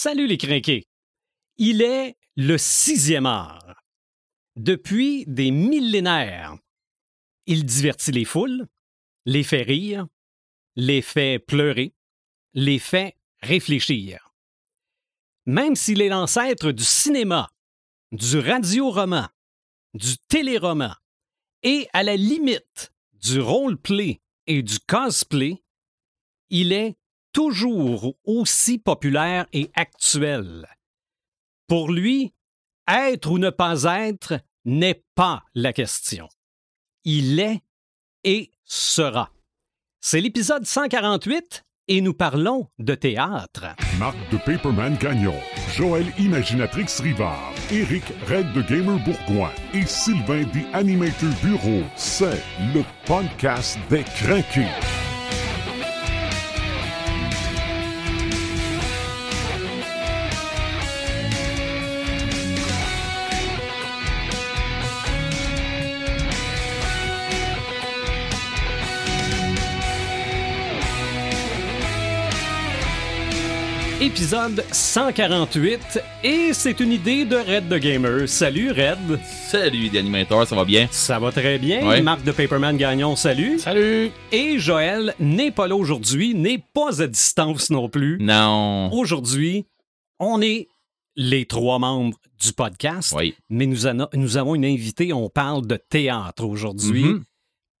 Salut les crinqués. Il est le sixième art. Depuis des millénaires, il divertit les foules, les fait rire, les fait pleurer, les fait réfléchir. Même s'il est l'ancêtre du cinéma, du radio-roman, du téléroman et à la limite du role-play et du cosplay, il est toujours aussi populaire et actuel. Pour lui, être ou ne pas être n'est pas la question. Il est et sera. C'est l'épisode 148 et nous parlons de théâtre. Marc de Paperman Gagnon, Joël Imaginatrix Rivard, Eric Red de Gamer Bourgoin et Sylvain des Animator Bureau. C'est le podcast des craqués. Épisode 148 et c'est une idée de Red the Gamer. Salut Red. Salut les animateurs, ça va bien? Ça va très bien. Ouais. Marc de Paperman Gagnon, salut. Salut! Et Joël n'est pas là aujourd'hui, n'est pas à distance non plus. Non. Aujourd'hui, on est les trois membres du podcast, Oui. mais nous, nous avons une invitée, on parle de théâtre aujourd'hui. Mhm.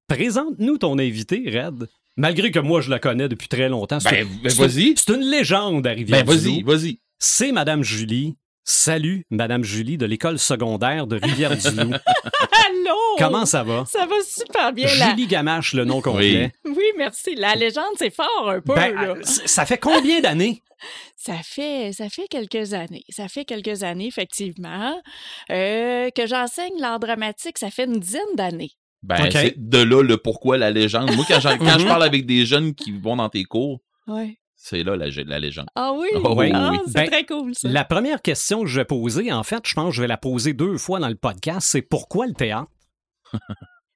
Présente-nous ton invité, Red. Malgré que moi, je la connais depuis très longtemps. C'est Ben, une- ben, c'est- vas-y. C'est une légende à Ben, Rivière-du-Loup. vas-y, vas-y. C'est Madame Julie. Salut, Madame Julie de l'école secondaire de Rivière-du-Loup. Allô? Comment ça va? Ça va super bien, là. Julie Gamache, le nom complet. Oui, merci. La légende, c'est fort un peu, Ben, là. ça fait combien d'années? Ça fait, ça fait quelques années. Ça fait quelques années, effectivement. Euh, que j'enseigne l'art dramatique, ça fait une dizaine d'années. Ben, c'est de là le pourquoi la légende. Moi, quand, je Mhm. parle avec des jeunes qui vont dans tes cours, Ouais. c'est là la, la légende. Ah oui? Oh, oui. Ah, oui. c'est Ben, très cool, ça. La première question que je vais poser, en fait, je pense que je vais la poser deux fois dans le podcast, c'est pourquoi le théâtre?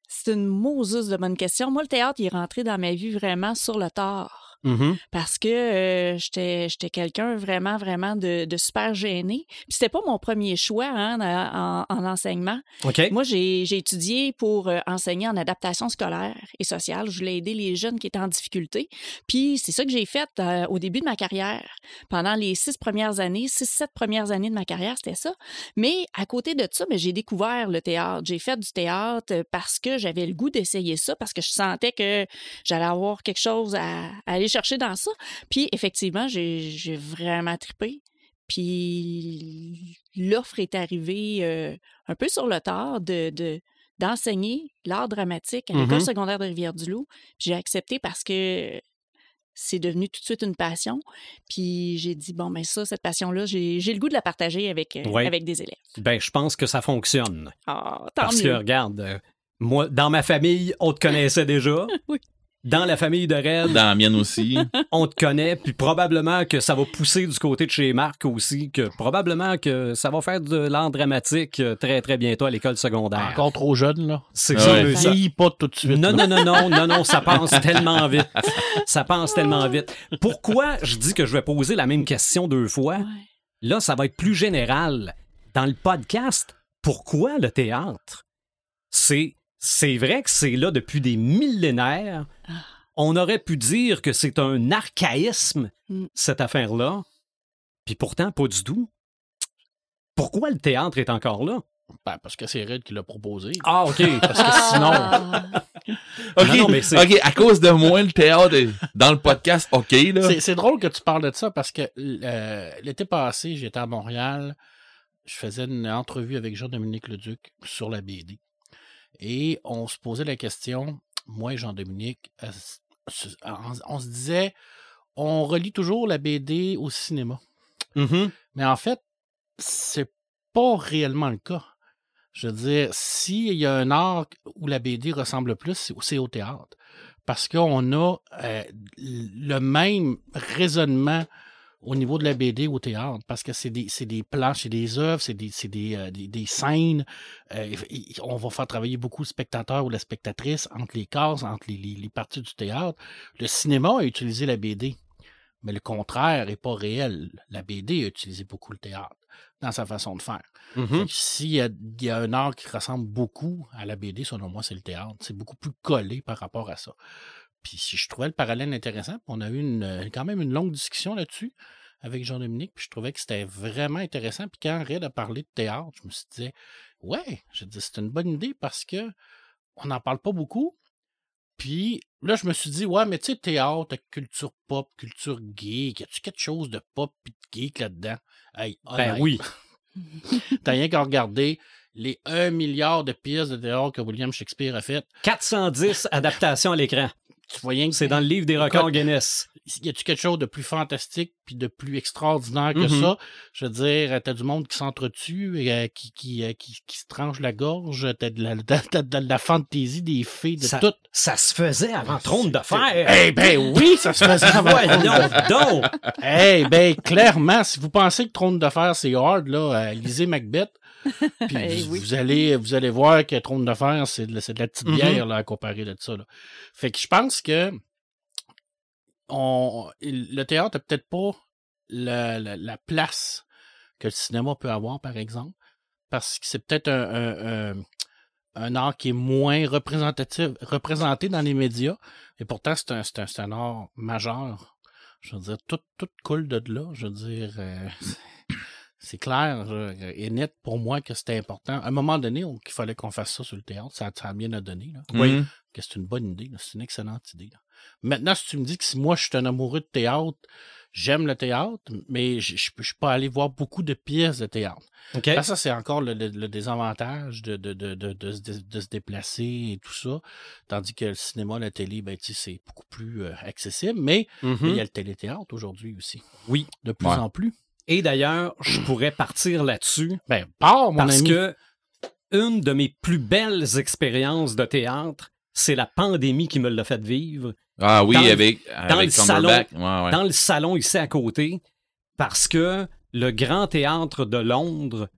C'est une Moses de bonne question. Moi, le théâtre, il est rentré dans ma vie vraiment sur le tard. Mhm. parce que euh, j'étais quelqu'un vraiment, vraiment de, de super gêné. Puis c'était pas mon premier choix hein, en, en enseignement. OK. Moi, j'ai étudié pour euh, enseigner en adaptation scolaire et sociale. Je voulais aider les jeunes qui étaient en difficulté. Puis c'est ça que j'ai fait euh, au début de ma carrière. Pendant les six premières années, six, sept premières années de ma carrière, c'était ça. Mais à côté de ça, ben, j'ai découvert le théâtre. J'ai fait du théâtre parce que j'avais le goût d'essayer ça, parce que je sentais que j'allais avoir quelque chose à, à aller chercher dans ça. Puis effectivement, j'ai vraiment trippé. Puis l'offre est arrivée euh, un peu sur le tard de, de- d'enseigner l'art dramatique à l'école Mhm. secondaire de Rivière-du-Loup. J'ai accepté parce que c'est devenu tout de suite une passion. Puis j'ai dit, bon, ben ça, cette passion-là, j'ai, le goût de la partager avec, euh, Ouais. avec des élèves. Ben, je pense que ça fonctionne. Ah, tant Parce que, regarde, euh, moi, dans ma famille, on te connaissait déjà. Oui. Dans la famille de Red, Dans la mienne aussi. on te connaît, puis probablement que ça va pousser du côté de chez Marc aussi, que probablement que ça va faire de l'art dramatique euh, très, très bientôt à l'école secondaire. Encore trop jeune, là. C'est Ah ça, ouais. ça- Vieillis pas tout de suite. Non, là. non, non, non, non, non, ça passe tellement vite. Ça passe tellement vite. Pourquoi je dis que je vais poser la même question deux fois? Ouais. Là, ça va être plus général. Dans le podcast, pourquoi le théâtre? C'est, c'est vrai que c'est là depuis des millénaires. Ah. On aurait pu dire que c'est un archaïsme, Mm. cette affaire-là. Puis pourtant, pas du tout. Pourquoi le théâtre est encore là? Ben, parce que c'est Red qui l'a proposé. Ah, OK. Parce que sinon, Ah. OK, Non, non, mais c'est- OK, à cause de moi, le théâtre est dans le podcast, OK, là. c'est c'est drôle que tu parles de ça parce que euh, l'été passé, j'étais à Montréal. Je faisais une entrevue avec Jean-Dominique Leduc sur la BD. Et on se posait la question, moi et Jean-Dominique, euh, on, se disait, on relie toujours la BD au cinéma. Mhm. Mais en fait, c'est pas réellement le cas. Je veux dire, s'il y a un art où la BD ressemble le plus, c'est- c'est au théâtre. Parce qu'on a euh, le même raisonnement au niveau de la BD au théâtre, parce que c'est des, des plans, c'est des œuvres, c'est des, euh, des- des scènes. Euh, on va faire travailler beaucoup le spectateur ou la spectatrice entre les cases, entre les, les- les parties du théâtre. Le cinéma a utilisé la BD Mais le contraire n'est pas réel. La BD a utilisé beaucoup le théâtre dans sa façon de faire. Mhm. Que S'il y a un art qui ressemble beaucoup à la BD, selon moi, c'est le théâtre. C'est beaucoup plus collé par rapport à ça. Puis si je trouvais le parallèle intéressant, on a eu une, euh, quand même une longue discussion là-dessus avec Jean-Dominique, puis je trouvais que c'était vraiment intéressant. Puis quand Red a parlé de théâtre, je me suis dit, ouais, je dis c'est une bonne idée parce que on n'en parle pas beaucoup. Puis là, je me suis dit, ouais, mais tu sais, théâtre, culture pop, culture geek, y a-tu quelque chose de pop et de geek là-dedans? Hey, Ben oui. T'as rien qu'à regarder les 1 milliard de pièces de théâtre que William Shakespeare a faites. 410 adaptations à l'écran. Tu vois rien que C'est dans le livre des records Écoute, Guinness. y a-tu quelque chose de plus fantastique puis de plus extraordinaire que Mhm. ça? Je veux dire, t'as du monde qui s'entretue, et, euh, qui, qui, euh, qui, qui se tranche la gorge, t'as de la, t'as de la fantaisie des fées, de Ça, tout. ça se faisait avant Trône de Fer. Eh ben oui, ça se faisait avant donc! Eh ben clairement, si vous pensez que Trône de Fer c'est hard, là, euh, lisez Macbeth. Puis Eh vous, oui. vous allez, vous allez voir que Trône de Fer, c'est de, c'est de la petite Mhm. bière là, à comparer de ça. Là. Fait que je pense que on, le théâtre n'a peut-être pas la, la- la place que le cinéma peut avoir, par exemple, parce que c'est peut-être un, un- un- un art qui est moins représentatif, représenté dans les médias, et pourtant c'est un, c'est un, c'est un art majeur. Je veux dire, tout, tout coule de là. Je veux dire, euh, c'est clair et net pour moi que c'était important. À un moment donné, on- qu'il fallait qu'on fasse ça sur le théâtre, ça, ça a bien à donner. Là Oui. que c'est une bonne idée, c'est une excellente idée. là. Maintenant, si tu me dis que si moi je suis un amoureux de théâtre, j'aime le théâtre, mais je ne suis pas allé voir beaucoup de pièces de théâtre. OK. Ben, ça, c'est encore le, le- le désavantage de, de, de, de, de se dé- de se déplacer et tout ça. Tandis que le cinéma, la télé, ben, tu sais, c'est beaucoup plus euh, accessible, mais Mhm. il y a le téléthéâtre aujourd'hui aussi. Oui. De plus Ouais. en plus. Et d'ailleurs, je pourrais partir là-dessus Ben, pars, mon parce ami. que une de mes plus belles expériences de théâtre, c'est la pandémie qui me l'a fait vivre Ah oui, Dans le- avec, dans avec le salon. Cumberbatch. Ouais, ouais. dans le salon ici à côté parce que le Grand Théâtre de Londres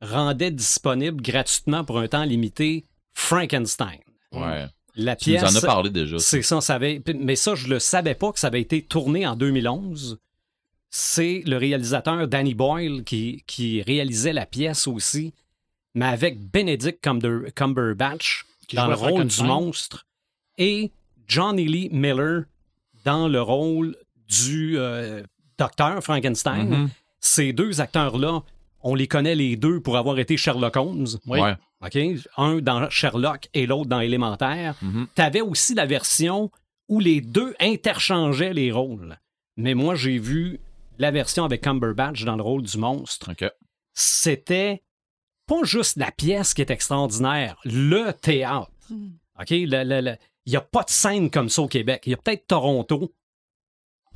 rendait disponible gratuitement pour un temps limité Frankenstein. Ouais. La Tu nous pièce, en as parlé déjà. c'est ça, ça avait- mais ça, je le savais pas que ça avait été tourné en 2011. C'est le réalisateur Danny Boyle qui, qui réalisait la pièce aussi, mais avec Benedict Cumber- Cumberbatch Qui dans le rôle du monstre et Johnny Lee Miller dans le rôle du euh, docteur Frankenstein. Mhm. Ces deux acteurs-là, on les connaît les deux pour avoir été Sherlock Holmes. Oui. Ouais. OK? Un dans Sherlock et l'autre dans Élémentaire. Mhm. Tu avais aussi la version où les deux interchangeaient les rôles. Mais moi, j'ai vu la version avec Cumberbatch dans le rôle du monstre. C'était pas juste la pièce qui est extraordinaire, le théâtre. Hmm. OK? Il n'y a pas de scène comme ça au Québec. Il y a peut-être Toronto,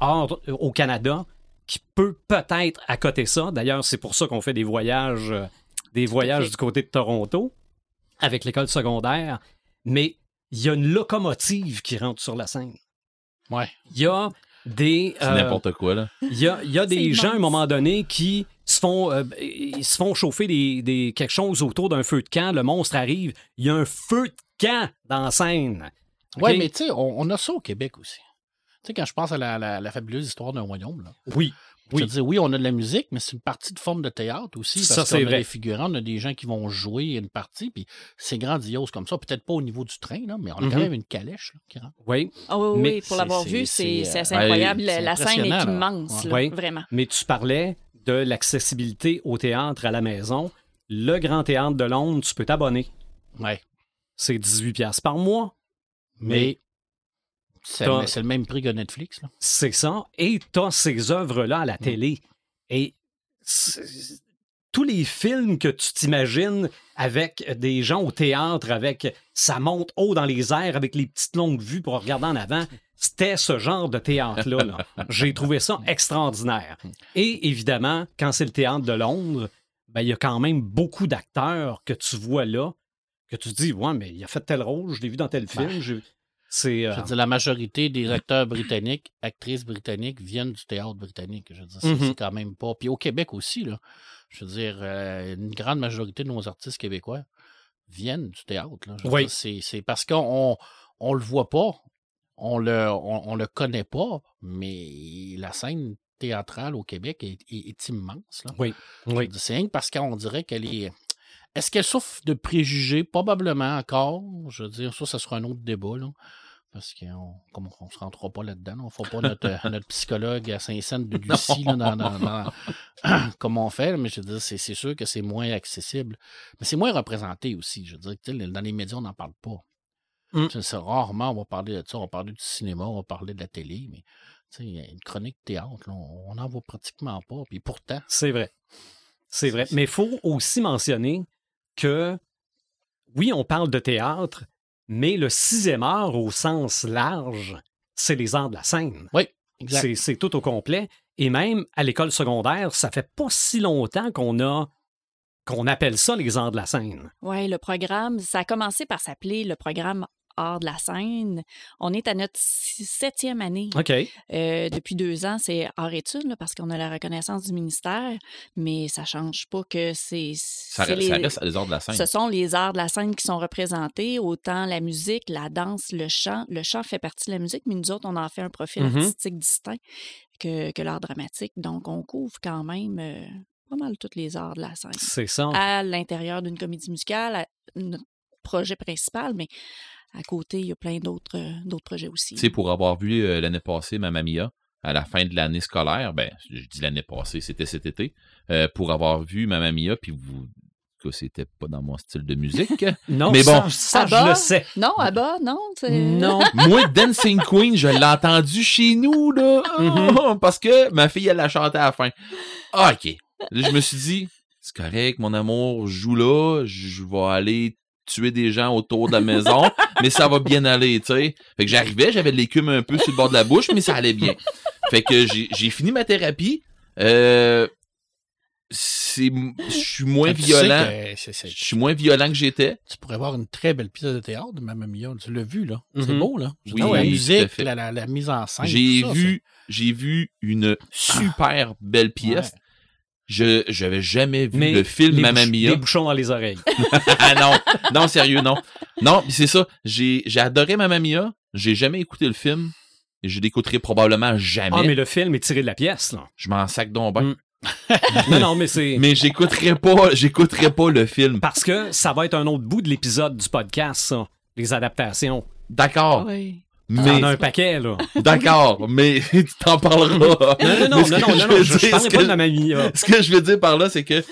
hors, au Canada, qui peut peut-être accoter ça. D'ailleurs, c'est pour ça qu'on fait des voyages, euh, des voyages du côté de Toronto avec l'école secondaire. Mais il y a une locomotive qui rentre sur la scène. Ouais. Il y a des. C'est euh, n'importe quoi, là. il y a, il y a des gens à un moment donné qui se font, euh, ils se font chauffer des, des- quelque chose autour d'un feu de camp. Le monstre arrive. Il y a un feu de camp dans la scène. Ouais, OK? mais tu sais, on, on a ça au Québec aussi. Tu sais, quand je pense à la, la- la fabuleuse histoire d'un royaume, là. Oui. Je Oui. veux dire, oui, on a de la musique, mais c'est une partie de forme de théâtre aussi. Ça, Parce c'est qu'on a vrai. des figurants, on a des gens qui vont jouer une partie, puis c'est grandiose comme ça. Peut-être pas au niveau du train, là, mais on a quand Mhm. même une calèche là, qui rentre. Oui. Ah oui, oui, Mais oui, pour l'avoir vu, c'est, c'est assez euh, incroyable. la scène est immense, Ouais. là, Oui. vraiment. Mais tu parlais de l'accessibilité au théâtre à la maison. Le Grand Théâtre de Londres, tu peux t'abonner. Ouais. C'est 18$ piastres par mois. Mais c'est le même prix que Netflix. Là. C'est ça. Et tu as ces œuvres-là à la télé. Et tous les films que tu t'imagines avec des gens au théâtre, avec ça monte haut dans les airs, avec les petites longues vues pour regarder en avant, c'était ce genre de théâtre-là. là. J'ai trouvé ça extraordinaire. Et évidemment, quand c'est le théâtre de Londres, ben, il y a quand même beaucoup d'acteurs que tu vois là, que tu te dis, ouais, mais il a fait tel rôle, je l'ai vu dans tel film. j'ai- C'est. euh, Je veux dire, la majorité des acteurs britanniques, actrices britanniques, viennent du théâtre britannique. Je veux dire, c'est Mhm. c'est quand même pas. Puis au Québec aussi, là. Je veux dire, euh, une grande majorité de nos artistes québécois viennent du théâtre. Là. Oui. C'est parce qu'on on, le voit pas. on le, on, on le connaît pas, mais la scène théâtrale au Québec est, est- est immense. là. Oui, oui. C'est parce qu'on dirait qu'elle est. Est-ce qu'elle souffre de préjugés? Probablement encore. Je veux dire, ça, ça sera un autre débat. Là. Parce qu'on ne se rentrera pas là-dedans. On ne fera pas notre, notre psychologue à Saint-Saëns de Lucie là, dans, dans- dans- comme on fait. Mais je veux dire, c'est sûr que c'est moins accessible. Mais c'est moins représenté aussi. Je veux dire, dans les médias, on n'en parle pas. Mm. C'est- rarement, on va parler de ça. On va parler du cinéma, on va parler de la télé. Mais une chronique théâtre, on n'en voit pratiquement pas. Puis pourtant, C'est vrai. C'est vrai. Mais il faut aussi mentionner que, oui, on parle de théâtre, mais le sixième art au sens large, c'est les arts de la scène. oui, exact. C'est c'est tout au complet. Et même à l'école secondaire, ça fait pas si longtemps qu'on a qu'on appelle ça les arts de la scène. Oui, le programme, ça a commencé par s'appeler le programme Art de la scène. On est à notre septième année. OK. Euh, depuis deux ans, c'est hors études, là, parce qu'on a la reconnaissance du ministère, mais ça change pas que c'est. Ça, ça reste les ordres de la scène. Ce sont les arts de la scène qui sont représentés, autant la musique, la danse, le chant. Le chant fait partie de la musique, mais nous autres, on en fait un profil Mhm. artistique distinct que, que l'art dramatique. Donc, on couvre quand même euh, pas mal tous les arts de la scène C'est ça. à l'intérieur d'une comédie musicale, à notre projet principal, mais à côté, il y a plein d'autres euh, d'autres projets aussi. Tu sais, pour avoir vu euh, l'année passée Mamma Mia, à la fin de l'année scolaire, ben, je dis l'année passée, c'était cet été, euh, pour avoir vu Mamma Mia, puis vous que c'était pas dans mon style de musique. Non, Mais ça, bon. ça, je le sais. Non, à bas, non. c'est- Non. Moi, Dancing Queen, je l'ai entendu chez nous, là. Mhm. Parce que ma fille, elle l'a chanté à la fin. Ah, OK. Là, je me suis dit, c'est correct, mon amour, joue là, je vais aller tuer des gens autour de la maison, mais ça va bien aller, tu sais. Fait que j'arrivais, j'avais de l'écume un peu sur le bord de la bouche, mais ça allait bien. Fait que j'ai fini ma thérapie. Euh, c'est, je suis moins Tu violent. Je suis moins violent que j'étais. tu pourrais voir une très belle pièce de théâtre de Mamma Mia. Tu l'as vu, là. C'est Mhm. beau, là. Oui, la musique, la, la- la mise en scène. J'ai vu, j'ai vu une super belle pièce. Ouais. Je j'avais jamais vu Mais le film les Mamma bouch- Mia. Des bouchons dans les oreilles. ah non, non sérieux non. Non, pis c'est ça, j'ai j'ai adoré Mamma Mia, j'ai jamais écouté le film et je l'écouterai probablement jamais. Ah, mais le film est tiré de la pièce, là. Je m'en sac donc ben. Mm. non, non, mais c'est. Mais j'écouterai pas, j'écouterai pas le film. Parce que ça va être un autre bout de l'épisode du podcast, ça. Les adaptations. D'accord, Oui. Mais a un paquet, là. d'accord, mais tu t'en parleras. Non, non, non, non, non, non, je, parlais pas que- de ma mamie. Ce que je veux dire par là, c'est que,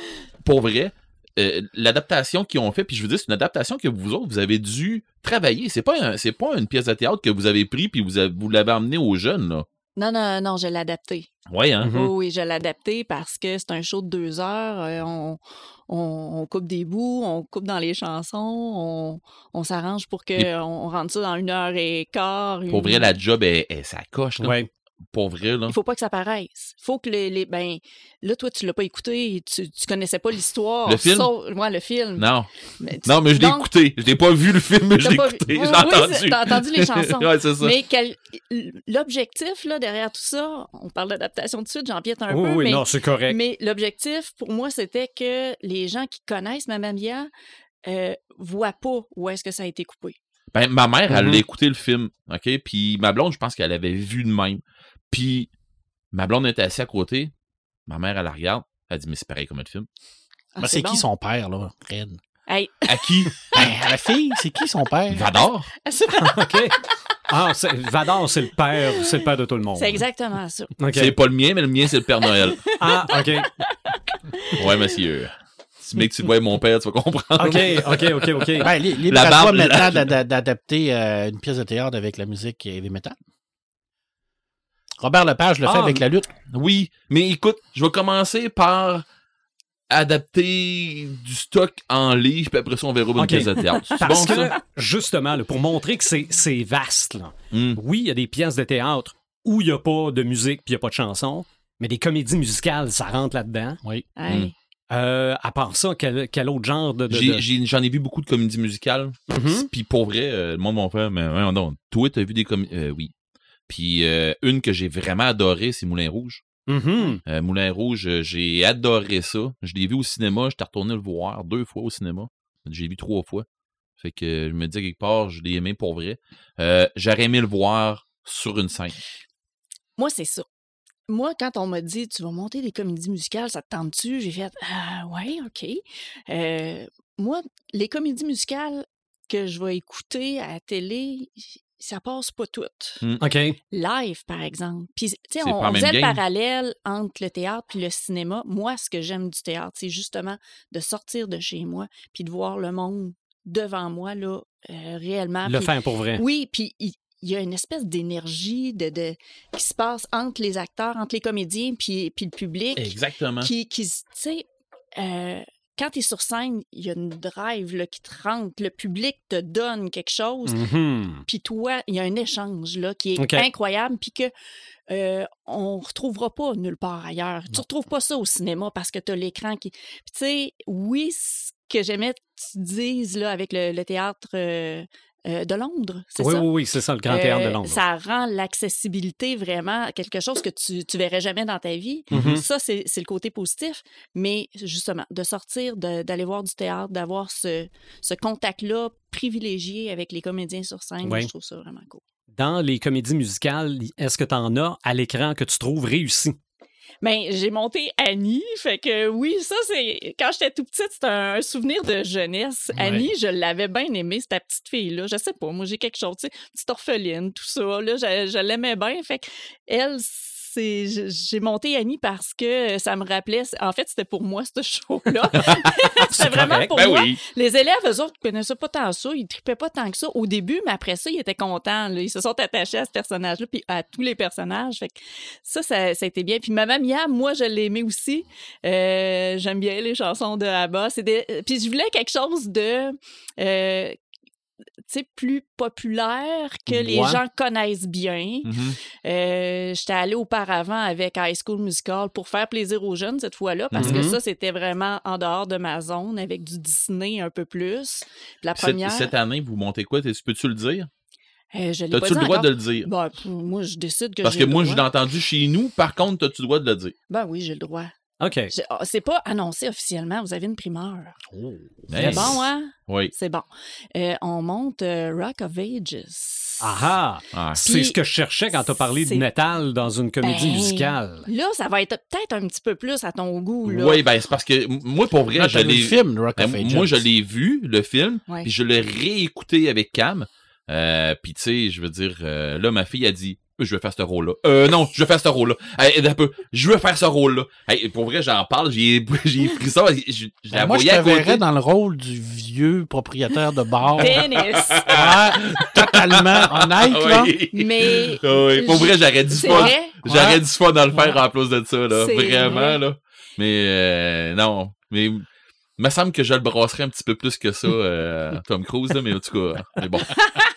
pour vrai, euh, l'adaptation qu'ils ont fait, puis je veux dire, c'est une adaptation que vous autres, vous avez dû travailler. C'est pas, un- c'est pas une pièce de théâtre que vous avez pris puis vous, avez- vous l'avez amené aux jeunes, là. Non, non, non, je l'ai adapté. Hein? Mhm. Oui, oui, je l'ai adapté parce que c'est un show de deux heures. euh, on, on, on coupe des bouts, on coupe dans les chansons, on, on s'arrange pour qu'on on rentre ça dans une heure et quart. Pour une- vrai, la job, elle, elle, ça coche, là. Ouais. Pour vrai, là. Il faut pas que ça paraisse. faut que les, les- ben là toi tu l'as pas écouté, tu, tu connaissais pas l'histoire. Le film? sauf- ouais, le film. Non. Mais tu- Non, mais je l'ai écouté. Je l'ai pas vu le film, mais je l'ai pas vu- écouté. Oui, entendu. t'as entendu les chansons. ouais, c'est ça. Mais l'objectif là derrière tout ça, on parle d'adaptation tout de suite, j'empiète un Oui, peu, oui, mais non, c'est correct. Mais l'objectif, pour moi, c'était que les gens qui connaissent Mamma Mia euh, voient pas où est-ce que ça a été coupé. Ben, ma mère, elle Mhm. l'a écouté le film, OK? Puis ma blonde, je pense qu'elle avait vu de même. Puis ma blonde était assise à côté. Ma mère, elle la regarde. Elle dit, mais c'est pareil comme le film. Ah, Ben, c'est bon. qui son père, là, Red? Hey, À qui? Ben, à la fille, c'est qui son père? Vador? OK. Ah, c'est- Vador, c'est le père, c'est le père de tout le monde. c'est exactement ça. OK. C'est pas le mien, mais le mien, c'est le Père Noël. Ah, OK. ouais, monsieur. Si mec, tu vois mon père, tu vas comprendre. OK, OK, OK, OK. Ben, libre La barbe- maintenant d'ada- d'adapter euh, une pièce de théâtre avec la musique heavy metal. Robert Lepage le fait Ah, avec la lutte. Oui, mais écoute, je vais commencer par adapter du stock en livre, puis après ça, on verra une pièce de théâtre. Parce bon, que, ça? justement, là, pour montrer que c'est vaste, là. Hmm. oui, il y a des pièces de théâtre où il n'y a pas de musique puis il n'y a pas de chanson, mais des comédies musicales, ça rentre là-dedans. Oui. Hey. Euh, à part ça, quel, quel autre genre de... J'en ai, vu beaucoup de comédies musicales. Mhm. Puis pour vrai, euh, le monde va faire, mais ouais, non, toi, t'as vu des comédies? Euh, oui. Puis euh, une que j'ai vraiment adorée, c'est Moulin Rouge. Mhm. Euh, Moulin Rouge, euh, j'ai adoré ça. Je l'ai vu au cinéma, j'étais retourné le voir deux fois au cinéma. J'ai vu trois fois. Fait que je me dis quelque part, je l'ai aimé pour vrai. Euh, J'aurais aimé le voir sur une scène. Moi, c'est ça. Moi, quand on m'a dit tu vas monter des comédies musicales, ça te tente-tu? J'ai fait Ah ouais, OK. Euh, moi, les comédies musicales que je vais écouter à la télé, ça passe pas toutes. OK. Live, par exemple. Puis, tu sais, on, faisait le parallèle entre le théâtre puis le cinéma. Moi, ce que j'aime du théâtre, c'est justement de sortir de chez moi puis de voir le monde devant moi, là, euh, réellement. Le faire pour vrai. oui, puis il il y a une espèce d'énergie de, de- qui se passe entre les acteurs, entre les comédiens, puis, puis le public. Exactement. Qui, qui tu sais, euh, quand tu es sur scène, il y a une drive là, qui te rentre. Le public te donne quelque chose. Mhm. Puis toi, il y a un échange là, qui est incroyable, puis que euh, on retrouvera pas nulle part ailleurs. Tu retrouves pas ça au cinéma parce que tu as l'écran qui. Puis tu sais, oui, ce que j'aimais que tu dises là, avec le, le théâtre euh, euh, de Londres, c'est Oui, ça? oui, oui, c'est ça, le Grand Théâtre de Euh, Londres. Ça rend l'accessibilité vraiment quelque chose que tu, tu verrais jamais dans ta vie. Mhm. Ça, c'est le côté positif. Mais justement, de sortir, d'aller voir du théâtre, d'avoir ce, ce contact-là privilégié avec les comédiens sur scène, Oui. je trouve ça vraiment cool. Dans les comédies musicales, est-ce que tu en as à l'écran que tu trouves réussi? Ben, j'ai monté Annie, fait que oui, ça c'est quand j'étais tout petite, c'était un, souvenir de jeunesse. Ouais. Annie, je l'avais bien aimée, cette petite fille là, je sais pas, moi j'ai quelque chose, tu sais, petite orpheline, tout ça là, je, je l'aimais bien, fait que elle c'est j'ai monté Annie parce que ça me rappelait en fait, c'était pour moi ce show là. c'était vraiment correct. pour Ben moi. oui. Les élèves, eux autres, connaissaient pas tant ça. Ils tripaient pas tant que ça au début, mais après ça, ils étaient contents. là. Ils se sont attachés à ce personnage-là, puis à tous les personnages. Fait que ça, ça, ça a été bien. Puis Maman Mia, moi, je l'ai aimé aussi. Euh, J'aime bien les chansons de Abba. Des- Puis je voulais quelque chose de... euh, plus populaire que les Ouais. gens connaissent bien. Mhm. Euh, J'étais allée auparavant avec High School Musical pour faire plaisir aux jeunes cette fois-là, parce que Mhm. ça, c'était vraiment en dehors de ma zone, avec du Disney un peu plus. Puis la Cette, première, cette année, vous montez quoi? Peux-tu le dire? euh, je T'as-tu le droit encore. de le dire? Ben, p- moi, je décide que Parce que moi, je l'ai entendu chez nous. Par contre, t'as-tu le droit de le dire? Ben oui, j'ai le droit. OK. Ah, C'est pas annoncé officiellement, vous avez une primeur. C'est Nice. bon, hein? Oui. C'est bon. Euh, on monte euh, Rock of Ages. Ah Ah. C'est ce que je cherchais quand tu as parlé de c'est- métal dans une comédie Ben, musicale. Là, ça va être peut-être un petit peu plus à ton goût. Là. Oui, ben c'est parce que moi, pour vrai, je t'as vu l'ai le film, Rock Ben, of Ages. moi, je l'ai vu, le film, puis je l'ai réécouté avec Cam. Euh, puis tu sais, je veux dire, euh, là, ma fille a dit, je veux faire ce rôle-là. Euh, non, je veux faire ce rôle-là. Hey, un peu, je veux faire ce rôle-là. Hey, pour vrai, j'en parle, j'ai, j'ai pris ça, je, je la Ben, moi, je te verrais dans le rôle du vieux propriétaire de bar. Dennis. Ouais, totalement honnête, là. Oui. Mais. Ah oui, Pour vrai, j'aurais du fun. vrai? J'aurais Ouais. du fun dans le faire en plus de ça, là. C'est Vraiment, vrai. là. Mais euh, non. Mais il me semble que je le brasserais un petit peu plus que ça, euh, Tom Cruise, là, mais en tout cas, mais bon.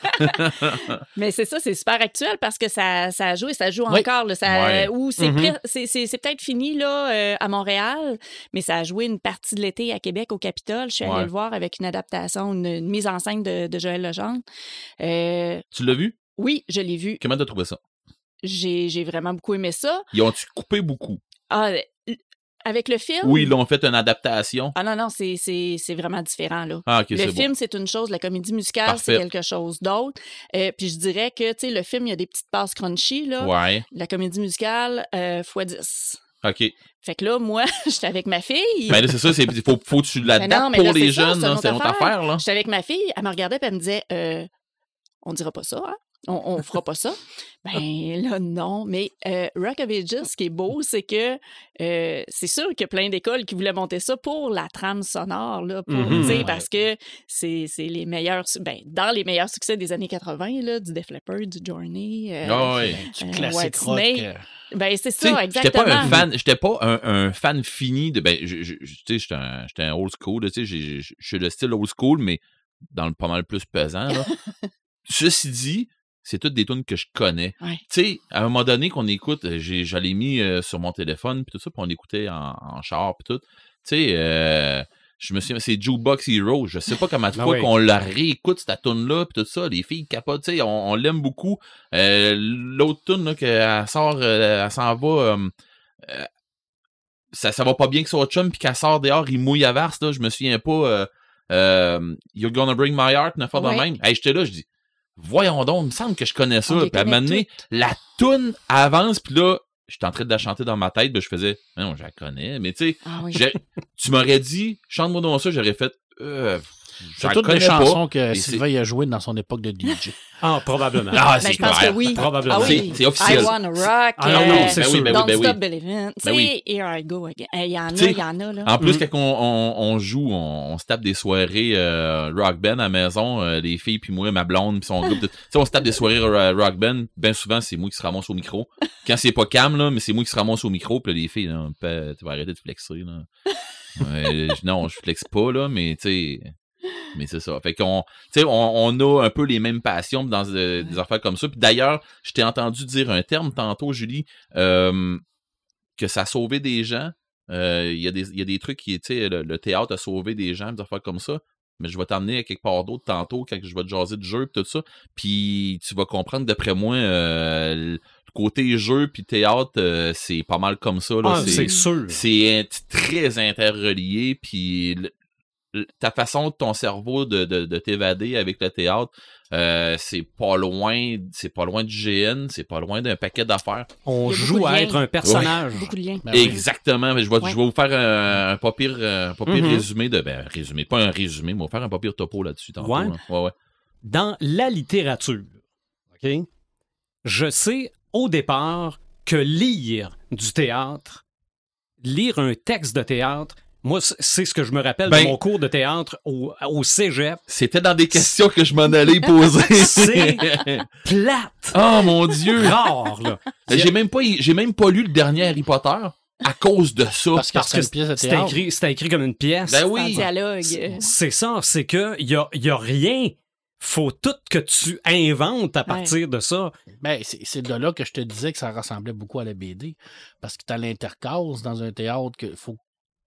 Mais c'est ça, c'est super actuel parce que ça, ça a joué, ça joue Oui. encore. Là, ça, ou c'est, Mhm. pre- c'est, peut-être fini là, euh, à Montréal, mais ça a joué une partie de l'été à Québec, au Capitole. Je suis allée le voir avec une adaptation, une, une mise en scène de, de Joël Legendre. Euh, Tu l'as vu? oui, je l'ai vu. Comment t'as trouvé ça? J'ai, j'ai vraiment beaucoup aimé ça. Ils ont-tu coupé beaucoup? Ah, avec le film? Oui, ils l'ont fait une adaptation. Ah non, non, c'est, vraiment différent, là. Ah, ok, le film, c'est une chose, la comédie musicale, c'est quelque chose d'autre. Euh, puis je dirais que, tu sais, le film, il y a des petites passes crunchy, là. Ouais, La comédie musicale, euh, x 10. ok. Fait que là, moi, j'étais avec ma fille. Mais là, c'est ça, c'est, faut, faut que tu non, l'adaptes pour là, les ça, jeunes, c'est une hein, c'est une autre affaire, là. J'étais avec ma fille, elle me regardait et elle me disait euh, On dira pas ça, hein? On, on fera pas ça. Ben là, non. Mais euh, Rock of Ages, ce qui est beau, c'est que euh, c'est sûr qu'il y a plein d'écoles qui voulaient monter ça pour la trame sonore, là, pour, Ouais. parce que c'est les meilleurs, ben, dans les meilleurs succès des années 80, là, du Def Leppard, du Journey. euh, Ah ouais. Du classique White rock. Snake. Ben, c'est ça, j'étais exactement. pas un fan, j'étais pas un, un fan fini de, ben, j'étais un, un old school, tu sais, j'ai- je je suis le style old school, mais dans le pas mal plus pesant, là. Ceci dit, c'est toutes des tunes que je connais. Ouais. Tu sais, à un moment donné qu'on écoute, euh, j'ai, j'allais mis euh, sur mon téléphone, puis tout ça, puis on écoutait en, en char, puis tout. Tu sais, euh, je me souviens, c'est Jukebox Hero. Je sais pas comment de Ah fois oui. qu'on la réécoute, cette tune-là, puis tout ça. Les filles capotent, tu sais, on, on l'aime beaucoup. Euh, l'autre tune, là, qu'elle sort, elle s'en va... ça, ça va pas bien que son chum, puis qu'elle sort dehors, il mouille à verse, là, je me souviens pas... euh, euh, You're Gonna Bring My Heart, affaire de Ouais. même. Hey, j'étais là, je dis, voyons donc, il me semble que je connais ça. Puis à un moment donné, la toune avance, puis là, j'étais en train de la chanter dans ma tête, puis je faisais, non, je la connais, mais tu sais, Ah oui. tu m'aurais dit, chante-moi donc ça, j'aurais fait, euh, C'est toutes des pas. chansons que Et Sylvain a jouées dans son époque de DJ. Ah, probablement. Ah, Ben, c'est je pense clair. que oui. Probablement. Ah oui. C'est- c'est officiel. I Wanna Rock. Ah non, non, c'est Ben oui, sûr. ben oui, Don't ben. Stop Believing. Tu Ben sais, Here I Go Again. Il y en a, il y en a, là. En plus, Mm. quand on, on, on joue, on, on se tape des soirées euh, rock band à la maison, euh, les filles puis moi, ma blonde puis son groupe. de- Tu sais, on se tape des soirées euh, rock band. Ben souvent, c'est moi qui se ramasse au micro. Quand c'est pas cam là, mais c'est moi qui se ramasse au micro. Puis là, les filles, là, tu vas arrêter de flexer là. Ouais, je- non, je flexe pas là, mais tu sais. Mais c'est ça. Fait qu'on, tu sais, on, on a un peu les mêmes passions dans des affaires comme ça. Puis d'ailleurs, je t'ai entendu dire un terme tantôt, Julie, euh, que ça a sauvé des gens. Euh, Il y, a des- il y a des trucs qui, tu sais, le, le théâtre a sauvé des gens, des affaires comme ça. Mais je vais t'emmener à quelque part d'autre tantôt quand je vais te jaser de jeu et tout ça. Puis tu vas comprendre, d'après moi, euh, le côté jeu puis théâtre, euh, c'est pas mal comme ça. Là. Ah, c'est sûr. c'est très interrelié, puis ta façon de ton cerveau de, de, de t'évader avec le théâtre, euh, c'est pas loin, c'est pas loin du GN, c'est pas loin d'un paquet d'affaires. On joue à liens. être un personnage. Beaucoup de liens. Ben. Exactement. mais Je vais, Ouais. je vais vous faire un, un pas pire, euh, un pas pire Mhm. résumé de, ben, résumé, pas un résumé, mais on va faire un pas pire topo là-dessus tantôt. Ouais. là. ouais, ouais. Dans la littérature, OK, je sais au départ que lire du théâtre, lire un texte de théâtre, moi, c'est ce que je me rappelle Ben- de mon cours de théâtre au, au cégep. C'était dans des questions que je m'en allais poser. C'est plate! oh mon dieu! Rare, là. J'ai même pas, j'ai même pas lu le dernier Harry Potter à cause de ça. Parce que Parce c'est que une pièce de c'était théâtre. écrit, c'était écrit comme une pièce. Ben C'est un oui. dialogue. C'est- C'est ça, c'est que y a, y a rien. Faut tout que tu inventes à partir de ça. Ben, c'est c'est de là que je te disais que ça ressemblait beaucoup à la BD. Parce que tu as l'intercase dans un théâtre que faut que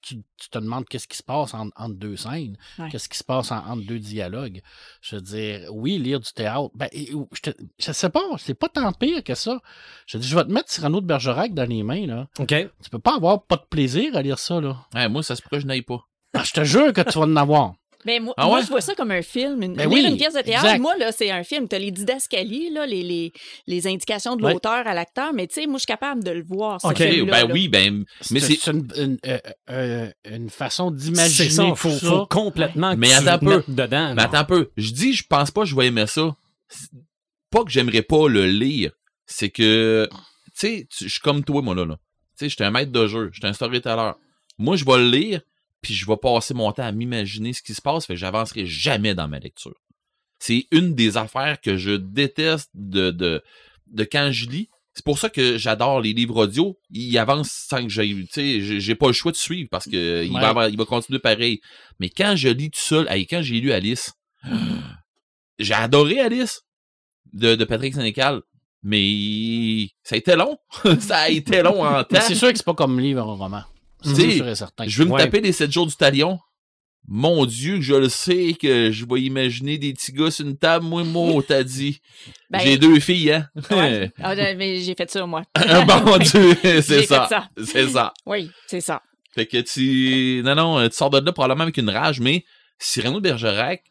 tu, tu te demandes qu'est-ce qui se passe en- entre deux scènes, Ouais. qu'est-ce qui se passe en- entre deux dialogues. Je veux dire, oui, lire du théâtre. Ben, je, te- je sais pas, c'est pas tant pire que ça. Je dis, je vais te mettre Cyrano de Bergerac dans les mains, là. OK? Tu peux pas avoir pas de plaisir à lire ça, là. Ouais, moi, ça se pourrait que je n'aille pas. Ah, je te jure que tu vas en avoir. Mais moi, Ah moi, ouais? je vois ça comme un film. Une, Ben lire oui, une pièce de théâtre, exact. moi, là, c'est un film. Tu as les didascalies, là, les, les, les indications de Ouais. l'auteur à l'acteur, mais tu sais, moi, je suis capable de le voir, ce Ok, film-là, ben là. oui, ben, mais C'est c'est, c'est une, une, euh, euh, une façon C'est d'imaginer ça, tout faut, ça. faut complètement Mais que tu attends un te peu. mettes dedans. Mais attends un peu. Je dis, je pense pas que je vais aimer ça. C'est Pas que j'aimerais pas le lire. C'est que, tu sais, je suis comme toi, moi, là. là. Tu sais, j'étais un maître de jeu. J'étais un storyteller. Moi, je vais le lire, puis je vais passer mon temps à m'imaginer ce qui se passe, fait que j'avancerai jamais dans ma lecture. C'est une des affaires que je déteste de, de, de quand je lis. C'est pour ça que j'adore les livres audio. Ils avancent sans que j'aille, tu sais, j'ai- pas le choix de suivre parce que il, Ouais. va avoir- il va continuer pareil. Mais quand je lis tout seul, quand j'ai lu Alice, j'ai adoré Alice de, de Patrick Sénécal, mais ça a été long. ça a été long en temps. C'est sûr que c'est pas comme livre un roman. C'est Tu sais, sûr et certain. Je veux me Ouais. taper les 7 jours du talion. Mon Dieu, je le sais, que je vais imaginer des petits gars sur une table. Moi, moi, t'as dit. Ben, J'ai deux filles, hein? ouais. Ah, mais j'ai fait ça, moi. bon Dieu, c'est ça. C'est ça. Oui, c'est ça. Fait que tu. Non, non, tu sors de là probablement avec une rage, mais Cyrano de Bergerac,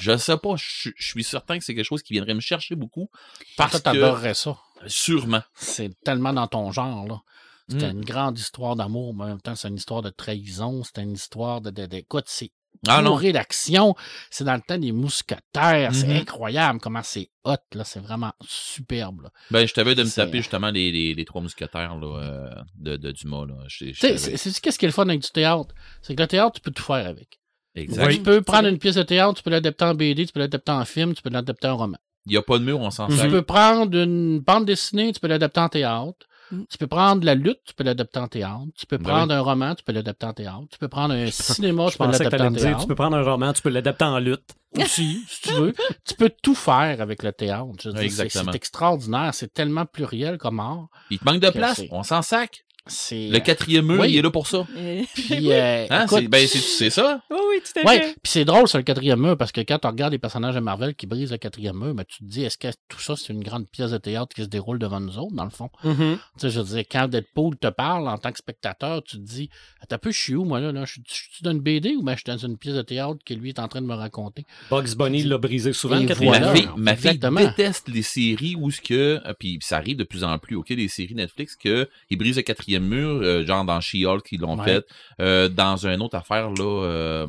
je sais pas, je je suis certain que c'est quelque chose qui viendrait me chercher beaucoup. Parce Toi, que. t'adorerais ça. Sûrement. C'est tellement dans ton genre, là. C'était Mm. une grande histoire d'amour, mais en même temps, c'est une histoire de trahison, c'est une histoire de... de, de- écoute, c'est Ah d'action. C'est dans le temps des mousquetaires. C'est Mhm. incroyable comment c'est hot, là. C'est vraiment superbe, là. Ben, je t'avais de me C'est- taper justement les, les, les trois mousquetaires là, euh, de, de Dumas. C'est c'est- qu'est-ce qui est le fun avec du théâtre? C'est que le théâtre, tu peux tout faire avec. Exact. Oui. Tu peux prendre une pièce de théâtre, tu peux l'adapter en BD, tu peux l'adapter en film, tu peux l'adapter en roman. Il n'y a pas de mur, on s'en sert. Tu peux prendre une bande dessinée, tu peux l'adapter en théâtre. Mm. Tu peux prendre la lutte, tu peux l'adapter en théâtre. Tu peux prendre un roman, tu peux l'adapter en théâtre. Tu peux prendre un cinéma, Je tu peux l'adapter en me dire, théâtre. tu peux prendre un roman, tu peux l'adapter en lutte. Aussi, si tu veux. Tu peux tout faire avec le théâtre. Je dire, Exactement. C'est extraordinaire. C'est tellement pluriel comme art. Il te manque de place, on s'en sac. C'est. Le quatrième mur, Oui. il est là pour ça. Euh, Puis, euh, Hein? écoute, C'est ben, c'est- c'est ça. oui, oui, tout à Ouais, fait. puis c'est drôle sur le quatrième mur parce que quand tu regardes les personnages de Marvel qui brisent le quatrième mur, ben, tu te dis est-ce que tout ça c'est une grande pièce de théâtre qui se déroule devant nous autres dans le fond? Mhm. Tu sais, je veux dire, quand Deadpool te parle en tant que spectateur, tu te dis T'as peu, je suis où moi là, là? Je suis dans une BD ou ben, je suis dans une pièce de théâtre que lui est en train de me raconter. Bugs Bunny l'a brisé souvent, le quatrième voilà. ma mur. fille, ma fille exactement. déteste les séries où ce que euh, puis ça arrive de plus en plus ok les séries Netflix que ils brisent le quatrième mur euh, genre dans She-Hulk ils l'ont Ouais. fait euh, dans une autre affaire là euh,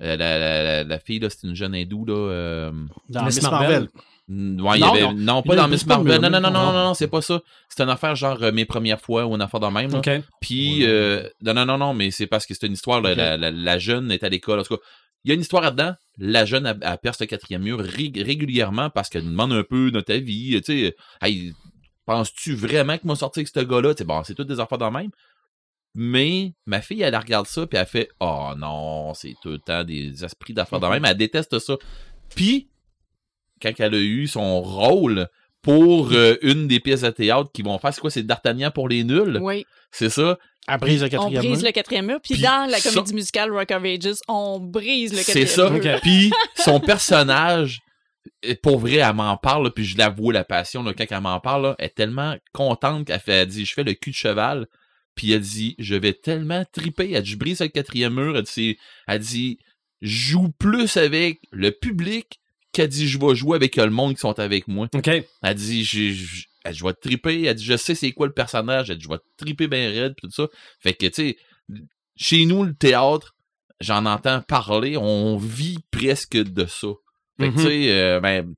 la, la, la, la fille là c'est une jeune hindoue là euh, Dans Miss Marvel. Marvel. Ouais, il y Non, avait, non. non, pas dans Miss Marvel. Non, non, non, non, non. non, non, c'est pas ça. C'est une affaire genre euh, mes premières fois ou une affaire de même. là. Puis, euh, non, non, non, non, mais c'est parce que c'est une histoire. là, la, la, la jeune est à l'école. En tout cas, il y a une histoire là-dedans. La jeune, elle, elle perce le quatrième mur ré- régulièrement parce qu'elle nous demande un peu de ta vie. Tu sais, hey, penses-tu vraiment qu'il m'a sorti avec ce gars-là? Tu sais, bon, c'est toutes des affaires de même. Mais ma fille, elle regarde ça, puis elle fait Oh non, c'est tout le temps des esprits d'affaires de même. Elle déteste ça. Puis, quand elle a eu son rôle pour euh, une des pièces de théâtre qu'ils vont faire, c'est quoi? C'est D'Artagnan pour les nuls? Oui. C'est ça? Elle brise le On quatrième brise mur. le quatrième mur. Puis Puis dans la ça- comédie musicale Rock of Ages, on brise le C'est quatrième ça. mur. Ok. Puis son personnage, pour vrai, elle m'en parle, là, puis je l'avoue la passion là, quand elle m'en parle, là, elle est tellement contente qu'elle fait, elle dit, je fais le cul de cheval, puis elle dit, je vais tellement triper, elle dit, je brise le quatrième mur, elle dit, elle dit, je joue plus avec le public qu'elle dit, je vais jouer avec le monde qui sont avec moi. OK. Elle dit, je, je, elle dit, je vais te triper. Elle dit, je sais c'est quoi le personnage. Elle dit, je vais te triper bien raide, tout ça. Fait que, tu sais, chez nous, le théâtre, j'en entends parler, on vit presque de ça. Fait que, Mhm. tu sais, euh, ben,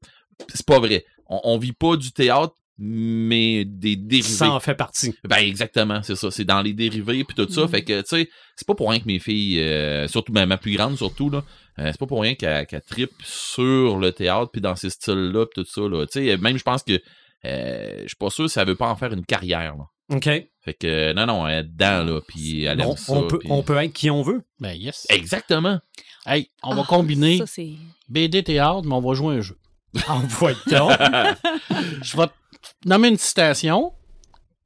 c'est pas vrai. On, on vit pas du théâtre, mais des dérivés. Ça en fait partie. Ben exactement, c'est ça. C'est dans les dérivés puis tout ça. Mhm. Fait que tu sais, c'est pas pour rien que mes filles, euh, surtout ben, ma plus grande surtout là, euh, c'est pas pour rien qu'elle tripe sur le théâtre puis dans ces styles-là puis tout ça là. Tu sais, même je pense que euh, je suis pas sûr si elle veut pas en faire une carrière là. OK. Fait que non non, elle est dedans là puis elle aime On, ça. on peut, on peut être qui on veut. Ben yes. Exactement. Hey, on va Ah, combiner Ça. BD théâtre, mais on va jouer un jeu. Envoie donc. Je vais te nommer une citation,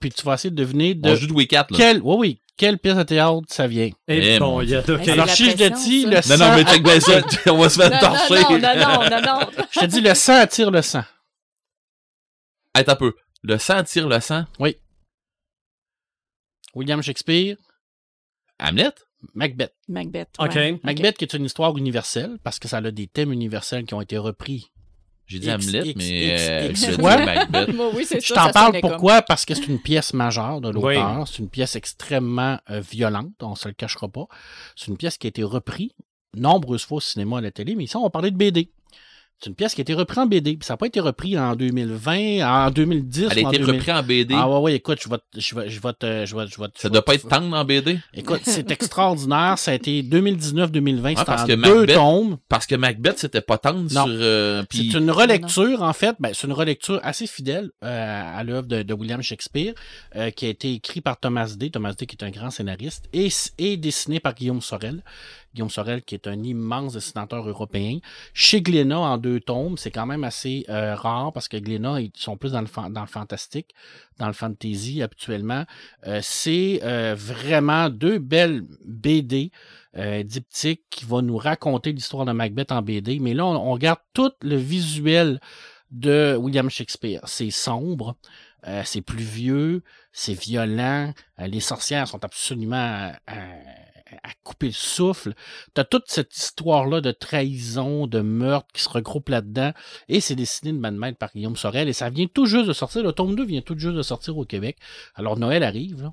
puis tu vas essayer de deviner de On joue de Wii 4 là. quelle, oui, oui, quelle pièce de théâtre ça vient. Et Eh, bon, il y a Dieu. OK. Hey, Alors, la si je te pression, dis le Non sang, non, mais check bien ça, on va se faire Non, torcher. non, non, non, non, non. je te dis le sang attire le sang. Attends un peu. Le sang tire le sang? William Shakespeare, Hamlet? Macbeth. Macbeth. OK. ouais. Macbeth qui est une histoire universelle parce que ça a des thèmes universels qui ont été repris. J'ai dit X, Hamlet X, mais X, euh, fois. Macbeth. Moi, oui, c'est Je t'en parle comme. pourquoi? Parce que c'est une pièce majeure de Oui. l'auteur. C'est une pièce extrêmement euh, violente, on se le cachera pas. C'est une pièce qui a été reprise nombreuses fois au cinéma et à la télé, mais ici, on va parler de BD. C'est une pièce qui a été reprise en BD. Puis ça n'a pas été repris en 2020, en 2010 Elle a été 2000. reprise en BD. Ah ouais, ouais, écoute, je vais, te- je vais, je vais, te- je vais, je vais, te- Ça je doit pas être tendre en BD. Écoute, c'est extraordinaire. Ça a été 2019-2020. Ouais, c'est parce en que deux Macbeth- tomes. Parce que Macbeth, c'était pas tendre Non. sur. euh, C'est une relecture, en fait. Ben, c'est une relecture assez fidèle euh, à l'œuvre de, de William Shakespeare, euh, qui a été écrit par Thomas Day. Thomas Day, qui est un grand scénariste, et, et dessiné par Guillaume Sorel. Guillaume Sorel, qui est un immense dessinateur européen. Chez Glénat, en deux tomes, c'est quand même assez euh, rare parce que Glénat, ils sont plus dans le, fantastique, dans le fantasy habituellement. Euh, c'est euh, vraiment deux belles BD diptyques qui vont nous raconter l'histoire de Macbeth en BD. Mais là, on, on regarde tout le visuel de William Shakespeare. C'est sombre, euh, c'est pluvieux, c'est violent. les sorcières sont absolument à- couper le souffle. T'as toute cette histoire-là de trahison, de meurtre qui se regroupe là-dedans. Et c'est dessiné de maître par Guillaume Sorel. Et ça vient tout juste de sortir. Le tome 2 vient tout juste de sortir au Québec. Alors Noël arrive, là.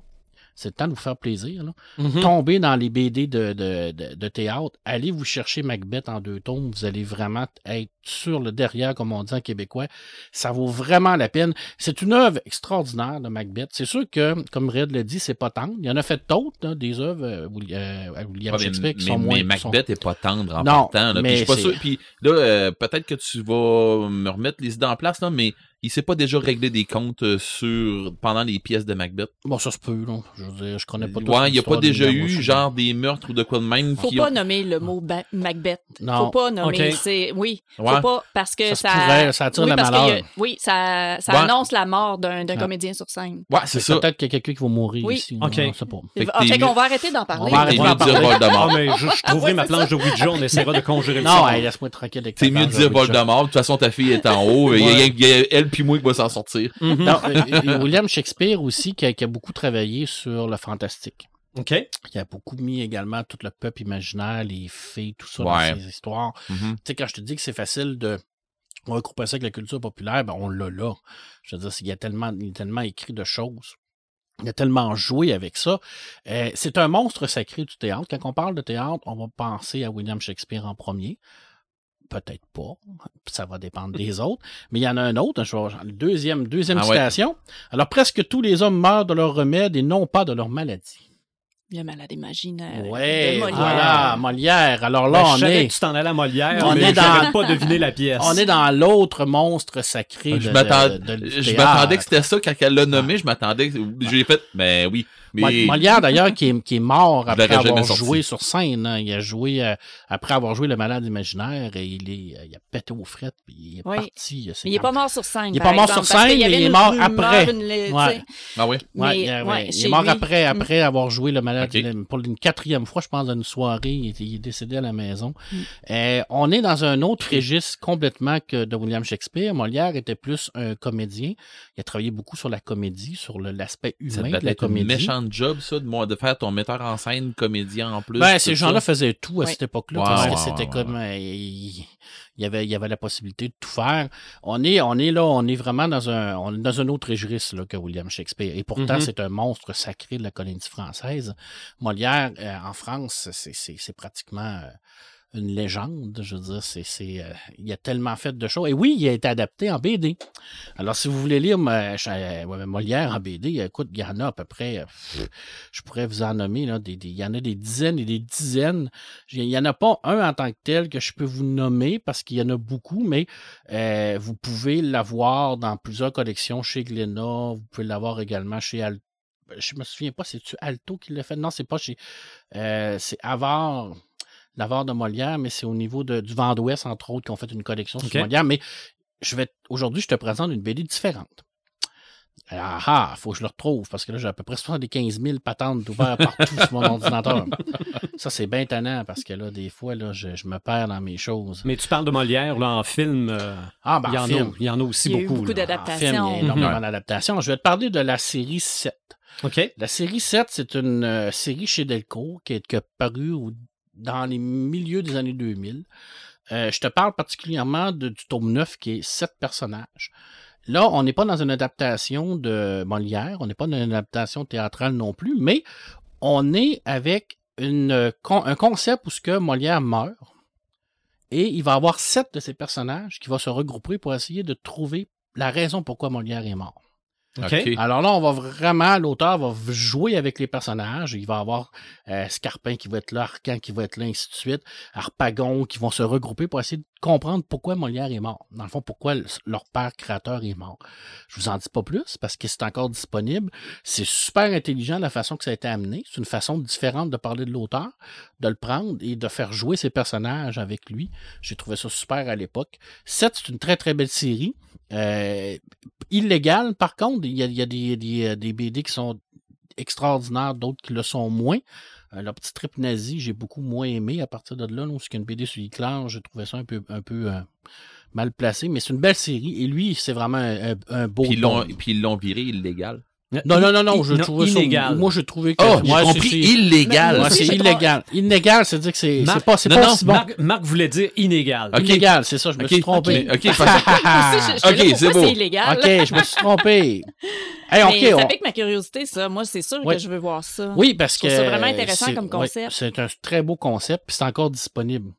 C'est le temps de vous faire plaisir. Là. Mhm. Tombez dans les BD de, de, de, de théâtre. Allez vous chercher Macbeth en deux tomes. Vous allez vraiment être sur le derrière, comme on dit en québécois. Ça vaut vraiment la peine. C'est une œuvre extraordinaire de Macbeth. C'est sûr que, comme Red l'a dit, c'est pas tendre. Il y en a fait d'autres, des œuvres euh, euh, William Ouais, mais, Shakespeare qui mais- sont moins. mais qui sont- Macbeth est pas tendre en Non, partant. Là. Puis je suis pas sûr. Puis là, euh, peut-être que tu vas me remettre les idées en place, là, mais il s'est pas déjà réglé des comptes euh, sur pendant les pièces de Macbeth? Bon, ça se peut, là. Je veux dire, je connais pas tout Ouais, il y a pas déjà eu genre des meurtres ou de quoi de même Faut qui pas ont- nommer le mot ba- Macbeth. Non. Faut pas nommer. Ok. C'est oui. Ouais. Faut pas parce que Ça ça. pourrait, ça attire oui, le parce qu'il y a- malheur. oui, ça, ça Ouais. annonce la mort d'un d'un Ouais. comédien sur scène. Ouais, c'est ça. Peut-être qu'il y a quelqu'un qui va mourir Oui. ici. Ok. On sait pas. Fait Ah, fait qu'on va arrêter d'en parler. On va arrêter d'en de dire parler. Voldemort. Ah, mais je, je trouverai ma planche de Ouija, on essaiera de conjurer le Non, laisse-moi tranquille avec C'est mieux de dire. Voldemort. De toute façon, ta fille est en haut. Il il elle puis moi qui va s'en sortir. Mhm. Non, euh, William Shakespeare aussi, qui a, qui a beaucoup travaillé sur le fantastique. OK. Qui a beaucoup mis également tout le peuple imaginaire, les fées, tout ça Ouais. dans ses histoires. Mhm. Tu sais, quand je te dis que c'est facile de regrouper ça avec la culture populaire, ben on l'a là. Je veux dire, il y a tellement, il a tellement écrit de choses. Il a tellement joué avec ça. Euh, c'est un monstre sacré du théâtre. Quand on parle de théâtre, on va penser à William Shakespeare en premier. Peut-être pas. Ça va dépendre des autres. Mais il y en a un autre. Je vais- Deuxième, deuxième Ah ouais. citation. Alors, presque tous les hommes meurent de leur remède et non pas de leur maladie. Le malade imaginaire. Molière. voilà, Molière. Alors Ben, là, je on savais est, que tu t'en allais à Molière, On mais est dans- pas deviné la pièce. on est dans l'autre monstre sacré Je de, m'attendais- de- de- du Je théâtre. m'attendais que c'était ça quand elle l'a nommé. Je m'attendais. J'ai fait, ben oui. Mais Molière, d'ailleurs, qui est, qui est mort après avoir sorti. joué sur scène. hein. Il a joué euh, après avoir joué Le Malade imaginaire et il, est, euh, il a pété aux frettes puis il est Oui. parti. euh, Mais il est quand- pas mort sur scène. Il est pas mort exemple, sur scène, mais il est mort après. une-. Ouais. ah oui? Ouais, Mais, il, ouais, est mort lui. après, après avoir joué le malade pour une quatrième fois, je pense, dans une soirée. Il, est décédé à la maison. Mm. Euh, on est dans un autre registre complètement que de William Shakespeare. Molière était plus un comédien. Il a travaillé beaucoup sur la comédie, sur l'aspect humain de la comédie. Job, ça, de, moi, de faire ton metteur en scène, comédien en plus. Ben, ces gens-là faisaient tout à cette époque-là parce que c'était comme euh, il il y avait il y avait la possibilité de tout faire. On est on est là, on est vraiment dans un on est dans un autre registre là, que William Shakespeare et pourtant Mhm. c'est un monstre sacré de la colonie française. Molière euh, en France, c'est c'est c'est pratiquement euh, une légende, je veux dire, c'est, euh, il a tellement fait de choses. Et oui, il a été adapté en BD. Alors, si vous voulez lire euh, Molière en BD, écoute, il y en a à peu près, euh, je pourrais vous en nommer, il y en a des dizaines et des dizaines. Il n'y en a pas un en tant que tel que je peux vous nommer parce qu'il y en a beaucoup, mais vous pouvez l'avoir dans plusieurs collections chez Glénat, vous pouvez l'avoir également chez Alto. Je me souviens pas, c'est-tu Alto qui l'a fait? Non, c'est pas chez. c'est l'avare de Molière, mais c'est au niveau de, du Vent d'Ouest, entre autres, qui ont fait une collection sur Molière. Mais je vais aujourd'hui, je te présente une BD différente. Ah ah, faut que je le retrouve parce que là, j'ai à peu près 75 000 patentes ouvertes partout sur mon ordinateur. Ça, c'est bien tannant parce que là, des fois, là, je, je me perds dans mes choses. Mais tu parles de Molière, là, en film, euh, Ah, ben, il, y en film. a, il y en a aussi Il y a eu beaucoup. d'adaptations. En film, il y a Adaptation. énormément d'adaptations. Je vais te parler de la série 7. OK. La série 7, c'est une euh, série chez Delcourt qui est, qui a paru au- dans les milieux des années 2000. Euh, je te parle particulièrement du tome 9 qui est 7 personnages. Là, on n'est pas dans une adaptation de Molière, on n'est pas dans une adaptation théâtrale non plus, mais on est avec un concept où ce que Molière meurt et il va avoir sept de ces personnages qui vont se regrouper pour essayer de trouver la raison pourquoi Molière est mort. OK. OK. Alors là, on va vraiment, l'auteur va jouer avec les personnages. Il va avoir euh, Scarpin qui va être là, Arcan qui va être là, ainsi de suite, Harpagon qui vont se regrouper pour essayer de comprendre pourquoi Molière est mort. Dans le fond, pourquoi le- leur père créateur est mort. Je vous en dis pas plus parce que c'est encore disponible. C'est super intelligent la façon que ça a été amené. C'est une façon différente de parler de l'auteur, de le prendre et de faire jouer ses personnages avec lui. J'ai trouvé ça super à l'époque. 7, c'est une très très belle série. Euh, illégale, par contre, il y a, des, des, euh, des BD qui sont extraordinaires, d'autres qui le sont moins. Euh, le petit trip nazi, j'ai beaucoup moins aimé à partir de là. Là, parce qu'une BD sur Hitler, j'ai trouvé ça un peu, un peu euh, mal placé, mais c'est une belle série. Et lui, c'est vraiment un, un- beau. Puis ils l'ont- tome. puis ils l'ont viré illégal. Non, non, non, non, je Non, trouvais ça. illégal. Moi, je trouvais que. Oh, j'ai Ouais, compris, c'est- c'est- illégal. Ouais, Moi c'est illégal. Illégal, c'est-à-dire que c'est Marc- c'est pas, c'est non, pas non, aussi bon. Marc, Marc voulait dire inégal. Ok. Illégal, c'est ça, je me Ok, suis trompé. ok, Ah, c'est beau. c'est illégal? ok, je me suis trompé. Hey, Mais ça on- pique ma curiosité, ça. Moi, c'est sûr que je veux voir ça. Oui, parce que. ça vraiment intéressant c'est- comme concept. c'est un très beau concept, puis c'est encore disponible.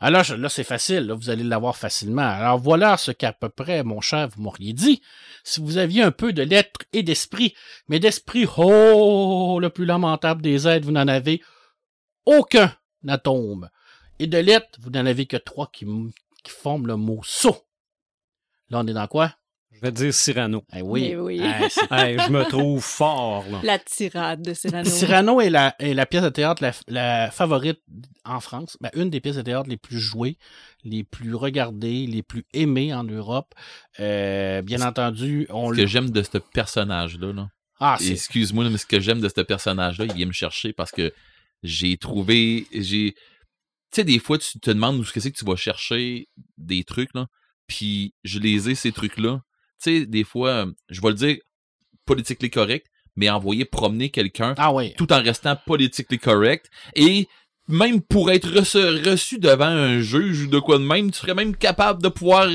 Alors je- là, c'est facile, là, vous allez l'avoir facilement. Alors voilà ce qu'à peu près, mon cher, vous m'auriez dit. Si vous aviez un peu de lettres et d'esprit, mais d'esprit, oh, le plus lamentable des êtres, vous n'en avez aucun atome. Et de lettres, vous n'en avez que trois qui, forment le mot saut. Là, on est dans quoi? Je vais dire Cyrano. Eh oui. Eh oui. Eh, je me trouve fort, là. La tirade de Cyrano. Cyrano est la, est la pièce de théâtre la, la favorite en France. Ben, une des pièces de théâtre les plus jouées, les plus regardées, les plus aimées en Europe. Euh, bien entendu, on Ce que j'aime de ce personnage-là, là? Ah. Excuse-moi, mais ce que j'aime de ce personnage-là, il vient me chercher parce que j'ai trouvé. j'ai Tu sais, des fois, tu te demandes où est-ce que c'est que tu vas chercher des trucs, là. Puis je les ai, ces trucs-là. Tu sais, des fois, euh, je vais le dire politiquement correct, mais envoyer promener quelqu'un Ah oui. tout en restant politiquement correct. Et même pour être reçu, reçu devant un juge ou de quoi de même, tu serais même capable de pouvoir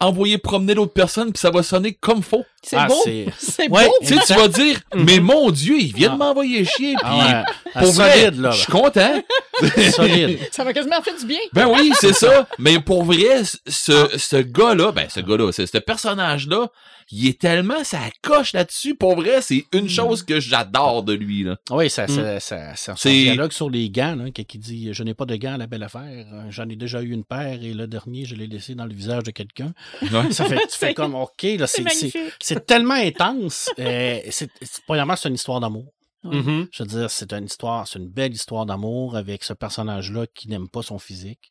envoyer promener l'autre personne, puis ça va sonner comme faux. C'est Ah, beau. c'est- Ouais. beau. Tu vas dire, mais mon Dieu, il vient Ah. de m'envoyer chier, puis Ah ouais. Ah, pour vrai, solide, là. je suis content. solide. Ça m'a quasiment fait du bien. Ben oui, c'est ça. Mais pour vrai, ce, ce gars-là, ben ce gars-là, ce, personnage-là, il est tellement ça coche là-dessus. Pour vrai, c'est une chose que j'adore de lui. Là. Oui, ça, Mm. ça, ça, ça- son dialogue sur les gants, là, qui dit Je n'ai pas de gants, la belle affaire. J'en ai déjà eu une paire et le dernier, je l'ai laissé dans le visage de quelqu'un. Ouais. Ça fait, tu fais comme OK, là, C'est c'est tellement intense. Euh, c'est- c'est- premièrement, c'est une histoire d'amour. Mhm. Je veux dire, c'est une histoire, c'est une belle histoire d'amour avec ce personnage-là qui n'aime pas son physique,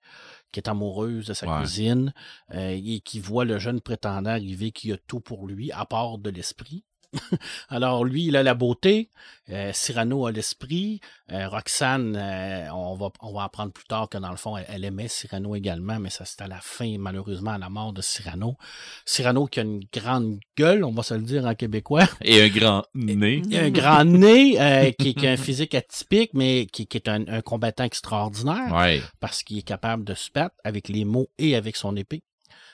qui est amoureuse de sa Ouais. cousine, euh, et qui voit le jeune prétendant arriver qui a tout pour lui, à part de l'esprit. Alors, lui, il a la beauté, euh, Cyrano a l'esprit, euh, Roxane, euh, on, va, on va apprendre plus tard que dans le fond, elle, elle aimait Cyrano également, mais ça c'est à la fin, malheureusement, à la mort de Cyrano. Cyrano qui a une grande gueule, on va se le dire en québécois. Et un grand nez. Il a un grand nez, euh, qui, qui a un physique atypique, mais qui, qui est un, un combattant extraordinaire Ouais. parce qu'il est capable de se battre avec les mots et avec son épée.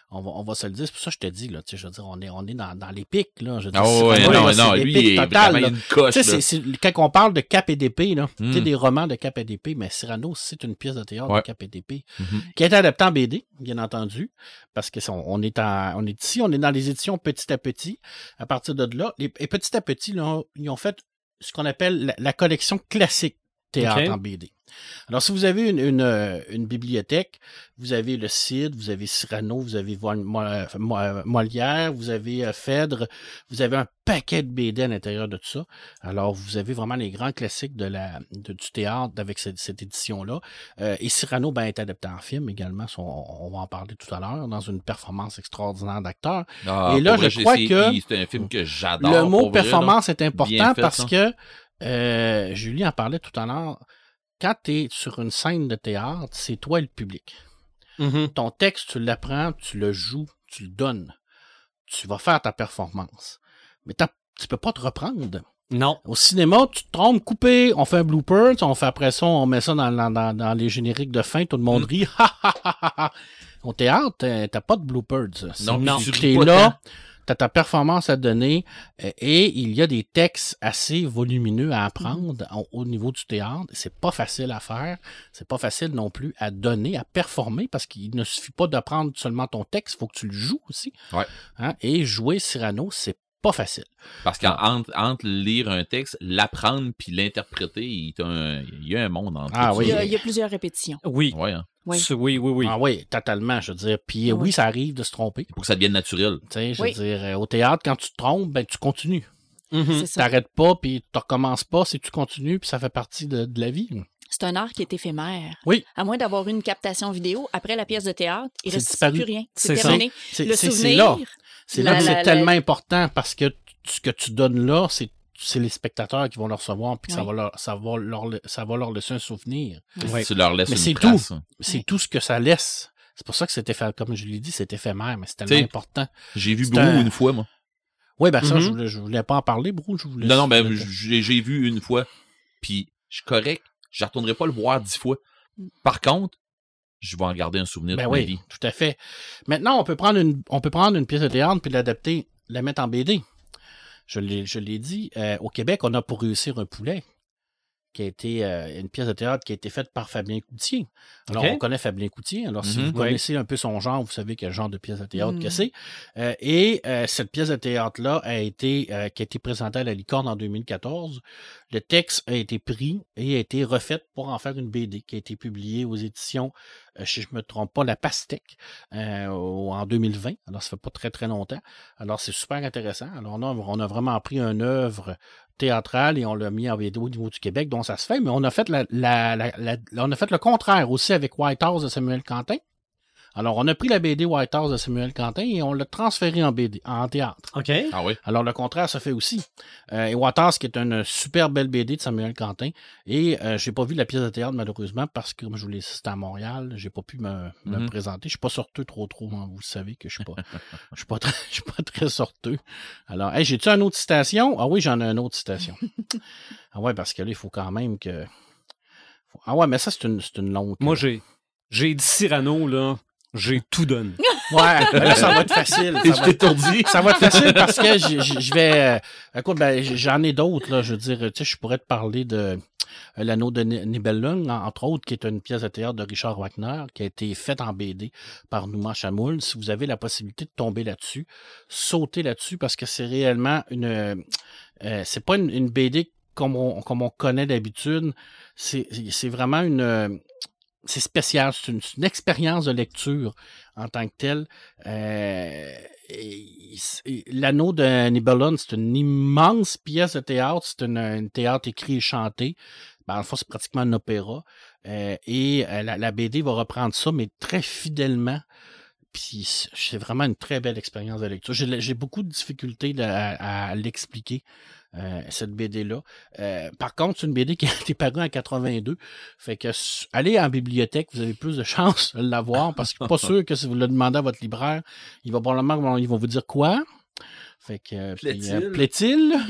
On va, on va se le dire, c'est pour ça que je te dis, là, tu sais, je veux dire, on est, on est dans, dans l'épique, là. Je veux dire, Ah ouais, non, là, c'est non, lui, l'épique il est totale, vraiment là. une coche. Tu sais, là. c'est- c'est- quand on parle de cap et d'épée, là, tu sais, Mm. des romans de cap et d'épée, mais Cyrano, c'est une pièce de théâtre Ouais. de cap et d'épée, Mhm. qui a été adaptée en BD, bien entendu, parce que on, on est en, on est ici, on est dans les éditions petit à petit. À partir de là, les- et petit à petit, là, ils ont fait ce qu'on appelle la, la collection classique théâtre en BD. Alors, si vous avez une, une, euh, une bibliothèque, vous avez le Cid, vous avez Cyrano, vous avez euh, euh, Molière, vous avez Phèdre, vous avez un paquet de BD à l'intérieur de tout ça. Alors, vous avez vraiment les grands classiques de la, de- du théâtre avec cette, cette édition-là. Euh, et Cyrano ben, est adapté en film également. On, on va en parler tout à l'heure, dans une performance extraordinaire d'acteur. Ah, Et là, vrai, je crois que- C'est un film que j'adore. Le mot vrai, performance est important fait, parce que euh, Julie en parlait tout à l'heure. Quand tu es sur une scène de théâtre, c'est toi le public. Mhm. Ton texte, tu l'apprends, tu le joues, tu le donnes. Tu vas faire ta performance. Mais tu peux pas te reprendre. Non. Au cinéma, tu te trompes, coupé, on fait un blooper, on fait après ça, on met ça dans, dans, dans- dans les génériques de fin, tout le monde Mm. rit. Au théâtre, t'as pas de bloopers. Non, Non. tu es là. Tu as ta performance à donner euh, et il y a des textes assez volumineux à apprendre Mm-hmm. au, au niveau du théâtre. C'est pas facile à faire, c'est pas facile non plus à donner, à performer parce qu'il ne suffit pas d'apprendre seulement ton texte, il faut que tu le joues aussi. Ouais. Hein, Et jouer Cyrano, c'est pas facile. Parce qu'entre entre lire un texte, l'apprendre puis l'interpréter, il, y a un- il y a un monde entre Ah oui. Il y, a, il y a plusieurs répétitions. Oui. Ouais, hein. Oui. Oui, oui, oui. Ah oui, totalement, je veux dire. Puis Ah oui, oui. ça arrive de se tromper. Pour que ça devienne naturel. Tu sais, je Oui. veux dire, euh, au théâtre, quand tu te trompes, ben, tu continues. C'est ça. T'arrêtes pas, puis tu recommences pas, c'est que tu continues, puis ça fait partie de, de la vie. C'est un art qui est éphémère. Oui. À moins d'avoir eu une captation vidéo, après la pièce de théâtre, il C'est reste disparu. plus rien. C'est terminé. Là. C'est là que c'est tellement la- important parce que ce que tu donnes là, c'est c'est les spectateurs qui vont le recevoir puis que ça, va leur, ça, va leur, ça va leur laisser un souvenir. Ouais. Tu leur laisses Mais c'est trace. C'est Oui. tout ce que ça laisse. C'est pour ça que c'est éphémère, comme je l'ai dit, c'est éphémère, mais c'est tellement T'sais, important. J'ai vu C'est Brou un- une fois, moi. Oui, ben ça, Mhm. je, voulais, je voulais pas en parler, Brou. Je voulais Non, non, ben, j'ai j'ai vu une fois. Puis, je suis correct. Je ne retournerai pas le voir dix fois. Par contre, je vais en garder un souvenir Ben de ma oui, vie. tout à fait. Maintenant, on peut prendre une, on peut prendre une pièce de théâtre puis l'adapter, la mettre en BD. Je l'ai, dit, euh, au Québec, on a pour réussir un poulet, qui a été euh, une pièce de théâtre qui a été faite par Fabien Coutier. Alors, on connaît Fabien Coutier. Alors, si Mhm. vous connaissez un peu son genre, vous savez quel genre de pièce de théâtre Mhm. que c'est. Euh, et euh, cette pièce de théâtre-là a été, euh, qui a été présentée à la Licorne en 2014. le texte a été pris et a été refait pour en faire une BD qui a été publiée aux éditions, euh, si je ne me trompe pas, La Pastèque euh, en 2020. Alors, ça fait pas très, très longtemps. Alors, c'est super intéressant. Alors, on a, on a vraiment pris une œuvre théâtrale et on l'a mis en BD au niveau du Québec, dont ça se fait, mais on a fait la, la- la- la- on fait le contraire aussi avec White House de Samuel Quentin. Alors, on a pris la BD White House de Samuel Quentin et on l'a transféré en BD, en théâtre. OK. Ah oui. Alors, le contraire se fait aussi. Euh, et Waters, qui est une super belle BD de Samuel Quentin. Et euh, j'ai pas vu la pièce de théâtre, malheureusement, parce que, comme je vous l'ai dit, c'était à Montréal. J'ai pas pu me, me Mhm. présenter. Je suis pas sorteux trop, trop. hein. Vous savez que je suis pas, je suis pas, très, je suis pas très sorteux. Alors, hey, j'ai-tu une autre citation? Ah oui, j'en ai une autre citation. ah ouais, parce que là, il faut quand même que. Ah ouais, mais ça, c'est une, c'est une longue. Moi, j'ai, j'ai dit Cyrano, là. J'ai tout donné. Ouais, là, ça va être facile. Et Ça je va étourdi. Ça va être facile parce que je- vais. euh, écoute, ben, j'en ai d'autres, là. Je veux dire, tu sais, je pourrais te parler de euh, L'anneau de Ni- Nibelung, en- entre autres, qui est une pièce de théâtre de Richard Wagner, qui a été faite en BD par Nouma Chamoul. Si vous avez la possibilité de tomber là-dessus, sautez là-dessus parce que c'est réellement une. euh, c'est pas une, une BD comme on, comme on connaît d'habitude. C'est c'est vraiment une. C'est spécial, c'est une, expérience de lecture en tant que telle. Euh, L'anneau de Nibelung, c'est une immense pièce de théâtre. C'est un théâtre écrit et chanté. Ben, c'est pratiquement un opéra. Euh, et euh, la BD va reprendre ça, mais très fidèlement. Puis c'est- vraiment une très belle expérience de lecture. J'ai beaucoup de difficultés à, à l'expliquer, euh, cette BD-là. Euh, par contre, c'est une BD qui a été parue en 82. Fait que allez en bibliothèque, vous avez plus de chances de l'avoir parce que je suis pas sûr que si vous le demandez à votre libraire, il va probablement il va vous dire quoi? Fait que euh, euh, plaît-il?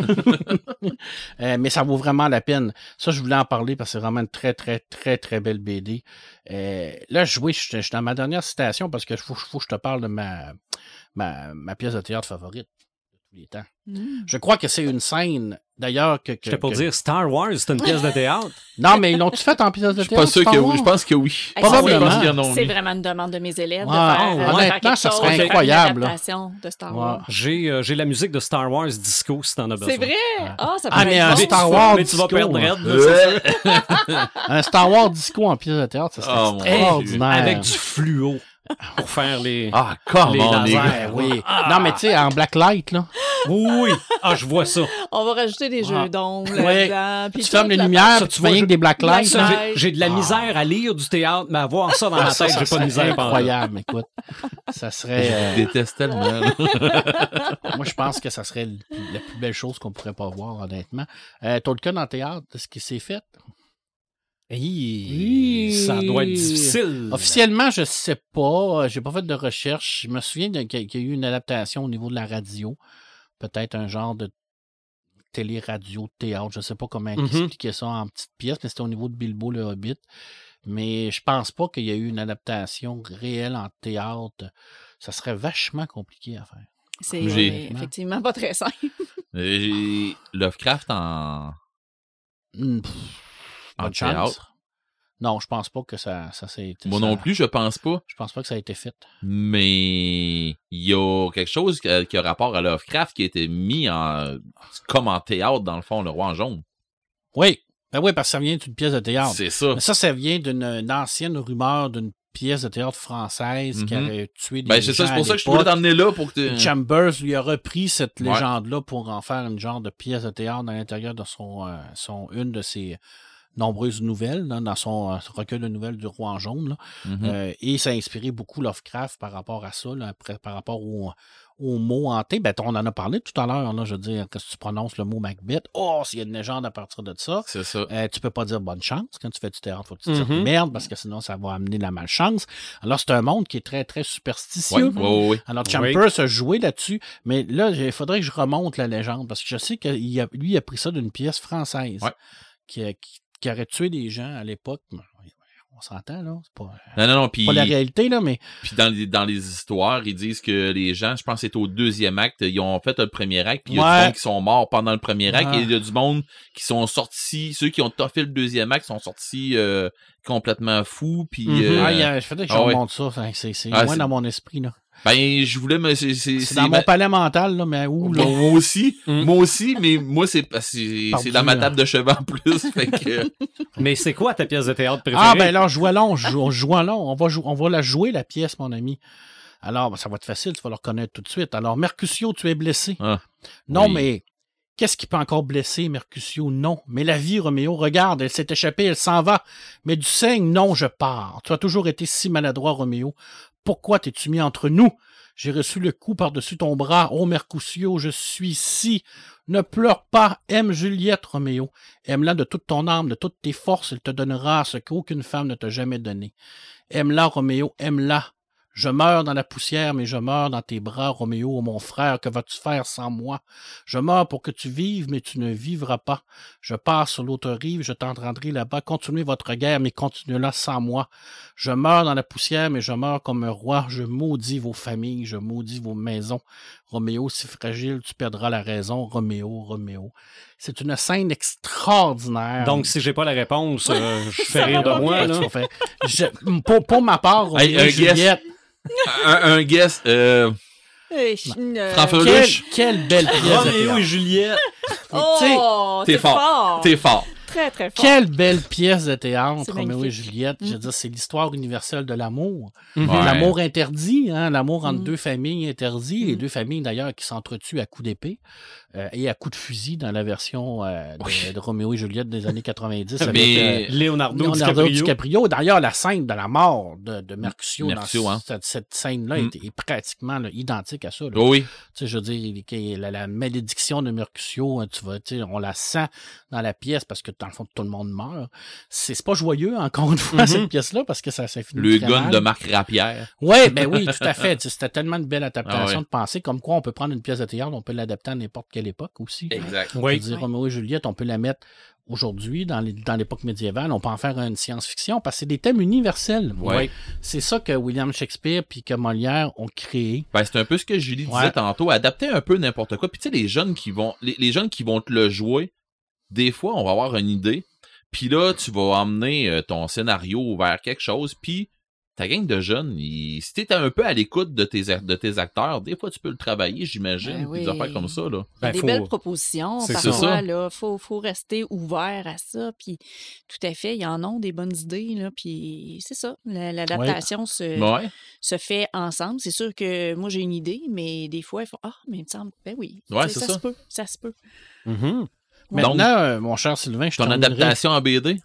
Euh, mais ça vaut vraiment la peine. Ça, je voulais en parler parce que c'est vraiment une très, très, très, très belle BD. Là, je, oui, je, je suis dans ma dernière citation parce que faut, faut que je te parle de ma, ma, ma pièce de théâtre favorite les temps. Mm. Je crois que c'est une scène, d'ailleurs, que. que J'étais pour que- dire Star Wars, c'est une pièce de théâtre. Non, mais ils l'ont-tu fait en pièce de Je suis théâtre? pas sûr Star que oui. Je pense que oui. Hey, Probablement. Je C'est vraiment une demande de mes élèves Ouais, de faire, euh, de faire Honnêtement, ça serait incroyable, de Star Ouais. J'ai, euh, j'ai la musique de Star Wars Disco si t'en as besoin. C'est vrai? Ah, ça Ah, pourrait mais être un bon. Star Wars Mais tu vas disco, perdre hein. raide. Un Star Wars disco en pièce de théâtre, ça serait Oh, extraordinaire. Avec du fluo pour faire les... Ah, comment Les lasers. oui. Non, mais tu sais, en blacklight, là. Oui, ah, je vois ça. On va rajouter des jeux Ah. d'ombre Ouais. Tu fermes les la- lumières, Ça, tu vois rien que des blacklights. J'ai, de la Ah. misère à lire du théâtre, mais à voir ça dans ma Ça, tête, j'ai pas de misère. incroyable, écoute. Ça serait... euh, Je déteste tellement. moi, je pense que ça serait la plus belle chose qu'on pourrait pas voir, honnêtement. Euh, Tolkien en théâtre, ce qui s'est fait? Ça doit être difficile. Officiellement, je sais pas. J'ai pas fait de recherche. Je me souviens qu'il y a eu une adaptation au niveau de la radio. Peut-être un genre de télé-radio, théâtre. Je sais pas comment Mhm. expliquer ça en petites pièces, mais c'était au niveau de Bilbo le Hobbit. Mais je pense pas qu'il y a eu une adaptation réelle en théâtre. Ça serait vachement compliqué à faire. C'est euh, effectivement pas très simple. Lovecraft en. Hmm, pff, En théâtre? Non, je pense pas que ça, ça s'est été. Moi ça- non plus, je pense pas. Je pense pas que ça a été fait. Mais il y a quelque chose qui a, qui a rapport à Lovecraft qui a été mis en comme en théâtre, dans le fond, le roi en jaune. Oui. Ben oui, parce que ça vient d'une pièce de théâtre. C'est ça. Mais ça, ça vient d'une une ancienne rumeur d'une pièce de théâtre française qui Mhm. aurait tué des Ben, c'est ça, c'est pour ça que je voulais t'emmener là pour que. Chambers lui a repris cette Ouais. légende-là pour en faire une genre de pièce de théâtre à l'intérieur de son, euh, son une de ses nombreuses nouvelles, là, dans son euh, recueil de nouvelles du roi en jaune. là. Mhm. Euh, et ça a inspiré beaucoup Lovecraft par rapport à ça, là, après, par rapport au, au mot hanté. Ben, on en a parlé tout à l'heure, là, je veux dire, que si tu prononces le mot Macbeth, oh, s'il y a une légende à partir de ça. C'est ça. Euh, tu peux pas dire bonne chance quand tu fais du théâtre. Faut que tu dises Mhm. merde parce que sinon ça va amener la malchance. Alors c'est un monde qui est très très superstitieux. ouais, ouais. Alors Oui. Chambers a joué là-dessus, mais là il faudrait que je remonte la légende parce que je sais qu'il a, lui il a pris ça d'une pièce française Ouais. qui, a- qui- qui aurait tué des gens à l'époque. On s'entend là, c'est pas, Non, non, pas la réalité là, mais puis dans, les, dans les histoires, ils disent que les gens, je pense que c'est au deuxième acte, ils ont fait le premier acte, puis il y a Ouais. du monde qui sont morts pendant le premier acte, et il y a du monde qui sont sortis, ceux qui ont toffé le deuxième acte sont sortis euh, complètement fous, puis... Mhm. euh, ah, il y a- je faudrait que je ah ouais. remonte ça. C'est c'est Ah, loin dans mon esprit là. Ben, je voulais me. C'est dans ma- mon palais mental, là, mais où, là? Moi, moi aussi, Mm. moi aussi, mais moi, c'est c'est dans ma table de chevet en plus. fait que, Mais c'est quoi ta pièce de théâtre préférée? Ah, ben là, jouons-la, joue, jouons-la. On va, on va la jouer, la pièce, mon ami. Alors, ben, ça va être facile, tu vas le reconnaître tout de suite. Alors, Mercutio, tu es blessé. Ah, non, oui. mais qu'est-ce qui peut encore blesser Mercutio? Non. Mais la vie, Roméo, regarde, elle s'est échappée, elle s'en va. Mais du saigne, non, je pars. Tu as toujours été si maladroit, Roméo. Pourquoi t'es-tu mis entre nous? J'ai reçu le coup par-dessus ton bras. Oh, Mercutio, je suis si. Ne pleure pas. Aime Juliette, Roméo. Aime-la de toute ton âme, de toutes tes forces. Elle te donnera ce qu'aucune femme ne t'a jamais donné. Aime-la, Roméo, aime-la. Je meurs dans la poussière, mais je meurs dans tes bras, Roméo, mon frère. Que vas-tu faire sans moi? Je meurs pour que tu vives, mais tu ne vivras pas. Je pars sur l'autre rive, je t'entendrai là-bas. Continuez votre guerre, mais continuez-la sans moi. Je meurs dans la poussière, mais je meurs comme un roi. Je maudis vos familles, je maudis vos maisons. Roméo, si fragile, tu perdras la raison. Roméo, Roméo. C'est une scène extraordinaire. Donc, si j'ai pas la réponse, euh, je fais rire de moi. Là. pour, pour ma part, Roméo Hey, et. Juliette, un, un guess, euh, euh, François quelle, belle pièce de Roméo et Juliette. Oh, t'es t'es fort. fort. t'es fort. Très, très fort. Quelle belle pièce de théâtre, Roméo et. Juliette. Je veux dire, c'est l'histoire universelle de l'amour. Mhm. Ouais. L'amour interdit, hein, l'amour entre Mm. deux familles interdit, les Mm. deux familles d'ailleurs qui s'entretuent à coups d'épée euh, et à coups de fusil dans la version euh, de, Oui. de Roméo et Juliette des années 90 avec Mais- euh, Leonardo, Leonardo DiCaprio. DiCaprio. D'ailleurs, la scène de la mort de, de Mercutio, Mercutio, dans hein. cette, cette scène-là Mm. est, est pratiquement là, identique à ça. là. Oui. Tu sais, je veux dire, la, la malédiction de Mercutio, hein, tu vois, tu sais, on la sent dans la pièce parce que dans le fond, tout le monde meurt. C'est pas joyeux, encore une fois, Mhm. cette pièce-là, parce que ça, ça finit Le gun mal. de Marc Rapierre. Oui, ben oui, tout à fait. C'était tellement une belle adaptation Ah ouais. de penser, comme quoi on peut prendre une pièce de théâtre, on peut l'adapter à n'importe quelle époque aussi. Exact. Oui. dire, Roméo et Juliette, on peut la mettre aujourd'hui, dans les- dans l'époque médiévale, on peut en faire une science-fiction parce que c'est des thèmes universels. Ouais. C'est ça que William Shakespeare puis que Molière ont créé. Ben, c'est un peu ce que Julie disait Ouais. tantôt, adapter un peu n'importe quoi. Puis tu sais, les jeunes qui vont, les, les jeunes qui vont te le jouer, des fois, on va avoir une idée. Puis là, tu vas emmener euh, ton scénario vers quelque chose. Puis ta gang de jeunes, ils- si t'es un peu à l'écoute de tes, de tes acteurs, des fois, tu peux le travailler, j'imagine. Ben des affaires comme ça, là. Il y a Ben, des faut- belles propositions. Parfois, là, faut, faut rester ouvert à ça. Puis, tout à fait, il y en a des bonnes idées. Là, puis, c'est ça. la- L'adaptation se, Ouais. se fait ensemble. C'est sûr que moi, j'ai une idée, mais des fois, il faut Ah, mais il me semble, ben oui. Ouais, ça. ça. se peut. Ça se peut. Mhm. Maintenant, euh, mon cher Sylvain, je Ton adaptation en BD,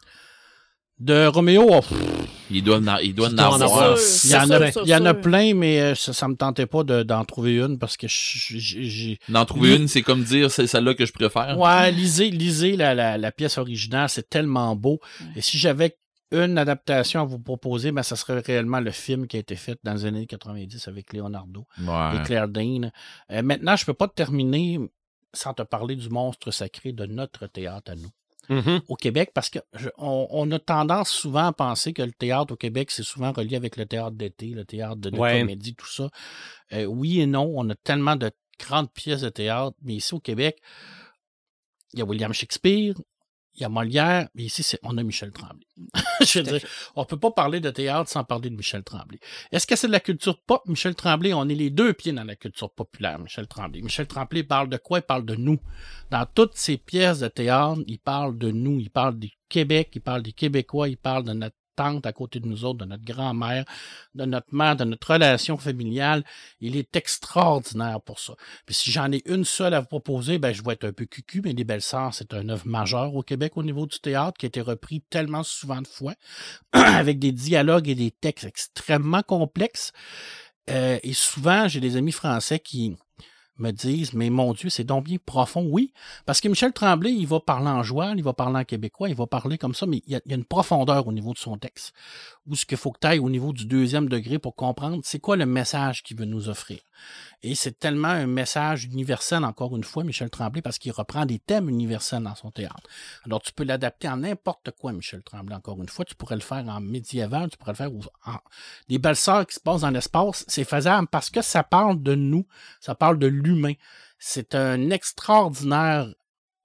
De Roméo, oh, pff, il doit en, il doit en avoir. il y en a, il y en a plein, mais euh, ça, ça me tentait pas de- d'en trouver une parce que je- j'ai-. D'en trouver une, c'est comme dire c'est celle-là que je préfère. Ouais, lisez, lisez la, la, la pièce originale, c'est tellement beau. Et si j'avais une adaptation à vous proposer, ben, ça serait réellement le film qui a été fait dans les années 90 avec Leonardo Ouais. et Claire Danes. Euh, maintenant, je peux pas terminer sans te parler du monstre sacré de notre théâtre à nous. Mhm. au Québec parce que je- on, on a tendance souvent à penser que le théâtre au Québec, c'est souvent relié avec le théâtre d'été, le théâtre de, de Ouais. comédie, tout ça. Euh, oui et non, on a tellement de grandes pièces de théâtre, mais ici au Québec, il y a William Shakespeare, il y a Molière, mais ici, c'est, on a Michel Tremblay. je veux dire, on peut pas parler de théâtre sans parler de Michel Tremblay. Est-ce que c'est de la culture pop, Michel Tremblay? On est les deux pieds dans la culture populaire, Michel Tremblay. Michel Tremblay parle de quoi? Il parle de nous. Dans toutes ses pièces de théâtre, il parle de nous. Il parle du Québec, il parle des Québécois, il parle de notre tante à côté de nous autres, de notre grand-mère, de notre mère, de notre relation familiale. Il est extraordinaire pour ça. Puis si j'en ai une seule à vous proposer, ben je vais être un peu cucu, mais Les Belles Sœurs, c'est un œuvre majeure au Québec au niveau du théâtre qui a été repris tellement souvent de fois, avec des dialogues et des textes extrêmement complexes. Euh, et souvent, j'ai des amis français qui me disent, mais mon Dieu, c'est donc bien profond. Oui, parce que Michel Tremblay, il va parler en joual, il va parler en québécois, il va parler comme ça, mais il y a, une profondeur au niveau de son texte. Ou ce qu'il faut que tu ailles au niveau du deuxième degré pour comprendre c'est quoi le message qu'il veut nous offrir. Et c'est tellement un message universel, encore une fois, Michel Tremblay, parce qu'il reprend des thèmes universels dans son théâtre. Alors, tu peux l'adapter en n'importe quoi, Michel Tremblay, encore une fois. Tu pourrais le faire en médiéval, tu pourrais le faire en... Des belles sœurs qui se passent dans l'espace, c'est faisable parce que ça parle de nous, ça parle de C'est un extraordinaire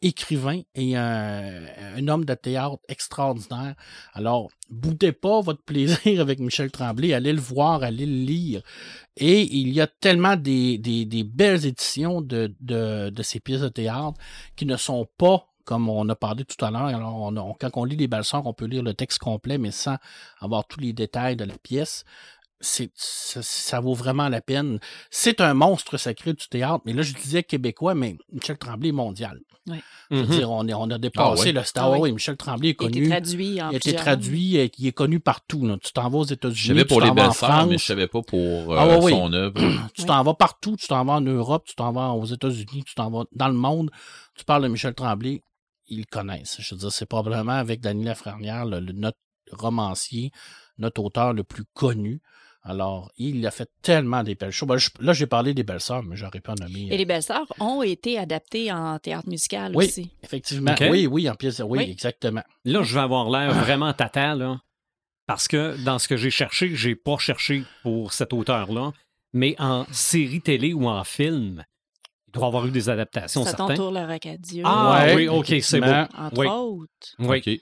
écrivain et un, homme de théâtre extraordinaire. Alors, boudez pas votre plaisir avec Michel Tremblay, allez le voir, allez le lire. Et il y a tellement des, belles éditions de, ces pièces de théâtre qui ne sont pas comme on a parlé tout à l'heure. Alors, quand on lit les sœurs, on peut lire le texte complet, mais sans avoir tous les détails de la pièce. C'est, ça, ça vaut vraiment la peine. C'est un monstre sacré du théâtre, mais là, je disais québécois, mais Michel Tremblay est mondial. Je veux Mhm. dire, on, est, on a dépassé Ah ouais? le Star Ah oui. Wars et Michel Tremblay est Il a été connu. traduit en Il a été traduit, et il est connu partout. là. Tu t'en vas aux Je États-Unis, savais tu pour les t'en vas en belles sœurs, mais je savais pas pour euh, Ah oui. son œuvre. tu t'en vas partout, tu t'en vas en Europe, tu t'en vas aux États-Unis, tu t'en vas dans le monde, tu parles de Michel Tremblay, ils le connaissent. Je veux dire, c'est probablement avec Dany Lafrenière, le, le- notre romancier, notre auteur le plus connu. Alors, il a fait tellement des belles choses. Ben, je- là, j'ai parlé des belles sœurs, mais j'aurais pas nommé. Et les belles-sœurs ont été adaptées en théâtre musical Oui. aussi. Effectivement. Oui, oui, en pièce. Oui, Oui. exactement. Là, je vais avoir l'air vraiment tata, là. Parce que dans ce que j'ai cherché, j'ai pas cherché pour cet auteur-là. Mais en série télé ou en film, il doit y avoir eu des adaptations, Ça t'entoure le Racadieux, Ah Ouais, oui, ok, c'est beau. effectivement. entre oui. autres. Oui.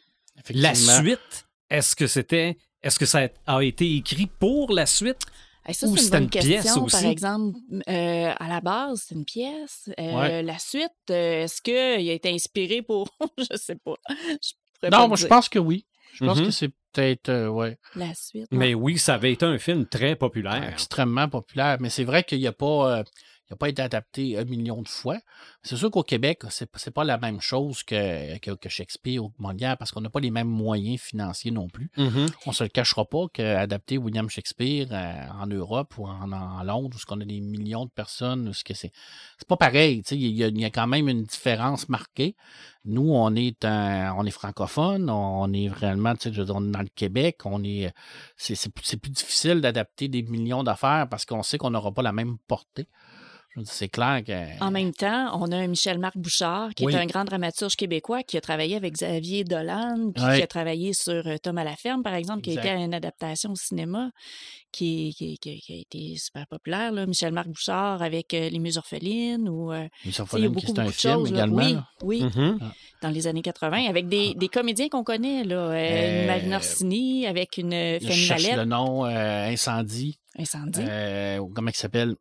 La suite, est-ce que c'était. Est-ce que ça a été écrit pour la suite? Hey, ça, Ou c'est une une pièce question. Par aussi? exemple, euh, à la base, c'est une pièce. Euh, Ouais. La suite, euh, est-ce qu'il a été inspiré pour? je sais pas. Je pourrais pas Non, te moi, je pense que oui. Je pense Mhm. que c'est peut-être, euh, ouais, La suite. Mais oui, ça avait été un film très populaire. extrêmement populaire. Mais c'est vrai qu'il n'y a pas, euh, il a pas été adapté un million de fois. C'est sûr qu'au Québec, c'est, c'est pas la même chose que, que, que Shakespeare ou Molière parce qu'on n'a pas les mêmes moyens financiers non plus. Mhm. On se le cachera pas qu'adapter William Shakespeare euh, en Europe ou en, en Londres, où on a des millions de personnes, où ce que c'est, c'est pas pareil. Il y, a, il y a quand même une différence marquée. Nous, on est un- on est francophone, on est vraiment, tu sais, dans le Québec, on est, c'est plus difficile d'adapter des millions d'affaires parce qu'on sait qu'on n'aura pas la même portée. C'est clair que. En même temps, on a un Michel-Marc Bouchard, qui Oui. est un grand dramaturge québécois, qui a travaillé avec Xavier Dolan, puis qui a travaillé sur euh, Tom à la ferme, par exemple, qui a été une adaptation au cinéma, qui, qui, qui- qui a été super populaire. Michel-Marc Bouchard avec euh, Les Muses orphelines, ou euh, a qui beaucoup, c'est un film choses. là. également. Oui, oui, Mhm. dans les années 80, avec des, des comédiens qu'on connaît, là. euh, une Marine Orsini, avec une Je cherche le nom, euh, Incendie. Incendie. Euh, comment il s'appelle?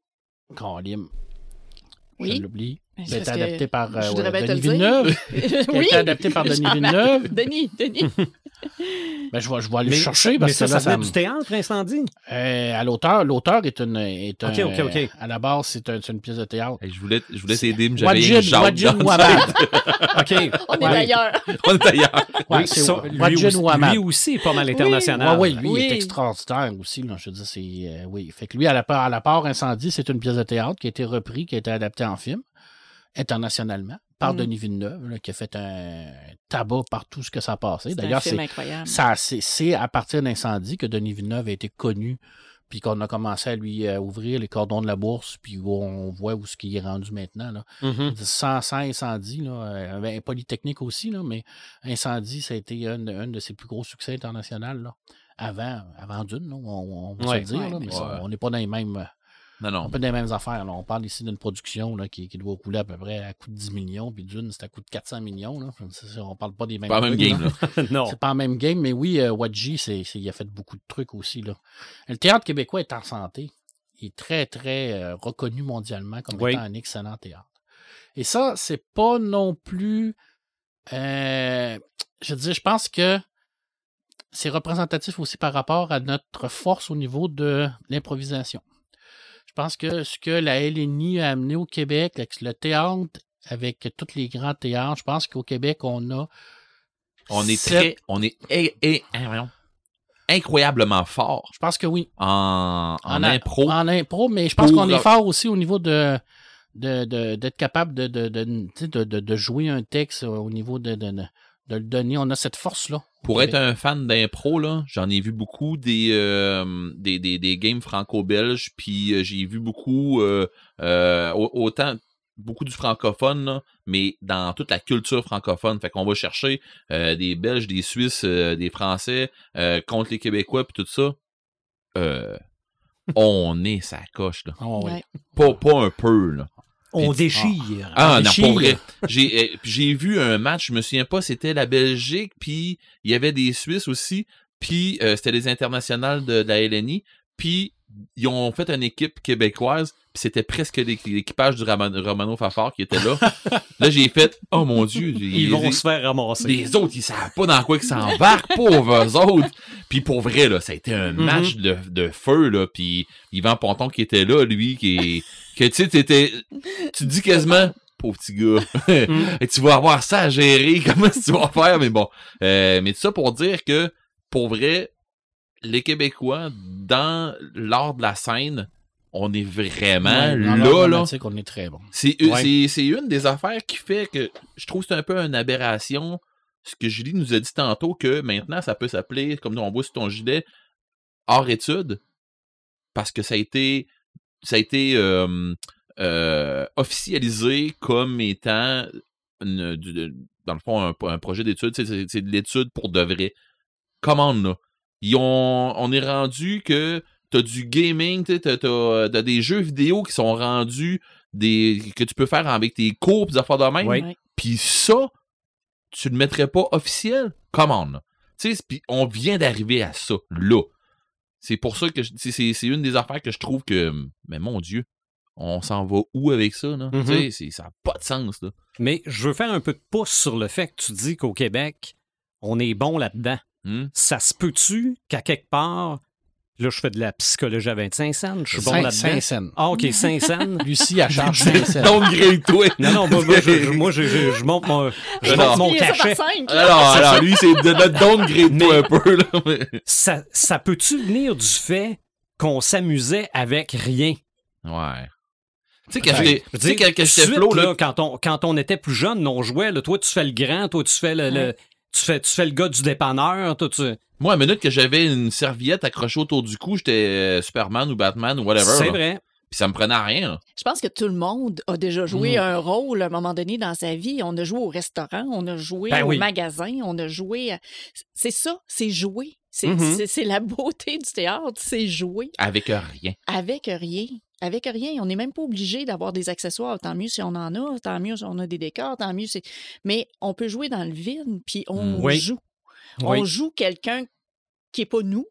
Calim. Oui. Je l'oublie. Ben, Ça c'est a été adapté par euh, Denis. Villeneuve. Qui a oui, été adapté par Denis Villeneuve. Denis, Denis. Ben, je, vais, je vais aller Mais, chercher mais parce ça, que ça là, ça, venait du théâtre, Incendie? Euh, à l'auteur, l'auteur est une, est un, Ok, ok, ok. à la base, c'est un- c'est une pièce de théâtre. Hey, je voulais, je voulais t'aider, mais j'avais une jambe. OK. On est d'ailleurs. On est ailleurs. Ouais, Oui, c'est ça, lui, aussi, est pas mal international. Ouais, oui, lui, il est Oui. extraordinaire aussi. Là, je veux dire, c'est, euh, oui. Fait que lui, à la part, à la part Incendie, c'est une pièce de théâtre qui a été reprise, qui a été adaptée en film, internationalement, par Mm. Denis Villeneuve, là, qui a fait un tabac par tout ce que ça a passé. C'est un D'ailleurs, film c'est, incroyable. ça, c'est, c'est à partir d'Incendie que Denis Villeneuve a été connu, puis qu'on a commencé à lui euh, ouvrir les cordons de la bourse, puis où on voit où ce qu'il est rendu maintenant. Là. Mhm. Sans, sans incendie, là, euh, ben, Polytechnique aussi, là, mais incendie, ça a été un, un de ses plus gros succès internationaux. Là. Avant, avant d'une, là, on, on va Ouais. se le dire, Ouais, là, mais mais ouais. ça, on n'est pas dans les mêmes. Non, On non. pas dans les mêmes affaires. là. On parle ici d'une production là, qui, qui doit rouler à peu près à coût de 10 millions, puis d'une, c'est à coût de 400 millions. Là. On parle pas des mêmes Pas même trucs, game, là. là. non. C'est pas le même game, mais oui, euh, Wadji, c'est, il a fait beaucoup de trucs aussi. Là. Le théâtre québécois est en santé. Il est très, très euh, reconnu mondialement comme Oui. étant un excellent théâtre. Et ça, c'est pas non plus. euh, je dire, je pense que c'est représentatif aussi par rapport à notre force au niveau de l'improvisation. Je pense que ce que la LNI a amené au Québec, avec le théâtre, avec tous les grands théâtres, je pense qu'au Québec, on a On est Sept- très, on est hein, incroyablement fort Je pense que oui. en, impro. En impro, mais je pense qu'on est fort aussi au niveau de d'être capable de, de, jouer un texte au niveau de, de, le donner. On a cette force-là. Pour être un fan d'impro, là, j'en ai vu beaucoup des, euh, des, des, des games franco-belges, puis euh, j'ai vu beaucoup, euh, euh, au- autant, beaucoup du francophone, là, mais dans toute la culture francophone. Fait qu'on va chercher euh, des Belges, des Suisses, euh, des Français euh, contre les Québécois, puis tout ça. Euh, on est sa coche, là. Ah. Pas, pas un peu, là. On déchire. Ah, non, déchire. pour vrai. J'ai puis j'ai vu un match, je me souviens pas, c'était la Belgique, puis il y avait des Suisses aussi, puis euh, c'était les internationales de, de la LNI, puis ils ont fait une équipe québécoise, puis c'était presque l'équ- l'équipage du Romano Fafard qui était là. là, j'ai fait, oh mon Dieu, Ils vont les, se faire ramasser. les autres, ils savent pas dans quoi ils s'embarquent, pauvres eux autres. Puis pour vrai, là, ça a été un Mhm. match de, de feu, là, puis Yvan Ponton qui était là, lui, qui que tu sais, t'étais- tu te dis quasiment, pauvre petit gars, Mhm. et tu vas avoir ça à gérer, comment tu vas faire, mais bon. Euh, mais tout ça pour dire que, pour vrai, les Québécois, dans l'art de la scène, on est vraiment Ouais, là, là. on est très bon. C'est une- Ouais. c'est- c'est une des affaires qui fait que je trouve que c'est un peu une aberration. Ce que Julie nous a dit tantôt, que maintenant, ça peut s'appeler, comme on voit sur ton gilet, hors études, parce que ça a été, ça a été euh, euh, officialisé comme étant, une- du- de- dans le fond, un, un projet d'études. C'est- C'est c'est de l'étude pour de vrai. Commande, là. Ils ont, on est rendu que t'as du gaming, t'as, t'as- t'as des jeux vidéo qui sont rendus des que tu peux faire avec tes cours pis des affaires de même. Puis ça, tu le mettrais pas officiel? Commande. Tu sais, on vient d'arriver à ça, là. C'est pour ça que c'est, une des affaires que je trouve que, mais mon Dieu, on s'en va où avec ça, là? Tu sais, c'est- ça n'a pas de sens, là. Mais je veux faire un peu de pouce sur le fait que tu dis qu'au Québec, on est bon là-dedans. Hmm? Ça se peut-tu qu'à quelque part, là, je fais de la psychologie à 25 cents, je suis bon là-dedans. Saint-Saëns. Ah, OK, 5 cents. Lucie, elle charge Saint-Saëns. Downgrade-toi! Non, non, moi, moi, je, moi, je, je- je monte mon, je Alors, monte mon cachet. Alors, alors, lui, c'est de notre downgrade-toi un peu, là. mais- Ça, ça peut-tu venir du fait qu'on s'amusait avec rien? Ouais. Tu sais, quand Ben, j'étais, je tu sais, veux quand, quand quand, on, quand on était plus jeune, on jouait, là, toi, tu fais le grand, toi, tu fais le, le- tu, fais, tu fais le gars du dépanneur, toi, tu... moi, à la minute que j'avais une serviette accrochée autour du cou, j'étais euh, Superman ou Batman ou whatever. C'est vrai. Puis ça me prenait à rien, là. Je pense que tout le monde a déjà joué Mm. un rôle à un moment donné dans sa vie. On a joué au restaurant, on a joué Ben au oui. magasin, on a joué. à- C'est ça, c'est jouer. C'est Mhm. c'est- c'est la beauté du théâtre, c'est jouer Avec rien. avec rien. Avec rien. On n'est même pas obligé d'avoir des accessoires. Tant mieux si on en a, tant mieux si on a des décors, tant mieux si. Mais on peut jouer dans le vide, puis on Mm. Oui. joue. Oui. On joue quelqu'un qui n'est pas nous,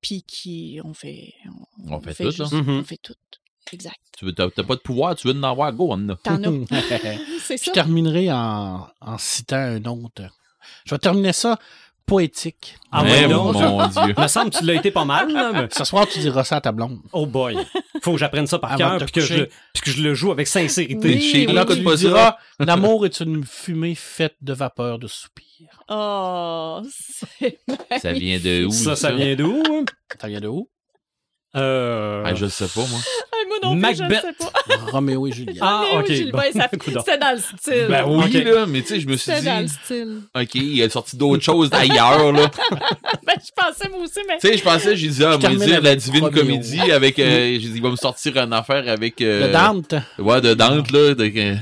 puis qui. On fait. On fait tout, là. juste- Mhm. On fait tout. Exact. Tu t'as pas de pouvoir, tu veux en avoir, go, on en a. T'en as. C'est Je terminerai en, en citant un autre. Je vais terminer ça poétique. Ah Eh, ouais, non. mon Dieu. me semble que tu l'as été pas mal, là, mais... Ce soir, tu diras ça à ta blonde. Oh boy. Faut que j'apprenne ça par cœur de puis que, je puis que je le joue avec sincérité. Oui, Chez oui, là, tu ça. diras, l'amour est une fumée faite de vapeur de soupir. Oh, c'est Ça vient de où? Ça, ça vient d'où? hein? Ça vient de où? Euh... Ah, je sais pas, moi. Ah, moi non plus, je sais pas. Roméo et Juliette. Ah, ok. Gilbert, bon. ça- Coudonc. C'était dans le style. Ben oui, là, mais tu sais, je me suis C'était dans le dit, style. OK, il a sorti d'autres choses d'ailleurs, là. Ben, je pensais moi aussi, mais. Tu sais, je pensais, j'ai dit, ah, termine dire la divine Roméo. comédie avec, euh, j'ai dit, il va me sortir une affaire avec, euh, Le Dante, Ouais, de Dante, là. de-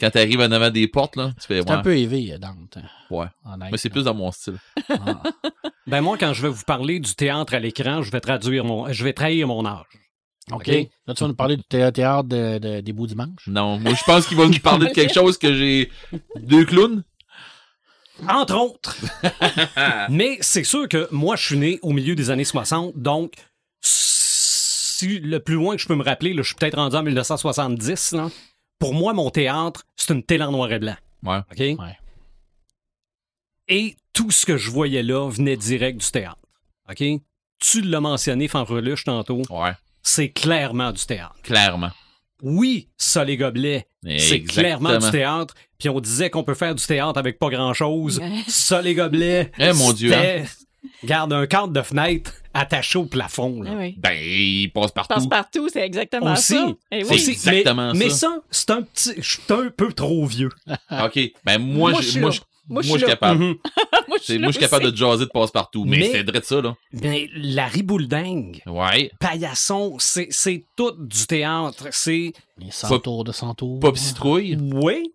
quand t'arrives en avant des portes, là, tu fais, c'est un ouais. peu élevé, Dante. Ouais. Honnête, Mais c'est plus dans mon style. Ah. Ben moi, quand je vais vous parler du théâtre à l'écran, je vais traduire mon, je vais trahir mon âge. OK. Là, tu vas nous parler du thé- théâtre de- de- des beaux dimanches? Non, moi, je pense qu'il va nous parler de quelque chose que j'ai deux clowns. Entre autres. Mais c'est sûr que moi, je suis né au milieu des années 60, donc si le plus loin que je peux me rappeler, là, je suis peut-être rendu en 1970. Là, pour moi, mon théâtre, c'est une télé en noir et blanc. Ouais. OK? Ouais. Et tout ce que je voyais là venait direct du théâtre. OK? Tu l'as mentionné, Fanfreluche, tantôt. Ouais. C'est clairement du théâtre. Clairement. Oui, ça, les gobelets, c'est clairement du théâtre. Puis on disait qu'on peut faire du théâtre avec pas grand-chose. Ça, les gobelets. Eh, mon Dieu, c'était- Garde un cadre de fenêtre attaché au plafond. Là. Ah oui. Ben, il passe partout. Passe-partout, c'est exactement Aussi. ça. Eh oui. Exactement mais, mais ça. ça, c'est un petit. Je suis un peu trop vieux. OK. Ben, moi, Moi, je suis moi, je- Moi, suis capable. Moi, je suis Moi, je suis capable de jaser de passe partout. Mais, Mais- c'est vrai de ça, là. Ben, la ribouledingue, Ouais. paillasson, c'est c'est tout du théâtre. C'est. Les centaures de centaures. Pop Citrouille. Oui.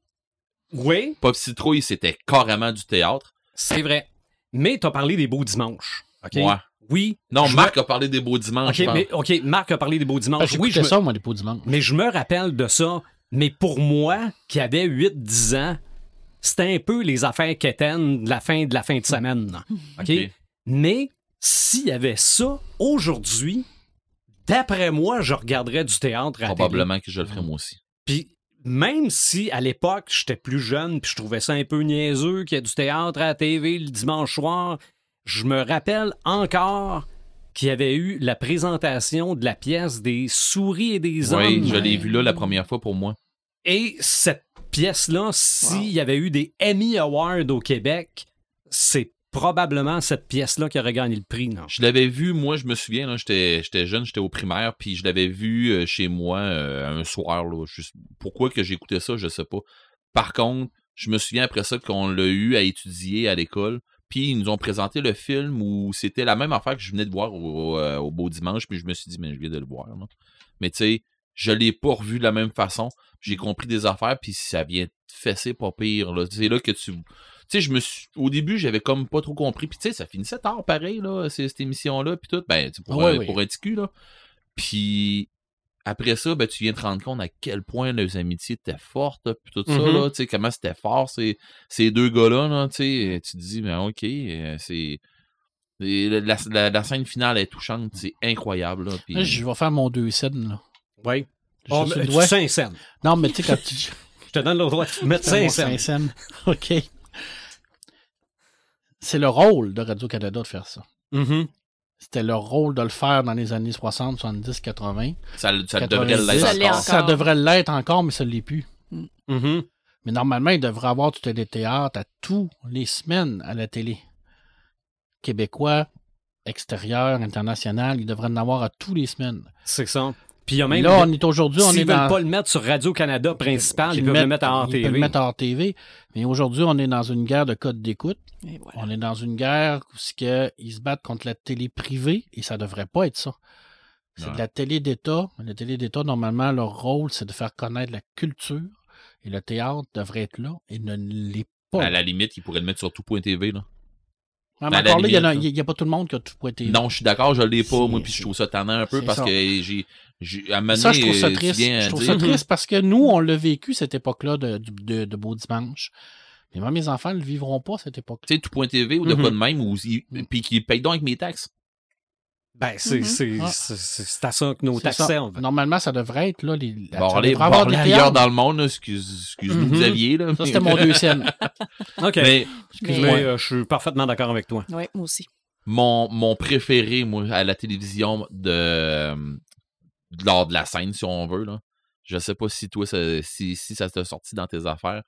Oui, Pop Citrouille, c'était carrément du théâtre. c'est vrai. Mais t'as parlé des beaux dimanches. OK? Ouais. Oui. Non, Je Marc a parlé des beaux dimanches, OK, mais, Marc a parlé des beaux Ah, dimanches. oui, J'écoutais je me- ça, moi, les beaux dimanches. mais je me rappelle de ça Mais pour moi, qui avait 8-10 ans, c'était un peu les affaires quétaines de la fin de la fin de semaine. OK? Mais s'il y avait ça aujourd'hui, d'après moi, je regarderais du théâtre à. Probablement que je le ferais moi aussi. Puis même si à l'époque j'étais plus jeune puis je trouvais ça un peu niaiseux qu'il y ait du théâtre à la TV le dimanche soir, je me rappelle encore qu'il y avait eu la présentation de la pièce des souris et des hommes. Oui, je l'ai vu là la première fois pour moi. Et cette pièce-là, s'il y avait eu des Emmy Awards au Québec, c'est probablement cette pièce-là qui aurait gagné le prix. Non? Je l'avais vu, moi, je me souviens, j'étais, jeune, j'étais au primaire, puis je l'avais vu euh, chez moi euh, un soir. Là, juste- pourquoi que j'écoutais ça, je sais pas. Par contre, je me souviens après ça qu'on l'a eu à étudier à l'école, puis ils nous ont présenté le film où c'était la même affaire que je venais de voir au, euh, au Beau Dimanche, puis je me suis dit, mais je viens de le voir. là. Mais tu sais, je l'ai pas revu de la même façon. J'ai compris des affaires, puis ça vient te fesser pas pire. là. C'est là que tu tu sais, je me suis. Au début, j'avais comme pas trop compris. Puis, tu sais, ça finissait tard, pareil, là, cette émission-là, puis tout. Ben, pour, un, oui. pour un petit cul, là. Puis, après ça, ben, tu viens te rendre compte à quel point les amitiés étaient fortes, puis tout ça, Mhm. là. Tu sais, comment c'était fort, ces, ces deux gars-là, là. Tu sais, tu te dis, ben, OK, euh, c'est. La, la- la scène finale est touchante, c'est incroyable. Là, je vais faire mon deux scènes, là. Oui. Je Oh, mais cinq cents. Non, mais tu sais, quand tu. Je te donne le droit de mettre Fais mon 5 cents. cinq scènes. OK. C'est le rôle de Radio-Canada de faire ça. Mhm. C'était le rôle de le faire dans les années 60, 70, 80. ça, ça 90. devrait l'être encore. Ça devrait l'être encore, mais ça ne l'est plus. Mhm. Mais normalement, il devrait avoir du téléthéâtre à tous les semaines à la télé. Québécois, extérieur, international, il devrait en avoir à tous les semaines. C'est ça. Puis il y a même. là, on est aujourd'hui, on S'ils veulent dans... pas le mettre sur Radio-Canada principal, ils peuvent le mettre en Ils peuvent TV. le mettre hors TV. Mais aujourd'hui, on est dans une guerre de code d'écoute. Voilà. On est dans une guerre où ils se battent contre la télé privée et ça devrait pas être ça. C'est Ouais. de la télé d'État. La télé d'État, normalement, leur rôle, c'est de faire connaître la culture. Et le théâtre devrait être là et ne l'est pas. À la limite, ils pourraient le mettre sur tout.tv, là. Ah, mais encore là, il en a- n'y a, pas tout le monde qui a tout pointé. Non, je suis d'accord, je l'ai pas, moi, puis je trouve ça tannant un peu parce ça. que j'ai. Ça, je trouve ça triste. Je trouve dire- ça triste parce que nous, on l'a vécu cette époque-là de, de, de Beau Dimanche. Mais moi, mes enfants ne le vivront pas cette époque-là. Tu sais, tout.tv ou de quoi de même, ou Mhm. puis qu'ils payent donc avec mes taxes. Ben, c'est Mhm. c'est- Ah. c'est- c'est- c'est à ça que nos taxes servent. Normalement, ça devrait être là. Les, ça Bon, avoir bon, des ailleurs dans le monde, là, excuse, excuse-nous, Mhm. Xavier, là. Ça, c'était mon deux scènes. OK. Mais Excuse-moi. Euh, je suis parfaitement d'accord avec toi. Ouais, moi aussi. mon, mon préféré, moi, à la télévision de, euh, lors de la scène, si on veut, là. Je sais pas si toi, ça- si, si ça t'a sorti dans tes affaires,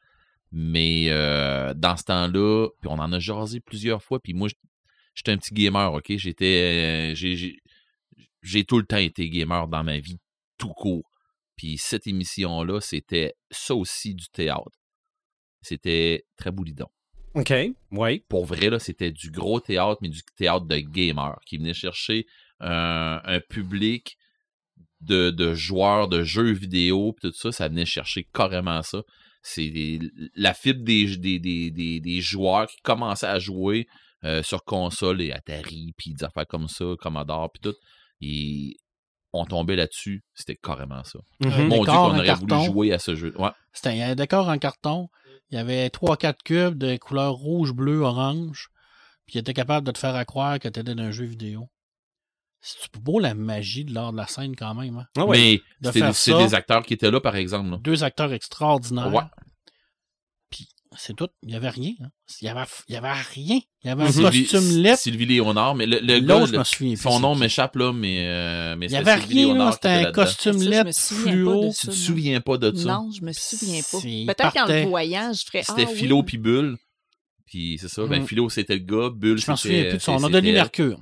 mais euh, dans ce temps-là, puis on en a jasé plusieurs fois, puis moi, j'étais un petit gamer, OK? J'étais... euh, j'ai- tout le temps été gamer dans ma vie, tout court. Puis cette émission-là, c'était ça aussi du théâtre. C'était très boulidon OK. Oui. pour vrai, là, c'était du gros théâtre, mais du théâtre de gamers qui venait chercher un public de, de joueurs de jeux vidéo, pis tout ça, ça venait chercher carrément ça. C'est la fibre des, des, des, des, des joueurs qui commençaient à jouer euh, sur console et Atari, puis des affaires comme ça, Commodore, puis tout. Et on tombait là-dessus, c'était carrément ça. Un Mon Dieu, décor, qu'on un aurait voulu carton. jouer à ce jeu. Ouais. C'était un décor en carton. Il y avait 3-4 cubes de couleur rouge, bleu, orange. Puis il était capable de te faire à croire que tu étais dans un jeu vidéo. C'est beau la magie de l'art de la scène quand même. hein. Ah oui. Mais De c'était c'est des acteurs qui étaient là, par exemple. là. Deux acteurs extraordinaires. Ouais. Puis c'est tout. Il n'y avait rien. hein. Il n'y avait, il y avait rien. Il y avait un Sylvie- costume lettre. Sylvie Léonard, mais le, le gars, le- souviens son nom m'échappe là, mais, euh, mais Il n'y c'était avait Sylvie rien. C'était était un costume Ça, je me lettre souviens pas fluo. de Tu ça, te non. souviens pas de ça? Non, je me souviens pas. Peut-être qu'en le voyant, je ferais C'était ah, Philo oui. puis Bulle. Puis c'est ça, ben Mhm. Philo c'était le gars, Bulle Je m'en c'était... souviens plus de son nom. c'était- Denis Mercure.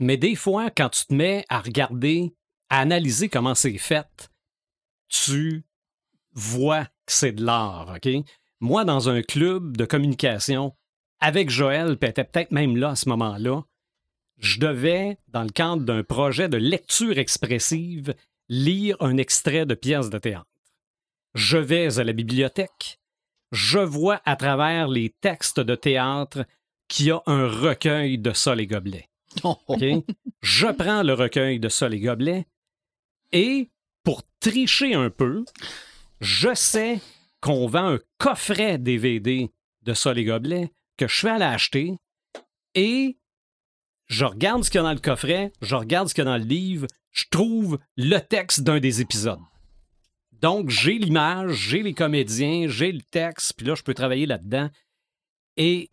Mais des fois, quand tu te mets à regarder, à analyser comment c'est fait, tu vois que c'est de l'art? Moi, dans un club de communication, avec Joël, puis était peut-être même là à ce moment-là, je devais, dans le cadre d'un projet de lecture expressive, lire un extrait de pièce de théâtre. Je vais à la bibliothèque, je vois à travers les textes de théâtre qu'il y a un recueil de Sol et Gobelets. Je prends le recueil de Sol et Gobelets et pour tricher un peu, je sais qu'on vend un coffret DVD de ça, les gobelets, que je fais aller acheter et je regarde ce qu'il y a dans le coffret, je regarde ce qu'il y a dans le livre, je trouve le texte d'un des épisodes. Donc, j'ai l'image, j'ai les comédiens, j'ai le texte, puis là, je peux travailler là-dedans. Et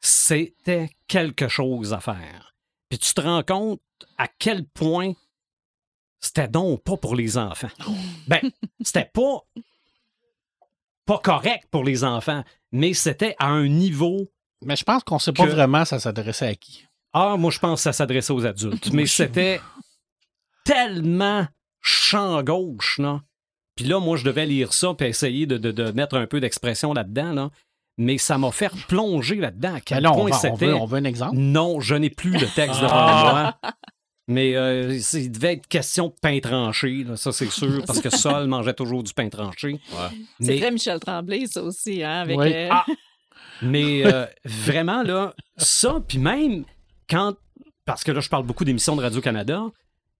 c'était quelque chose à faire. Puis tu te rends compte à quel point c'était donc pas pour les enfants. Ben, c'était pas pas correct pour les enfants, mais c'était à un niveau. Mais je pense qu'on sait pas vraiment ça s'adressait à qui. Ah, moi, je pense que ça s'adressait aux adultes, mais c'était tellement champ gauche, là. Puis là, moi, je devais lire ça puis essayer de, de- de mettre un peu d'expression là-dedans, là. Mais ça m'a fait plonger là-dedans. À quel là, on, point on c'était. veut, on veut un exemple. Non, je n'ai plus le texte devant Ah. moi. Mais euh, c'est- il devait être question de pain tranché, là, ça c'est sûr, parce que Sol mangeait toujours du pain tranché. C'est Mais, très Michel Tremblay, ça aussi, hein, avec... Oui. euh, Ah! mais euh, vraiment, là, ça, puis même quand. Parce que là, je parle beaucoup d'émissions de Radio-Canada,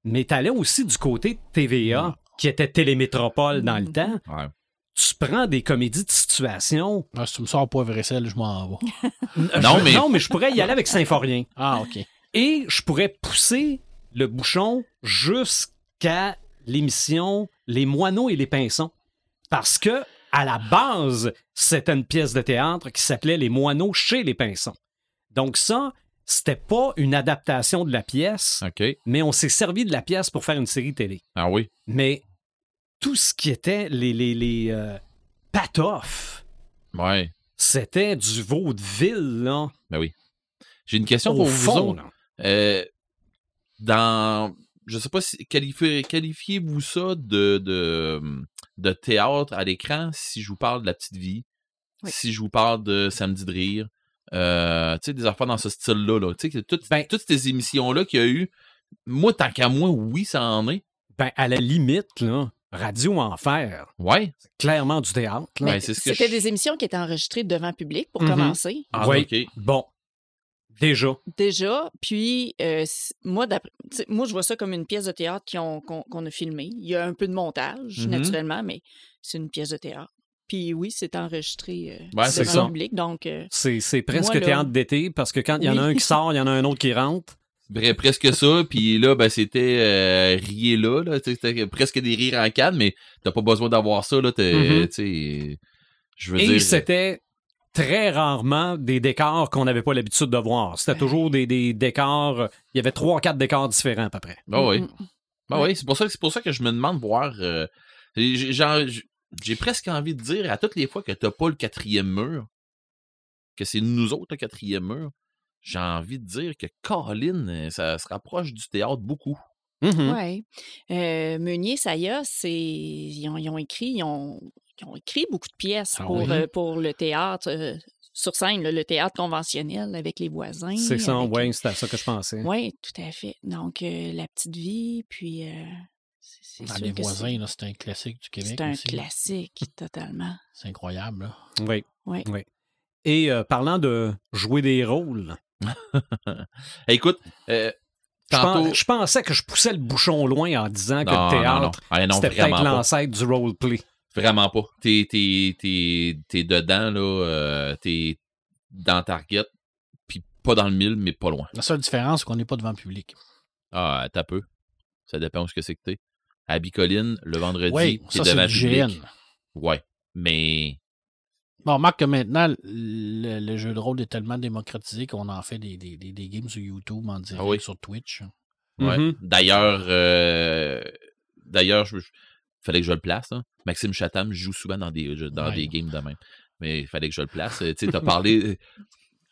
mais t'allais aussi du côté de TVA, qui était Télémétropole dans le temps. Tu prends des comédies de situation. Ah, si tu me sors poivre et sel, je m'en vais. Non, Je- mais- non, mais je pourrais y aller avec Symphorien. Ah, OK. Et je pourrais pousser le bouchon jusqu'à l'émission Les moineaux et les pinsons. Parce que, à la base, c'était une pièce de théâtre qui s'appelait Les moineaux chez les pinsons. Donc, ça, c'était pas une adaptation de la pièce, OK. mais on s'est servi de la pièce pour faire une série télé. Ah oui. Mais tout ce qui était les, les, les euh, patoffs, Ouais. c'était du vaudeville, là. Ben oui. J'ai une question Au pour vous fond, autres. là. Euh, dans. Je sais pas si. qualifiez- Qualifiez-vous ça de, de, de théâtre à l'écran si je vous parle de la petite vie, Oui. si je vous parle de Samedi de rire, euh, tu sais, des affaires dans ce style-là. Là. Tu sais, que toutes, Ben- toutes ces émissions-là qu'il y a eu, moi, tant qu'à moi, oui, ça en est. Ben, à la limite, là, Radio Enfer, Ouais. clairement du théâtre. là. Ben, C'était je- des émissions qui étaient enregistrées devant public, pour Mhm. commencer. Ah, Oui. ok. Bon, déjà. Déjà, puis euh, moi, moi, je vois ça comme une pièce de théâtre qu'on a filmée. Il y a un peu de montage, Mhm. naturellement, mais c'est une pièce de théâtre. Puis oui, c'est enregistré euh, Ouais, c'est devant public, donc euh, C'est, c'est presque Moi, là- théâtre d'été parce que quand il y en a Oui. un qui sort, il y en a un autre qui rentre. Vrai, presque ça, puis là, ben, c'était euh, rier là, c'était presque des rires en canne, mais t'as pas besoin d'avoir ça, là, t'es, tu sais, je veux Et dire... c'était très rarement des décors qu'on n'avait pas l'habitude de voir. C'était toujours des, des décors. Il y avait trois, quatre décors différents à peu près. Ah oui. mm, Ben oui, c'est pour ça que c'est pour ça que je me demande voir. euh, j'ai, genre, j'ai presque envie de dire à toutes les fois que t'as pas le quatrième mur, que c'est nous autres le quatrième mur. J'ai envie de dire que Colin, euh, ça se rapproche du théâtre beaucoup. Mhm. ouais. Euh, Meunier, Saya, c'est ils ont, ils ont écrit, ils ont, ils ont écrit beaucoup de pièces Ah pour, oui? euh, pour le théâtre euh, sur scène, là, le théâtre conventionnel avec les voisins. C'est ça, avec- ouais, c'était à ça que je pensais. Oui, tout à fait. Donc, euh, La Petite Vie, puis... euh, c'est- c'est Ah, les voisins, c'est- là, c'est un classique du Québec. C'est un aussi. classique, totalement. C'est incroyable. Là. Oui. Oui. Oui. Et euh, parlant de jouer des rôles, écoute, euh, je, tantôt. pen- je pensais que je poussais le bouchon loin en disant que le non, non. théâtre, Ah, non, c'était vraiment peut-être l'ancêtre du roleplay. Vraiment pas. T'es, t'es, t'es, t'es dedans, là. euh, t'es dans Target, puis pas dans le mille, mais pas loin. La seule différence, c'est qu'on n'est pas devant le public. Ah, t'as peu. Ça dépend où ce que c'est que t'es. À Bicoline, le vendredi, t'es ça, c'est devant du le public. GN. Ouais. Mais. Bon, remarque que maintenant, le, le jeu de rôle est tellement démocratisé qu'on en fait des, des, des, des games sur YouTube, en direct, Ah oui. sur Twitch. Ouais. Mhm. D'ailleurs, euh, d'ailleurs, je, je- fallait que je le place. hein. Maxime Chatham joue souvent dans des jeux- dans Ouais. des games de même. Mais il fallait que je le place. Euh, Tu sais, t'as parlé.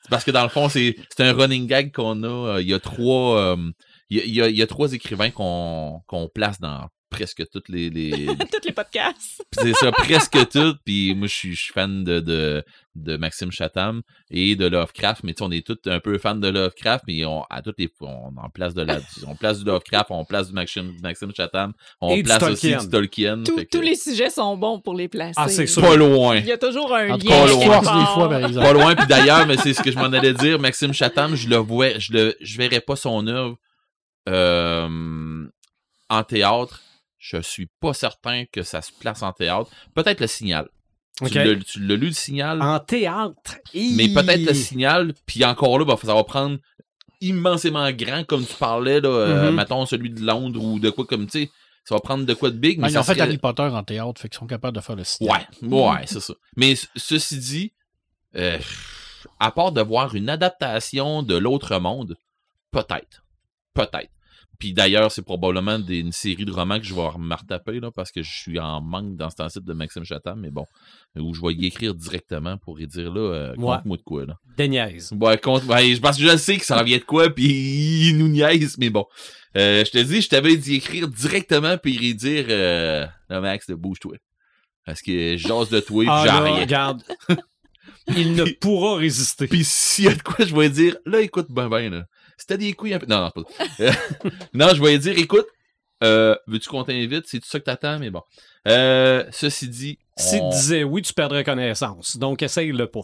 c'est Parce que dans le fond, c'est c'est un running gag qu'on a. euh, Il y a trois. euh, il y a- il y, a, il y a trois écrivains qu'on qu'on place dans presque toutes les. les Tous les podcasts. c'est ça, presque toutes. Puis moi, je suis fan de, de, de Maxime Chatham et de Lovecraft. Mais tu sais, on est tous un peu fans de Lovecraft. Mais on, à toutes les fois, on en place de la, on place du Lovecraft, on place du Maxime, Maxime Chatham, on Et du place aussi Tolkien. du Tolkien. Tous- fait que- Tous les sujets sont bons pour les placer. Ah, c'est sûr. Pas loin. Il y a toujours un En lien. on loin. des fois, part. par exemple. Pas loin. Puis d'ailleurs, mais c'est ce que je m'en allais dire. Maxime Chatham, je le vois, je le, je verrais pas son œuvre euh, en théâtre Je suis pas certain que ça se place en théâtre. Peut-être le signal. Tu l'as- lu le signal, En théâtre. mais peut-être le signal, puis encore là, bah, ça va prendre immensément grand, comme tu parlais, là, euh, Mhm. mettons celui de Londres ou de quoi comme, tu sais, ça va prendre de quoi de big, mais Ben, ils ont fait serait- Harry Potter en théâtre, fait qu'ils sont capables de faire le style. Ouais, ouais, c'est ça. Mais ceci dit, euh, à part de voir une adaptation de l'autre monde, peut-être. Peut-être. Puis d'ailleurs, c'est probablement des- une série de romans que je vais retaper, là, parce que je suis en manque dans ce temps-ci de Maxime Chatham, mais bon, où je vais y écrire directement pour y dire, là, euh, Ouais. compte-moi de quoi, là. Des niaises. Ouais, compte, ouais, parce que je sais que ça en vient de quoi, puis il nous niaise, mais bon. Euh, je te dis, je t'avais dit écrire directement, puis y dire, euh, non, Max, bouge-toi. Parce que j'ose de toi, Ah rien. regarde. Il ne pourra résister. Puis s'il y a de quoi, je vais dire, là, écoute, ben, ben, là. C'était des couilles un peu. Non, non, pas. Non, je vais dire, écoute, euh, veux-tu qu'on t'invite? C'est tout ça que t'attends, mais bon. Euh, ceci dit, Si tu disais oui, tu perdrais connaissance. Donc, essaye-le pas.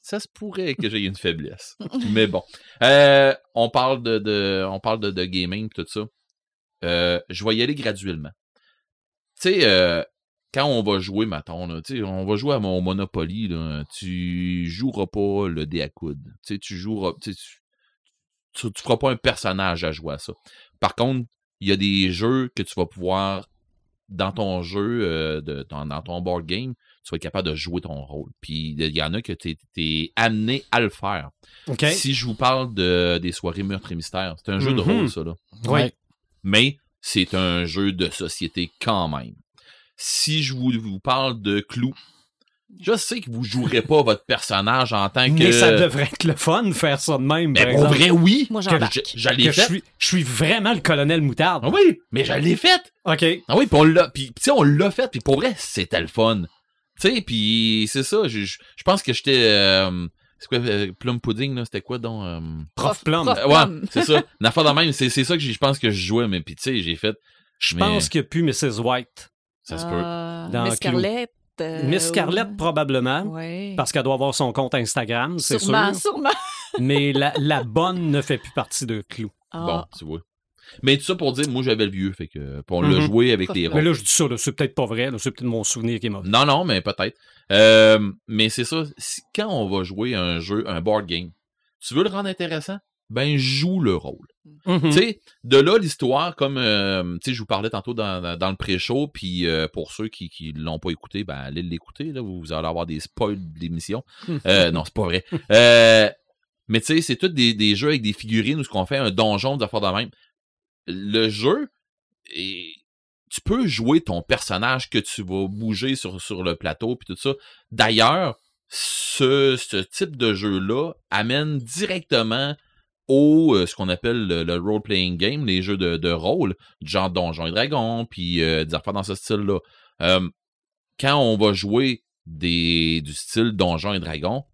ça se pourrait que j'aie une faiblesse. Mais bon. Euh, on parle de, de- on parle de, de gaming tout ça. Euh, je vais y aller graduellement. Tu sais, euh, quand on va jouer, mettons, là, tu sais, on va jouer à mon Monopoly, là, tu joueras pas le dé à coude. Tu sais, tu joueras. Tu, sais, tu, tu- tu feras pas un personnage à jouer à ça. Par contre, il y a des jeux que tu vas pouvoir, dans ton jeu, euh, de, dans, dans ton board game, tu vas être capable de jouer ton rôle. Puis il y en a que tu es, amené à le faire. OK? Si je vous parle de, des soirées meurtres et mystères, c'est un jeu de Mhm. rôle, ça. Là. Oui. Mais c'est un jeu de société quand même. Si je vous, vous parle de Clou, je sais que vous jouerez pas votre personnage en tant que. Mais ça devrait être le fun de faire ça de même, Mais pour vrai, oui. Moi, Que j'embarque. je, suis, je suis vraiment le colonel Moutarde. Ah oui, mais je l'ai fait. OK. Ah oui, puis on l'a, puis tu sais, on l'a fait, puis pour vrai, c'était le fun. Tu sais, puis c'est ça, je, je je pense que j'étais, euh, c'est quoi, euh, Plum Pudding, là, c'était quoi donc? euh, Prof Plum. prof. euh, ouais, c'est ça. Une affaire de même, c'est, c'est ça que je pense que je jouais, mais puis tu sais, j'ai fait, Je mais- pense qu'il n'y a plus Mrs. White. ça se peut. Euh, Dans Miss. Scarlett. Euh, Miss Scarlett, ou- probablement. Ouais. Parce qu'elle doit avoir son compte Instagram, c'est sûr. Sûrement, sûrement. Mais la, la bonne ne fait plus partie de Clou. Ah. Bon, tu vois. Mais tout ça pour dire, moi j'avais le vieux, fait que, puis on l'a Mhm. joué avec les. Mais là, je dis ça, c'est peut-être pas vrai. C'est peut-être mon souvenir qui est mauvais. Non, non, mais peut-être. Euh, mais c'est ça, si- quand on va jouer un jeu, un board game, tu veux le rendre intéressant? Ben, joue le rôle. Tu sais, de là, l'histoire, comme euh, tu sais, je vous parlais tantôt dans, dans- dans le pré-show, puis euh, pour ceux qui qui l'ont pas écouté, ben allez l'écouter, là, vous allez avoir des spoils de l'émission. Euh, non, c'est pas vrai. Euh, mais tu sais, c'est tous des, des jeux avec des figurines où ce qu'on fait un donjon de de même. Le jeu, et tu peux jouer ton personnage que tu vas bouger sur, sur le plateau, puis tout ça. D'ailleurs, ce, ce type de jeu-là amène directement au euh, ce qu'on appelle le, le role-playing game, les jeux de, de rôle, genre Donjons et Dragons, puis euh, des affaires dans ce style-là. Euh, quand on va jouer des, du style Donjons et Dragons,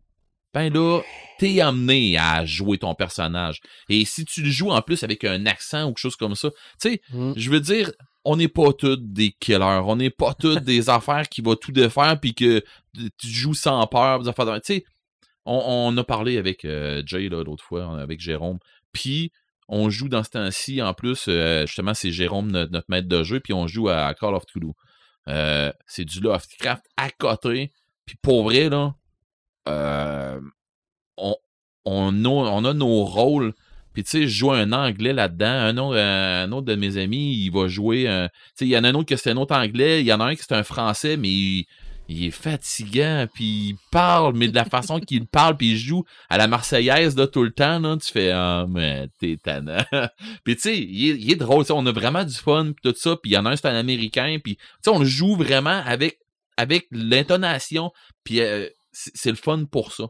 ben là, t'es amené à jouer ton personnage. Et si tu le joues en plus avec un accent ou quelque chose comme ça, tu sais, Mm. je veux dire, on n'est pas tous des killers, on n'est pas tous des affaires qui vont tout défaire puis que tu joues sans peur, des affaires Tu sais, on, a parlé avec euh, Jay l'autre fois, avec Jérôme, puis on joue dans ce temps-ci, en plus, euh, justement, c'est Jérôme, notre, maître de jeu, puis on joue à Call of Cthulhu. Euh, c'est du Lovecraft à côté, puis pour vrai, là, euh, on, on, a, on a nos rôles. Puis tu sais, je joue un anglais là-dedans. Un autre, un autre de mes amis, il va jouer. Tu sais, il y en a un autre que c'est un autre anglais. Il y en a un qui c'est un français, mais il, il est fatigant. Puis il parle, mais de la façon qu'il parle, puis il joue à la Marseillaise là, tout le temps. Là, tu fais Ah, mais t'es tannant. puis tu sais, il, est- il est drôle. On a vraiment du fun, puis tout ça. Puis il y en a un, c'est un américain. Puis tu sais, on le joue vraiment avec, avec l'intonation. Puis euh, c'est le fun pour ça.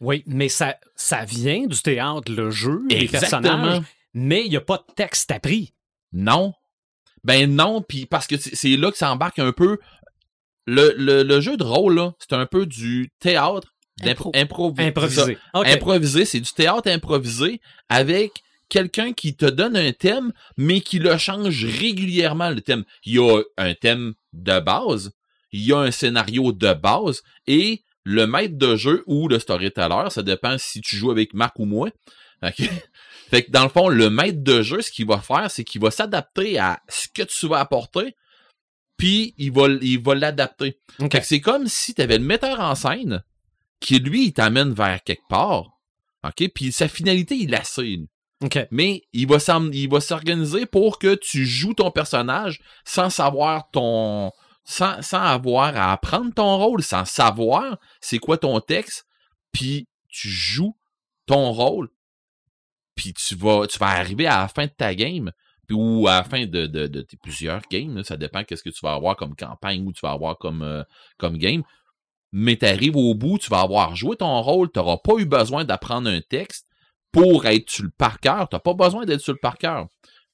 Oui, mais ça, ça vient du théâtre, le jeu, les Exactement. personnages, mais il n'y a pas de texte appris. Non. Ben non, puis parce que c'est là que ça embarque un peu. Le, le, le jeu de rôle, c'est un peu du théâtre Impro. Improvisé. Improvisé, c'est du théâtre improvisé avec quelqu'un qui te donne un thème, mais qui le change régulièrement, le thème. Il y a un thème de base, il y a un scénario de base, et le maître de jeu ou le storyteller, ça dépend si tu joues avec Marc ou moi. OK? Fait que dans le fond, le maître de jeu, ce qu'il va faire, c'est qu'il va s'adapter à ce que tu vas apporter, puis il va, il va l'adapter. OK. Fait que c'est comme si tu avais le metteur en scène qui, lui, il t'amène vers quelque part. OK? Puis sa finalité, il la sait. OK. Mais il va s'organiser pour que tu joues ton personnage sans savoir ton. Sans, sans avoir à apprendre ton rôle, sans savoir c'est quoi ton texte, puis tu joues ton rôle, puis tu vas, tu vas arriver à la fin de ta game, ou à la fin de, plusieurs games, ça dépend qu'est-ce que tu vas avoir comme campagne ou tu vas avoir comme, euh, game. Mais tu arrives au bout, tu vas avoir joué ton rôle, tu n'auras pas eu besoin d'apprendre un texte pour être sur le par cœur. Tu n'as pas besoin d'être sur le par cœur.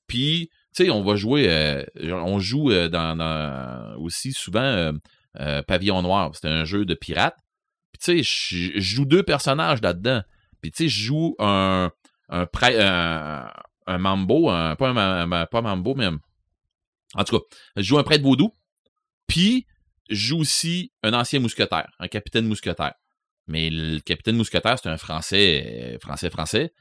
Puis, tu sais, on va jouer, euh, on joue euh, dans, aussi souvent Pavillon Noir. C'est un jeu de pirates. Puis, tu sais, je joue deux personnages là-dedans. Puis, tu sais, je joue un, un, un mambo, un- pas un, pas mambo, mais en tout cas, je joue un prêtre vaudou. Puis, je joue aussi un ancien mousquetaire, un capitaine mousquetaire. Mais le capitaine mousquetaire, c'est un français, français, français.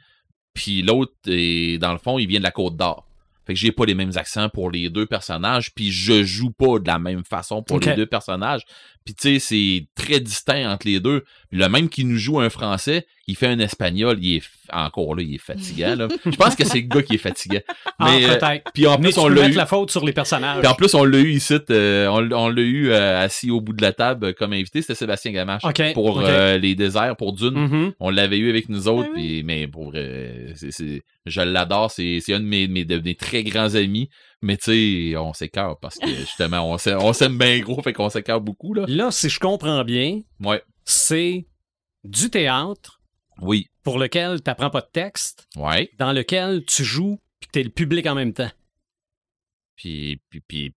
Puis l'autre, dans le fond, il vient de la Côte d'Or. Fait que j'ai pas les mêmes accents pour les deux personnages, puis je joue pas de la même façon pour les deux personnages. Puis tu sais, c'est très distinct entre les deux. Le même qui nous joue un français, il fait un espagnol, il est encore là, il est fatigant. Là. Je pense que c'est le gars qui est fatigant. Ah, Mais, euh, peut-être. puis en Mais plus, tu on l'a eu. la faute sur les personnages. Puis en plus, on l'a eu ici, euh, on, l'a eu euh, assis au bout de la table euh, comme invité, c'était Sébastien Gamache. OK, Pour euh, les déserts, pour Dune. Mhm. On l'avait eu avec nous autres, Ah oui. mais pour vrai, c'est- c'est- je l'adore, c'est c'est un de mes, mes, de mes très grands amis. Mais tu sais, on s'écœure parce que justement, on s'aime bien gros, fait qu'on s'écœure beaucoup. Là. Là, si je comprends bien, Ouais. c'est du théâtre Oui. pour lequel tu n'apprends pas de texte, Ouais. dans lequel tu joues puis tu es le public en même temps. Puis, puis, puis,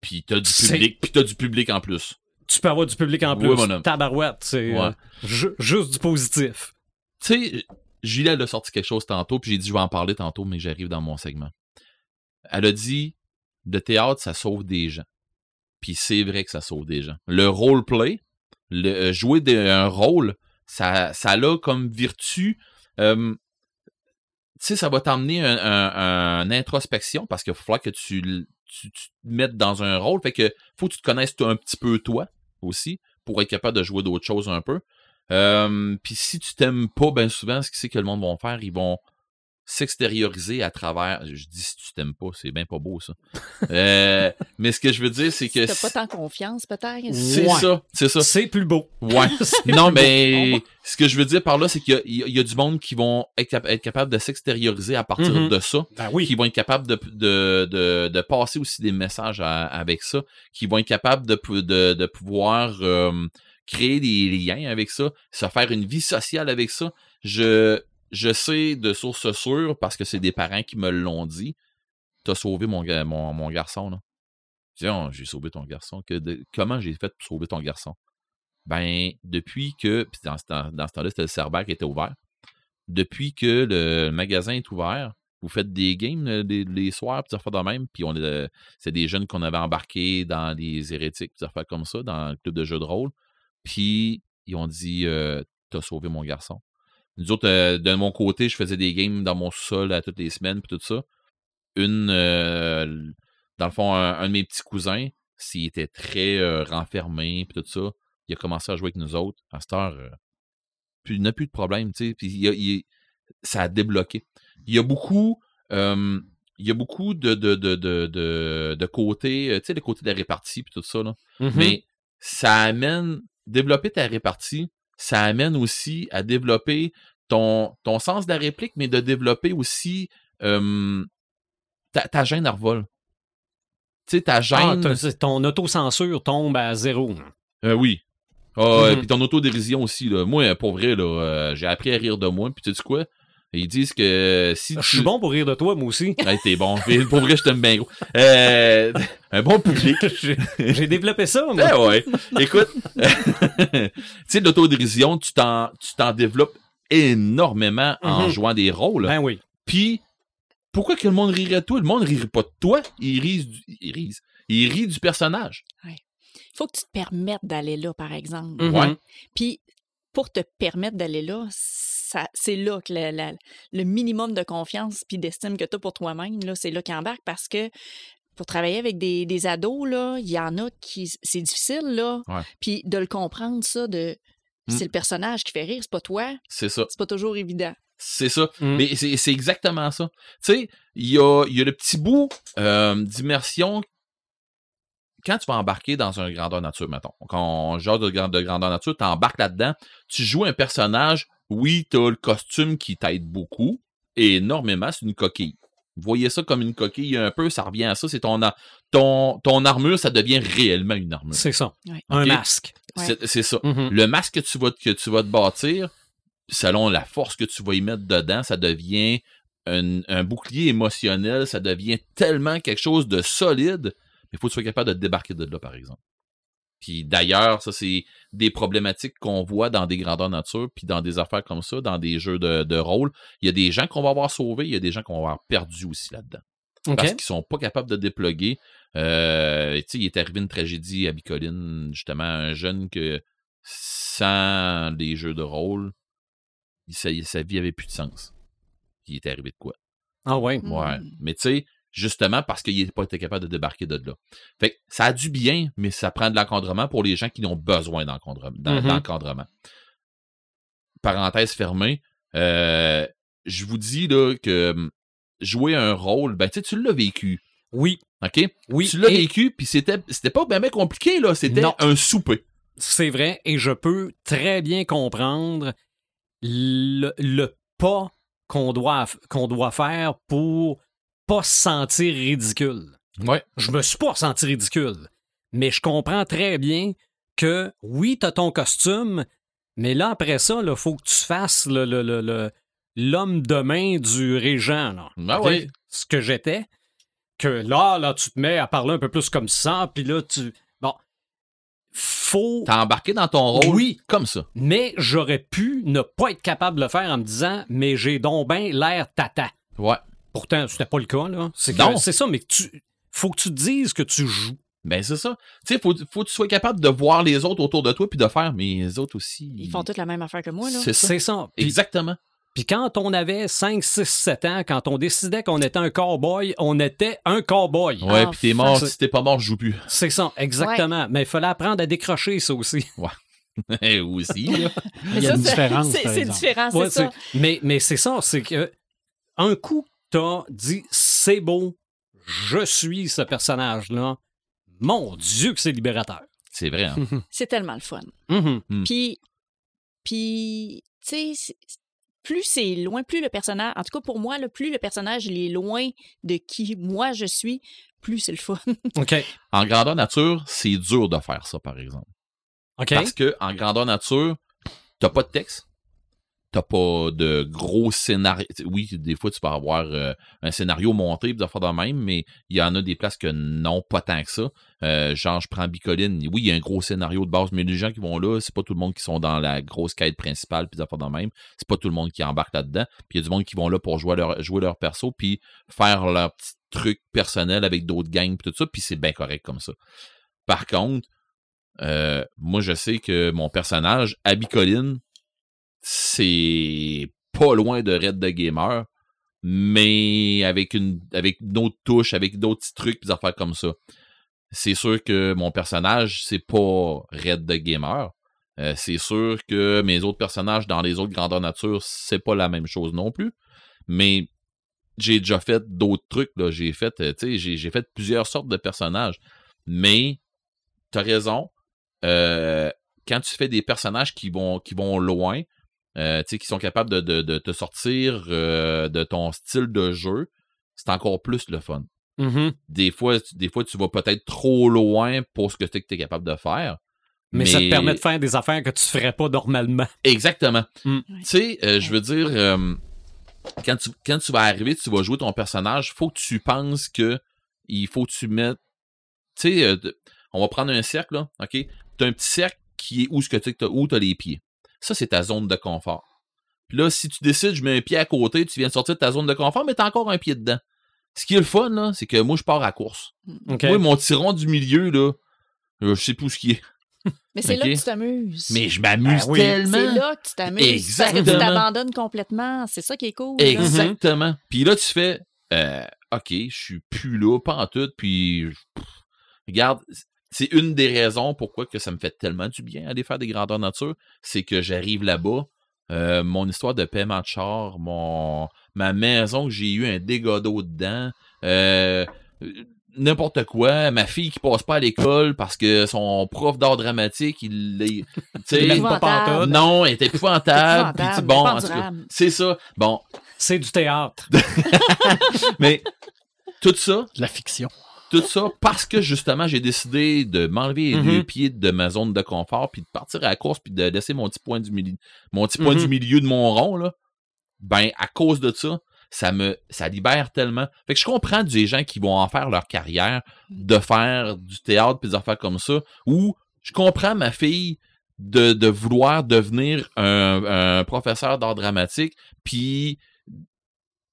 puis t'as du public, puis t'as du public en plus. Tu peux avoir du public en Oui, plus. mon homme. Tabarouette, c'est Ouais. euh, ju- juste du positif. Tu sais, elle a sorti quelque chose tantôt, puis j'ai dit, je vais en parler tantôt, mais j'arrive dans mon segment. Elle a dit, le théâtre, ça sauve des gens. Puis c'est vrai que ça sauve des gens. Le roleplay, le, euh, jouer un rôle, ça, ça a comme vertu. euh, tu sais, ça va t'emmener un, un- un introspection parce qu'il va falloir que tu, tu, te mettes dans un rôle. Fait que faut que tu te connaisses un petit peu toi aussi pour être capable de jouer d'autres choses un peu. Puis si tu t'aimes pas, ben souvent, ce que c'est que le monde va faire, ils vont s'extérioriser à travers. Je dis si tu t'aimes pas, c'est bien pas beau ça. Euh, mais ce que je veux dire, c'est que T'as pas c'est tant confiance, peut-être? c'est Ouais. ça, c'est ça. C'est plus beau. Ouais. Non, mais beau. ce que je veux dire par là, c'est qu'il y a- y, du monde qui vont être, cap- être capable de s'extérioriser à partir Mhm. de ça Ben oui. qui vont être capables de, de, de, de passer aussi des messages à- avec ça, qui vont être capables de, de, de pouvoir euh, créer des liens avec ça, se faire une vie sociale avec ça. Je, je sais de sources sûres, parce que c'est des parents qui me l'ont dit, t'as sauvé mon, ga- mon, mon garçon. Là. Dis, Oh, j'ai sauvé ton garçon. Comment j'ai fait pour sauver ton garçon? Ben, depuis que, puis dans, temps- dans ce temps-là, c'était le Cerber qui était ouvert. Depuis que le magasin est ouvert, vous faites des games euh, des- les soirs, puis des affaires de même, puis euh, c'est des jeunes qu'on avait embarqués dans les hérétiques, puis des affaires comme ça, dans le club de jeux de rôle. Puis ils ont dit euh, T'as sauvé mon garçon. Nous autres, euh, de mon côté, je faisais des games dans mon sol à toutes les semaines, puis tout ça. Une, euh, dans le fond, un, un de mes petits cousins, s'il était très euh, renfermé, puis tout ça, il a commencé à jouer avec nous autres. À cette heure, euh, puis il n'a plus de problème, tu sais. Puis il a- il- ça a débloqué. Il y a beaucoup, euh, il y a beaucoup de, de, de, de, de, côtés, tu sais, le côté de la répartie, puis tout ça, là. Mhm. Mais ça amène, développer ta répartie, ça amène aussi à développer ton, ton sens de la réplique, mais de développer aussi euh, ta, ta gêne à revol. Tu sais, ta Ah, gêne. ton autocensure tombe à zéro. Euh, oui. Ah, et puis ton autodérision aussi. Là. Moi, pour vrai, là, euh, j'ai appris à rire de moi. Puis tu sais quoi? Ils disent que si Je tu... suis bon pour rire de toi, moi aussi. Hey, t'es bon. pour vrai, je t'aime bien gros. Euh, un bon public. J'ai développé ça, moi. Eh ouais. Écoute, tu sais, l'autodérision, tu t'en, tu t'en développes énormément en Mhm. jouant des rôles. Ben oui. Puis, pourquoi que le monde rirait de toi? Le monde rirait pas de toi. Il rit du, il rit, il rit du personnage. Il faut que tu te permettes d'aller là, par exemple. Ouais. Puis, pour te permettre d'aller là, c'est là que la- la- le minimum de confiance puis d'estime que tu as pour toi-même, là, c'est là qu'il embarque parce que pour travailler avec des, des ados, là, il y en a qui. C'est difficile, là. Ouais. Puis de le comprendre, ça, de. Mm. C'est le personnage qui fait rire, c'est pas toi. C'est ça. C'est pas toujours évident. C'est ça. Mm. Mais c'est c'est exactement ça. Tu sais, il y a, il y a le petit bout euh, d'immersion quand tu vas embarquer dans un grandeur nature, mettons. Quand on genre de, grand- de grandeur nature, tu embarques là-dedans, tu joues un personnage, oui, tu as le costume qui t'aide beaucoup, et énormément, c'est une coquille. Voyez ça comme une coquille un peu, ça revient à ça, c'est ton, a- ton, ton armure, ça devient réellement une armure. C'est ça. Ouais. Un masque. Ouais. C'est ça. Mhm. Le masque que tu vas, que tu vas te bâtir, selon la force que tu vas y mettre dedans, ça devient un, un bouclier émotionnel, ça devient tellement quelque chose de solide, mais il faut que tu sois capable de te débarquer de là, par exemple. Puis d'ailleurs, ça, c'est des problématiques qu'on voit dans des grandeurs nature, puis dans des affaires comme ça, dans des jeux de, de rôle. Il y a des gens qu'on va avoir sauvés, il y a des gens qu'on va avoir perdus aussi là-dedans parce qu'ils sont pas capables de déploguer. Euh, tu sais, il est arrivé une tragédie à Bicoline, justement, un jeune que sans les jeux de rôle, il- sa, sa vie avait plus de sens. Il était arrivé de quoi? Ah ouais. Ouais. Mm. Mais tu sais, justement parce qu'il n'a pas été capable de débarquer de là. Fait que ça a du bien, mais ça prend de l'encadrement pour les gens qui ont besoin d'encadrement. Mhm. d'encadrement. Parenthèse fermée. euh, je vous dis là que hum, jouer un rôle, ben tu l'as vécu. Oui. OK? Oui. Tu l'as Et vécu, puis c'était, c'était pas bien compliqué, là. C'était un souper. C'est vrai. Et je peux très bien comprendre le, le pas qu'on doit, qu'on doit faire pour pas se sentir ridicule. Ouais. Je me suis pas senti ridicule. Mais je comprends très bien que oui, t'as ton costume, mais là, après ça, il faut que tu fasses le, le- le- le- l'homme de main du régent. Là. Ouais. Ce que j'étais. Que là, là, tu te mets à parler un peu plus comme ça, puis là, tu. Bon. Faut. T'as embarqué dans ton rôle Oui. comme ça. Mais j'aurais pu ne pas être capable de le faire en me disant, mais j'ai donc ben l'air tata. Ouais. Pourtant, c'était pas le cas, là. C'est que- Non. c'est ça, mais tu. Faut que tu te dises que tu joues. Ben, c'est ça. Tu sais, faut, faut que tu sois capable de voir les autres autour de toi puis de faire, mais les autres aussi. Ils font toute la même affaire que moi, là. C'est ça. C'est ça. Puis, Exactement. puis quand on avait 5, 6, 7 ans, quand on décidait qu'on était un cowboy, on était un cowboy. Ouais, Ah, puis t'es mort. Si t'es pas mort, je joue plus. C'est ça, exactement. Mais il fallait apprendre à décrocher ça aussi. aussi, là. Mais Il y a ça, une c'est- différence, C'est par c'est exemple. différent, c'est Ouais, ça. c'est- Mais, mais c'est ça, c'est que un coup, t'as dit c'est beau, je suis ce personnage-là. Mon Dieu que c'est libérateur. C'est vrai. hein. C'est tellement le fun. Mhm. Mm. Puis, puis tu sais, plus c'est loin, plus le personnage, en tout cas pour moi, là, plus le personnage il est loin de qui moi je suis, plus c'est le fun. OK. En grandeur nature, c'est dur de faire ça, par exemple. OK. Parce que en grandeur nature, t'as pas de texte. T'as pas de gros scénario. Oui, des fois, tu peux avoir euh, un scénario monté, des affaires de même, mais il y en a des places que non, pas tant que ça. Euh, genre, je prends Bicoline. Oui, il y a un gros scénario de base, mais les gens qui vont là, c'est pas tout le monde qui sont dans la grosse quête principale, puis des affaires de même. C'est pas tout le monde qui embarque là-dedans. Puis il y a du monde qui vont là pour jouer leur, jouer leur perso, puis faire leur petit truc personnel avec d'autres gangs, puis tout ça, puis c'est bien correct comme ça. Par contre, euh, moi, je sais que mon personnage, Abicoline, c'est pas loin de Red de Gamer, mais avec une avec une autre touche, avec d'autres trucs, des affaires comme ça. C'est sûr que mon personnage, c'est pas Red de Gamer. Euh, c'est sûr que mes autres personnages dans les autres grandeurs nature, c'est pas la même chose non plus. Mais j'ai déjà fait d'autres trucs. J'ai fait, euh, fait plusieurs sortes de personnages. Mais t'as raison. euh, quand tu fais des personnages qui vont, qui vont loin, euh, tu sais, qui sont capables de, de, de te sortir euh, de ton style de jeu, c'est encore plus le fun. Mhm. Des fois, tu- des fois, tu vas peut-être trop loin pour ce que tu es capable de faire. Mais, ça te permet de faire des affaires que tu ferais pas normalement. Exactement. Mm. Tu sais, euh, je veux dire, euh, quand, tu, quand tu vas arriver, tu vas jouer ton personnage, faut que tu penses que il faut que tu mettes. Tu sais, euh, on va prendre un cercle, là, OK? Tu as un petit cercle qui est où ce que tu as, où t'as les pieds. Ça, c'est ta zone de confort. Puis là, si tu décides, je mets un pied à côté, tu viens de sortir de ta zone de confort, mais tu as encore un pied dedans. Ce qui est le fun, là, c'est que moi, je pars à course. OK. Moi, mon tiron du milieu, là, euh, je sais plus où ce qui est. Mais c'est là que tu t'amuses. Mais je m'amuse Ben oui. tellement. c'est là que tu t'amuses. Parce que tu Exactement. t'abandonnes complètement. C'est ça qui est cool. là. Exactement. Puis là, tu fais euh, OK, je suis plus là, pas en tout, puis pff, regarde, c'est une des raisons pourquoi que ça me fait tellement du bien aller faire des grandeurs nature, c'est que j'arrive là-bas, euh, mon histoire de paiement de char, mon ma maison que j'ai eu un dégât d'eau dedans, euh, n'importe quoi, ma fille qui passe pas à l'école parce que son prof d'art dramatique, il sais, Il pas pantoute. non, elle était épouvantable, bon, pas en tout cas, endurable. c'est ça. Bon, C'est du théâtre. mais tout ça, De la fiction. Tout ça parce que justement j'ai décidé de m'enlever les deux pieds de ma zone de confort puis de partir à la course puis de laisser mon petit point du milieu mon petit point du milieu de mon rond là. Ben à cause de ça ça me ça libère tellement. Fait que je comprends des gens qui vont en faire leur carrière de faire du théâtre puis des affaires comme ça ou je comprends ma fille de, de vouloir devenir un, un professeur d'art dramatique puis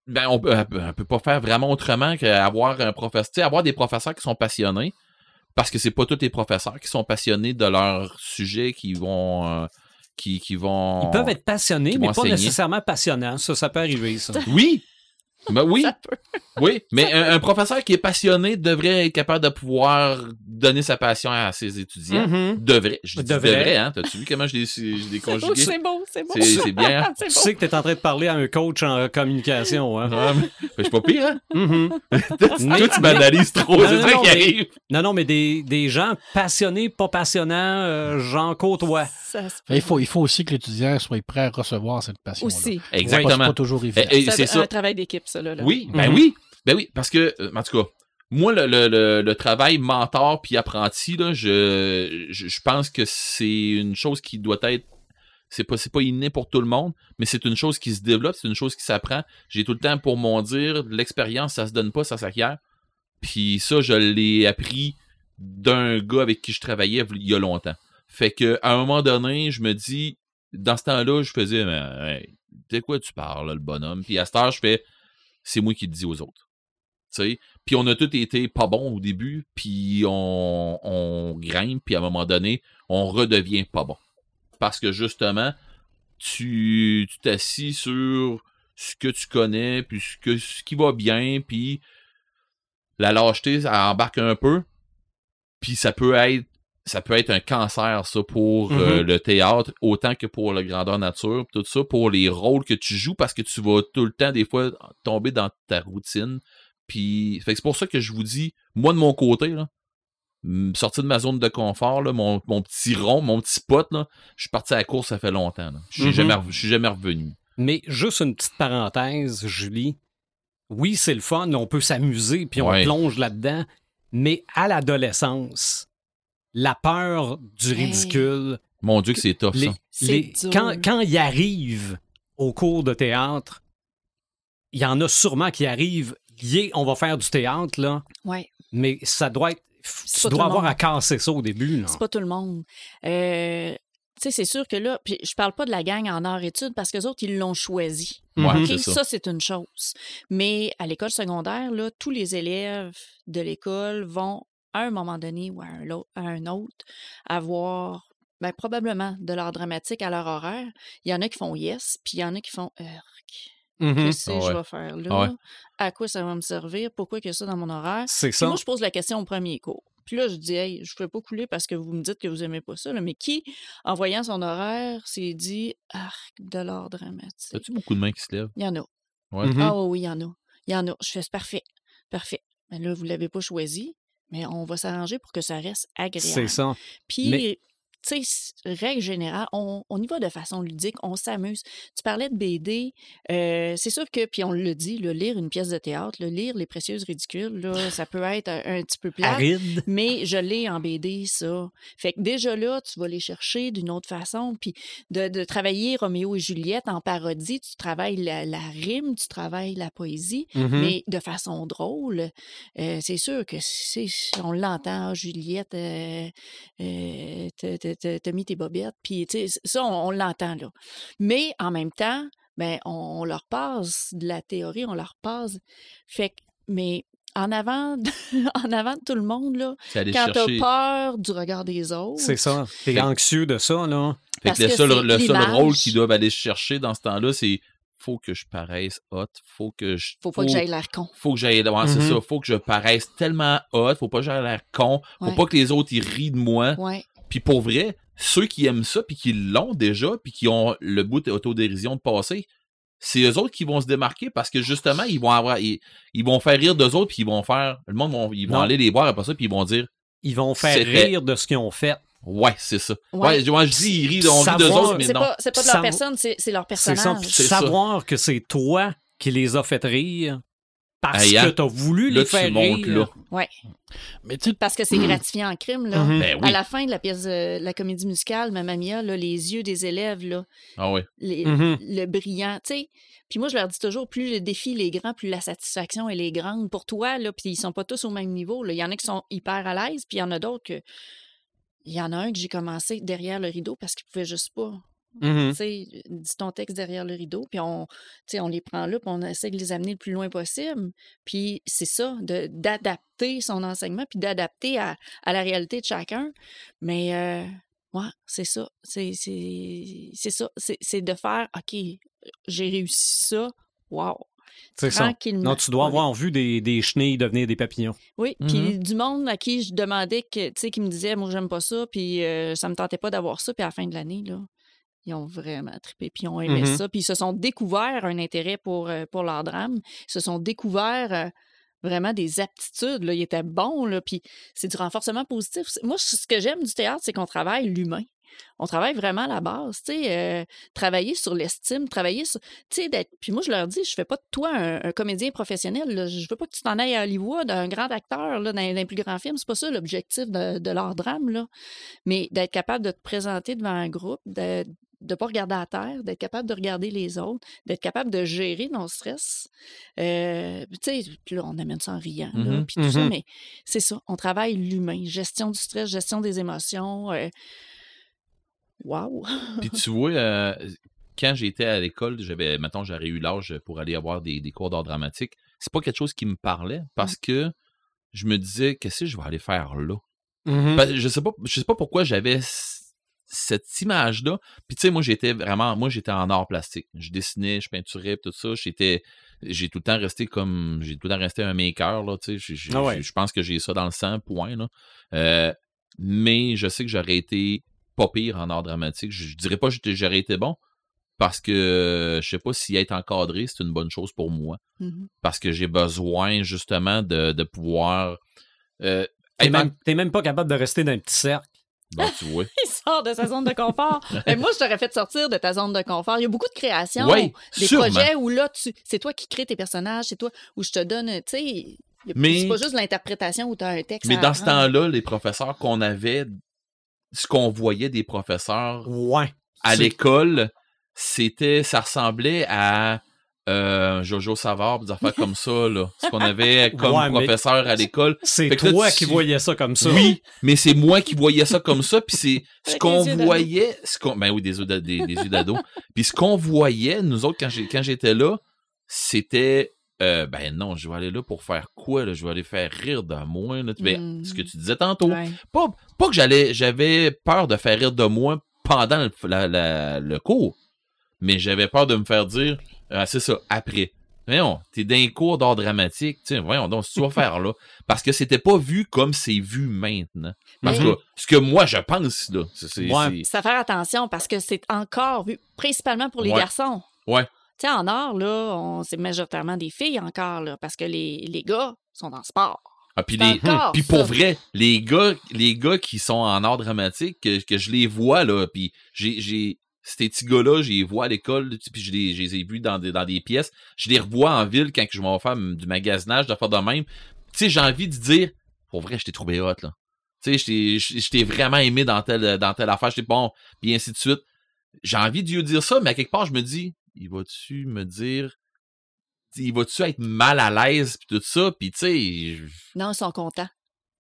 ben on peut, elle peut- pas faire vraiment autrement qu'avoir un professeur, tu sais, avoir des professeurs qui sont passionnés, parce que c'est pas tous les professeurs qui sont passionnés de leur sujet qui vont, euh, qui, qui vont. Ils peuvent être passionnés, mais pas enseigner. nécessairement passionnants. Ça, ça peut arriver, ça. Oui, ben oui, oui, mais un, un professeur qui est passionné devrait être capable de pouvoir donner sa passion à ses étudiants. Mhm. Devrait, je dis Devrait. devrait, hein. T'as-tu vu comment je l'ai, je conjugué? C'est beau, c'est beau. C'est, c'est bien. hein? C'est Tu sais que tu es en train de parler à un coach en communication. Hein? Ouais, mais- je suis pas pire, hein? Mhm. Toi, tu banalises trop, Non, c'est non, ça qui mais- arrive. Non, non, mais des, des gens passionnés, pas passionnants, euh, j'en côtoie. Il faut, il faut aussi que l'étudiant soit prêt à recevoir cette passion. aussi. C'est Exactement. pas toujours évident. C'est c'est un ça. travail d'équipe, ça, là. là. Oui, ben Mhm. oui. Ben oui, parce que, euh, en tout cas, moi, le, le, le, le travail mentor puis apprenti, là, je, je, je pense que c'est une chose qui doit être. C'est pas, c'est pas inné pour tout le monde, mais c'est une chose qui se développe, c'est une chose qui s'apprend. J'ai tout le temps pour mon dire, l'expérience, ça se donne pas, ça s'acquiert. Puis ça, je l'ai appris d'un gars avec qui je travaillais il y a longtemps. Fait que à un moment donné, je me dis, dans ce temps-là, je faisais, mais, hey, de quoi tu parles, là, le bonhomme? Puis à cette heure, je fais, c'est moi qui le dis aux autres. Puis on a tous été pas bons au début, puis on, on grimpe, puis à un moment donné, on redevient pas bon. Parce que justement, tu tu t'assis sur ce que tu connais, puis ce, que, ce qui va bien, puis la lâcheté, ça embarque un peu, puis ça peut être ça peut être un cancer, ça, pour euh, Mhm. le théâtre, autant que pour le grandeur nature, tout ça, pour les rôles que tu joues, parce que tu vas tout le temps, des fois, tomber dans ta routine. Puis, c'est pour ça que je vous dis, moi, de mon côté, là, sortir de ma zone de confort, là, mon, mon petit rond, mon petit spot, là, je suis parti à la course, ça fait longtemps. là. Je suis jamais, revenu. Mais juste une petite parenthèse, Julie. Oui, c'est le fun, on peut s'amuser, puis on Ouais. plonge là-dedans. Mais à l'adolescence, la peur du Hey. ridicule, Mon Dieu que c'est tough, les- ça. C'est les- dur. quand, quand il arrive au cours de théâtre, il y en a sûrement qui arrivent, Yeah, on va faire du théâtre, là, Ouais. mais ça doit être. Tu dois avoir monde. à casser ça au début. C'est pas tout le monde. Euh, tu sais, c'est sûr que là, puis je parle pas de la gang en arts-études parce que les autres, ils l'ont choisi. Ouais, Mhm. c'est OK, ça. ça, c'est une chose. Mais à l'école secondaire, là, tous les élèves de l'école vont, à un moment donné ou à un, autre, avoir ben, probablement de l'art dramatique à leur horaire. Il y en a qui font yes, puis il y en a qui font Urk. Mhm. Qu'est-ce que Ah je vais faire là? Ah ouais. À quoi ça va me servir? Pourquoi que ça dans mon horaire? Ça. moi, je pose la question au premier cours. Puis là, je dis, hey, je ne peux pas couler parce que vous me dites que vous aimez pas ça, là, mais qui, en voyant son horaire, s'est dit, arc de l'art dramatique? As-tu beaucoup de mains qui se lèvent? Il y en a. Ouais. Ah oui, il y en a. Il y en a. Je fais, parfait. Parfait. Mais là, vous ne l'avez pas choisi, mais on va s'arranger pour que ça reste C'est agréable. ça. Puis, Mais- tu sais, règle générale, on, on y va de façon ludique, on s'amuse. Tu parlais de BD, euh, c'est sûr que, puis on le dit, là, lire une pièce de théâtre, là, lire Les Précieuses Ridicules, là, ça peut être un, un petit peu plat. Aride. Mais je l'ai en BD, ça. Fait que déjà là, tu vas les chercher d'une autre façon. Puis de, de travailler Roméo et Juliette en parodie, tu travailles la, la rime, tu travailles la poésie, Mhm. mais de façon drôle. Euh, c'est sûr que c'est, on l'entend, Ah, Juliette, euh, euh, t'as- t'as- mis tes bobettes. Puis tu sais, ça, on, on l'entend là. Mais en même temps, ben, on, on leur passe de la théorie, on leur passe. Fait que, mais en avant, de, en avant de tout le monde, là, quand t'as peur du regard des autres. C'est ça. T'es anxieux de ça, là. Fait Parce que le seul, c'est le seul l'image. rôle qu'ils doivent aller chercher dans ce temps-là, c'est faut que je paraisse hot, faut que je. Faut pas que j'aille l'air con. Faut que j'aille. Ouais, c'est Mhm. ça. Faut que je paraisse tellement hot. Faut pas que j'aille l'air con. Faut Ouais. pas que les autres, ils rient de moi. Ouais. Puis pour vrai, ceux qui aiment ça, puis qui l'ont déjà, puis qui ont le bout d'autodérision de passer, c'est eux autres qui vont se démarquer parce que justement, ils vont avoir. Ils, ils vont faire rire d'eux autres, puis ils vont faire. Le monde, vont, ils vont Non. aller les voir après ça, puis ils vont dire Ils vont faire rire de ce qu'ils ont fait. Ouais, c'est ça. Ouais. Ouais, je- moi, je dis, ils rient, on rit Savoir- d'eux autres, mais C'est non. pas, c'est pas de leur personne, c'est c'est leur personnage. C'est ça. Savoir que c'est toi qui les a fait rire parce Hey, hein? que t'as voulu Là, les tu faire montes rire. là. Mais tu sais, Parce que c'est gratifiant en crime, là. Mhm. Ben oui. À la fin de la pièce de la comédie musicale, Mamma Mia, là, les yeux des élèves, là, Ah ouais. les- Mhm. le brillant, tu sais. Puis moi, je leur dis toujours, plus le défi est grand, plus la satisfaction elle est grande pour toi, là. Puis ils sont pas tous au même niveau, là. Il y en a qui sont hyper à l'aise, puis il y en a d'autres que... Il y en a un que j'ai commencé derrière le rideau parce qu'il pouvait juste pas. Tu sais, dis ton texte derrière le rideau, puis on, on les prend là, puis on essaie de les amener le plus loin possible. Puis c'est ça, d'adapter son enseignement, puis d'adapter à, à la réalité de chacun. Mais, euh, ouais, c'est ça. C'est ça. C'est c'est de faire, OK, j'ai réussi ça. Wow. C'est ça. Non, tu dois avoir vu des, des chenilles devenir des papillons. Oui, puis du monde à qui je demandais, que, tu sais, qui me disait, moi, j'aime pas ça, puis euh, ça me tentait pas d'avoir ça, puis à la fin de l'année, là, ils ont vraiment trippé, puis ils ont aimé Mhm. ça, puis ils se sont découverts un intérêt pour, euh, pour leur drame. Ils se sont découverts euh, vraiment des aptitudes, là. Ils étaient bons, là, puis c'est du renforcement positif. Moi, ce que j'aime du théâtre, c'est qu'on travaille l'humain. On travaille vraiment à la base, tu sais, euh, travailler sur l'estime, travailler sur, tu sais, d'être. Puis moi, je leur dis, je fais pas de toi un, un comédien professionnel. là. Je veux pas que tu t'en ailles à Hollywood, un grand acteur là, dans les plus grands films. C'est pas ça l'objectif de, de leur drame, là. Mais d'être capable de te présenter devant un groupe, de ne pas regarder à terre, d'être capable de regarder les autres, d'être capable de gérer ton stress. Euh, tu sais, puis là, on amène ça en riant, Mhm, puis tout ça, mhm. mais c'est ça. On travaille l'humain, gestion du stress, gestion des émotions. euh, Wow! Puis tu vois, euh, quand j'étais à l'école, j'avais, mettons, j'aurais eu l'âge pour aller avoir des, des cours d'art dramatique. C'est pas quelque chose qui me parlait parce que je me disais, qu'est-ce que je vais aller faire là? Ben, je sais pas, je sais pas pourquoi j'avais cette image-là. Puis tu sais, moi j'étais vraiment, moi j'étais en art plastique. Je dessinais, je peinturais, tout ça. J'étais, j'ai tout le temps resté comme, j'ai tout le temps resté un maker là. Tu sais, Ah ouais. je pense que j'ai ça dans le sang, point là. Euh, mais je sais que j'aurais été pas pire en art dramatique. Je, je dirais pas que j'aurais été bon parce que je sais pas si être encadré c'est une bonne chose pour moi Mhm. parce que j'ai besoin justement de, de pouvoir. Euh, T'es même, même pas capable de rester dans un petit cercle. Bon, tu vois. Sort de sa zone de confort. Mais moi, je t'aurais fait sortir de ta zone de confort. Il y a beaucoup de créations, Oui, des sûrement. projets où là, tu, c'est toi qui crées tes personnages, c'est toi où je te donne, tu sais, Mais- c'est pas juste l'interprétation où tu as un texte. Mais à dans ce temps-là, les professeurs qu'on avait, ce qu'on voyait des professeurs Ouais. à C'est- l'école, c'était, ça ressemblait à euh, Jojo Savard, des affaires comme ça, là. Ce qu'on avait comme Ouais, professeur à l'école. C'est là, toi tu- qui voyais ça comme ça. Oui, mais c'est moi qui voyais ça comme ça, puis c'est ce qu'on voyait, ce qu'on, ben oui, des yeux des, des yeux d'ado. Puis ce qu'on voyait, nous autres, quand j'ai, quand j'étais là, c'était, euh, ben non, je vais aller là pour faire quoi, là? Je vais aller faire rire de moi, là. Ben, Mm. ce que tu disais tantôt. Ouais. Pas, pas que j'allais, j'avais peur de faire rire de moi pendant le, la- la- le cours, mais j'avais peur de me faire dire, ah, c'est ça, après. Voyons, t'es dans un cours d'art dramatique, tiens, voyons donc, ce que tu vas faire là. Parce que c'était pas vu comme c'est vu maintenant. Parce que ce que moi je pense, là, c'est. Ouais. à faire attention parce que c'est encore vu, principalement pour les Ouais. garçons. Ouais. Tu sais, en art, là, on, c'est majoritairement des filles encore, là, parce que les, les gars sont dans le sport. Ah, puis C'est les, encore puis ça. pour vrai, les gars, les gars qui sont en art dramatique, que, que je les vois, là, puis j'ai, j'ai, ces petits gars-là, les vois à l'école, puis je les, je les ai vus dans des, dans des pièces, je les revois en ville quand je vais faire du magasinage, de faire de même. Tu sais, j'ai envie de dire, pour vrai, je t'ai trouvé hot, là. Tu sais, je t'ai- vraiment aimé dans telle, dans telle affaire, je t'ai bon, puis ainsi de suite. J'ai envie de lui dire ça, mais à quelque part, je me dis, il va-tu me dire, il va-tu être mal à l'aise, puis tout ça, puis tu sais, Non, ils sont contents.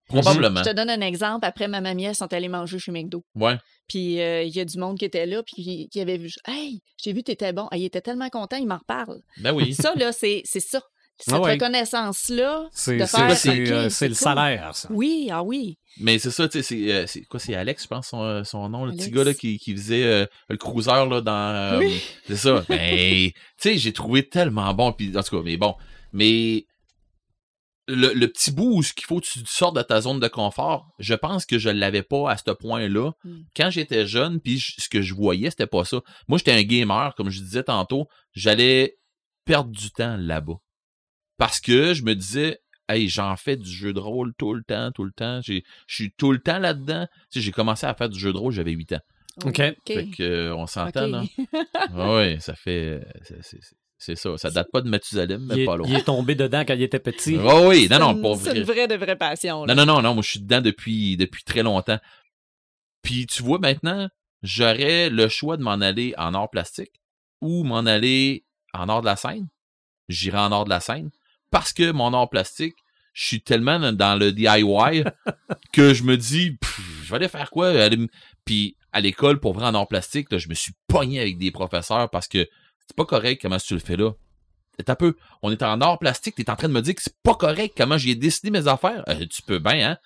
Probablement. Je te donne un exemple. Après, ma mamie, ils sont allés manger chez McDo. Ouais. Puis euh, il y a du monde qui était là, puis qui, avait vu. Hey, j'ai vu, t'étais bon. Ah, il était tellement content, il m'en reparle. Ben oui. ça, là, c'est c'est ça. cette Ah ouais. reconnaissance-là, C'est de c'est- faire, c'est, OK, euh, le cool. salaire, ça. Oui, ah oui. Mais c'est ça, tu sais, c'est, euh, c'est quoi, c'est Alex, je pense, son, son nom, le petit gars là, qui, qui faisait euh, le cruiser là, dans. euh, Oui. C'est ça. Mais, tu sais, j'ai trouvé tellement bon, puis en tout cas, mais bon. Mais le, le petit bout où ce qu'il faut que tu sortes de ta zone de confort, je pense que je l'avais pas à ce point-là. Mm. Quand j'étais jeune, puis je- ce que je voyais, c'était pas ça. Moi, j'étais un gamer, comme je disais tantôt, j'allais perdre du temps là-bas. Parce que je me disais, hey, j'en fais du jeu de rôle tout le temps, tout le temps. J'ai- Je suis tout le temps là-dedans. Tu sais, j'ai commencé à faire du jeu de rôle, j'avais 8 ans. OK. Fait que, euh, on s'entend, OK. non? oui, ça fait. c'est- C'est ça. Ça date pas de Mathusalem, Il mais est, pas loin. il est tombé dedans quand il était petit. Oh oui, non, C'est non, pour C'est vrai. une vraie de vraie passion. là. Non, non, non, non, moi je suis dedans depuis, depuis très longtemps. Puis tu vois maintenant, j'aurais le choix de m'en aller en or plastique ou m'en aller en or de la scène. J'irai en or de la scène parce que mon or plastique, je suis tellement dans- le DIY que je me dis, Pff, je vais aller faire quoi? Puis à l'école, pour vrai en or plastique, là, je me suis pogné avec des professeurs parce que c'est pas correct comment tu le fais là. Un peu, on est en or plastique, t'es en train de me dire que c'est pas correct comment j'ai dessiné mes affaires. Euh, tu peux bien, hein?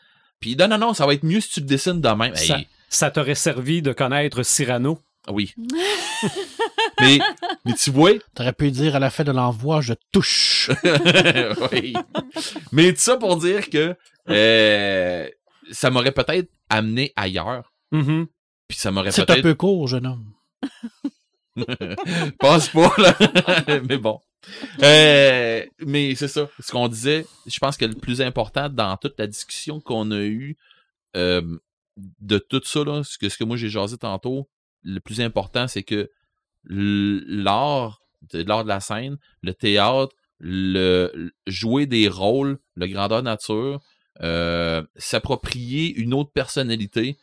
Puis non, non, non, ça va être mieux si tu le dessines de même. Ça, Hey, ça t'aurait servi de connaître Cyrano? oui. mais, mais tu vois, T'aurais pu dire à la fin de l'envoi, je touche. oui. Mais tout ça pour dire que euh, ça m'aurait peut-être amené ailleurs. Mhm. Puis ça m'aurait C'est un peut-être. peu court, jeune homme. Pense pas, là. mais bon. Euh, mais c'est ça. Ce qu'on disait, je pense que le plus important dans toute la discussion qu'on a eue euh, de tout ça, là, ce que, ce que moi j'ai jasé tantôt, le plus important, c'est que l'art, l'art de la scène, le théâtre, le, le- jouer des rôles, le grandeur nature, euh, s'approprier une autre personnalité,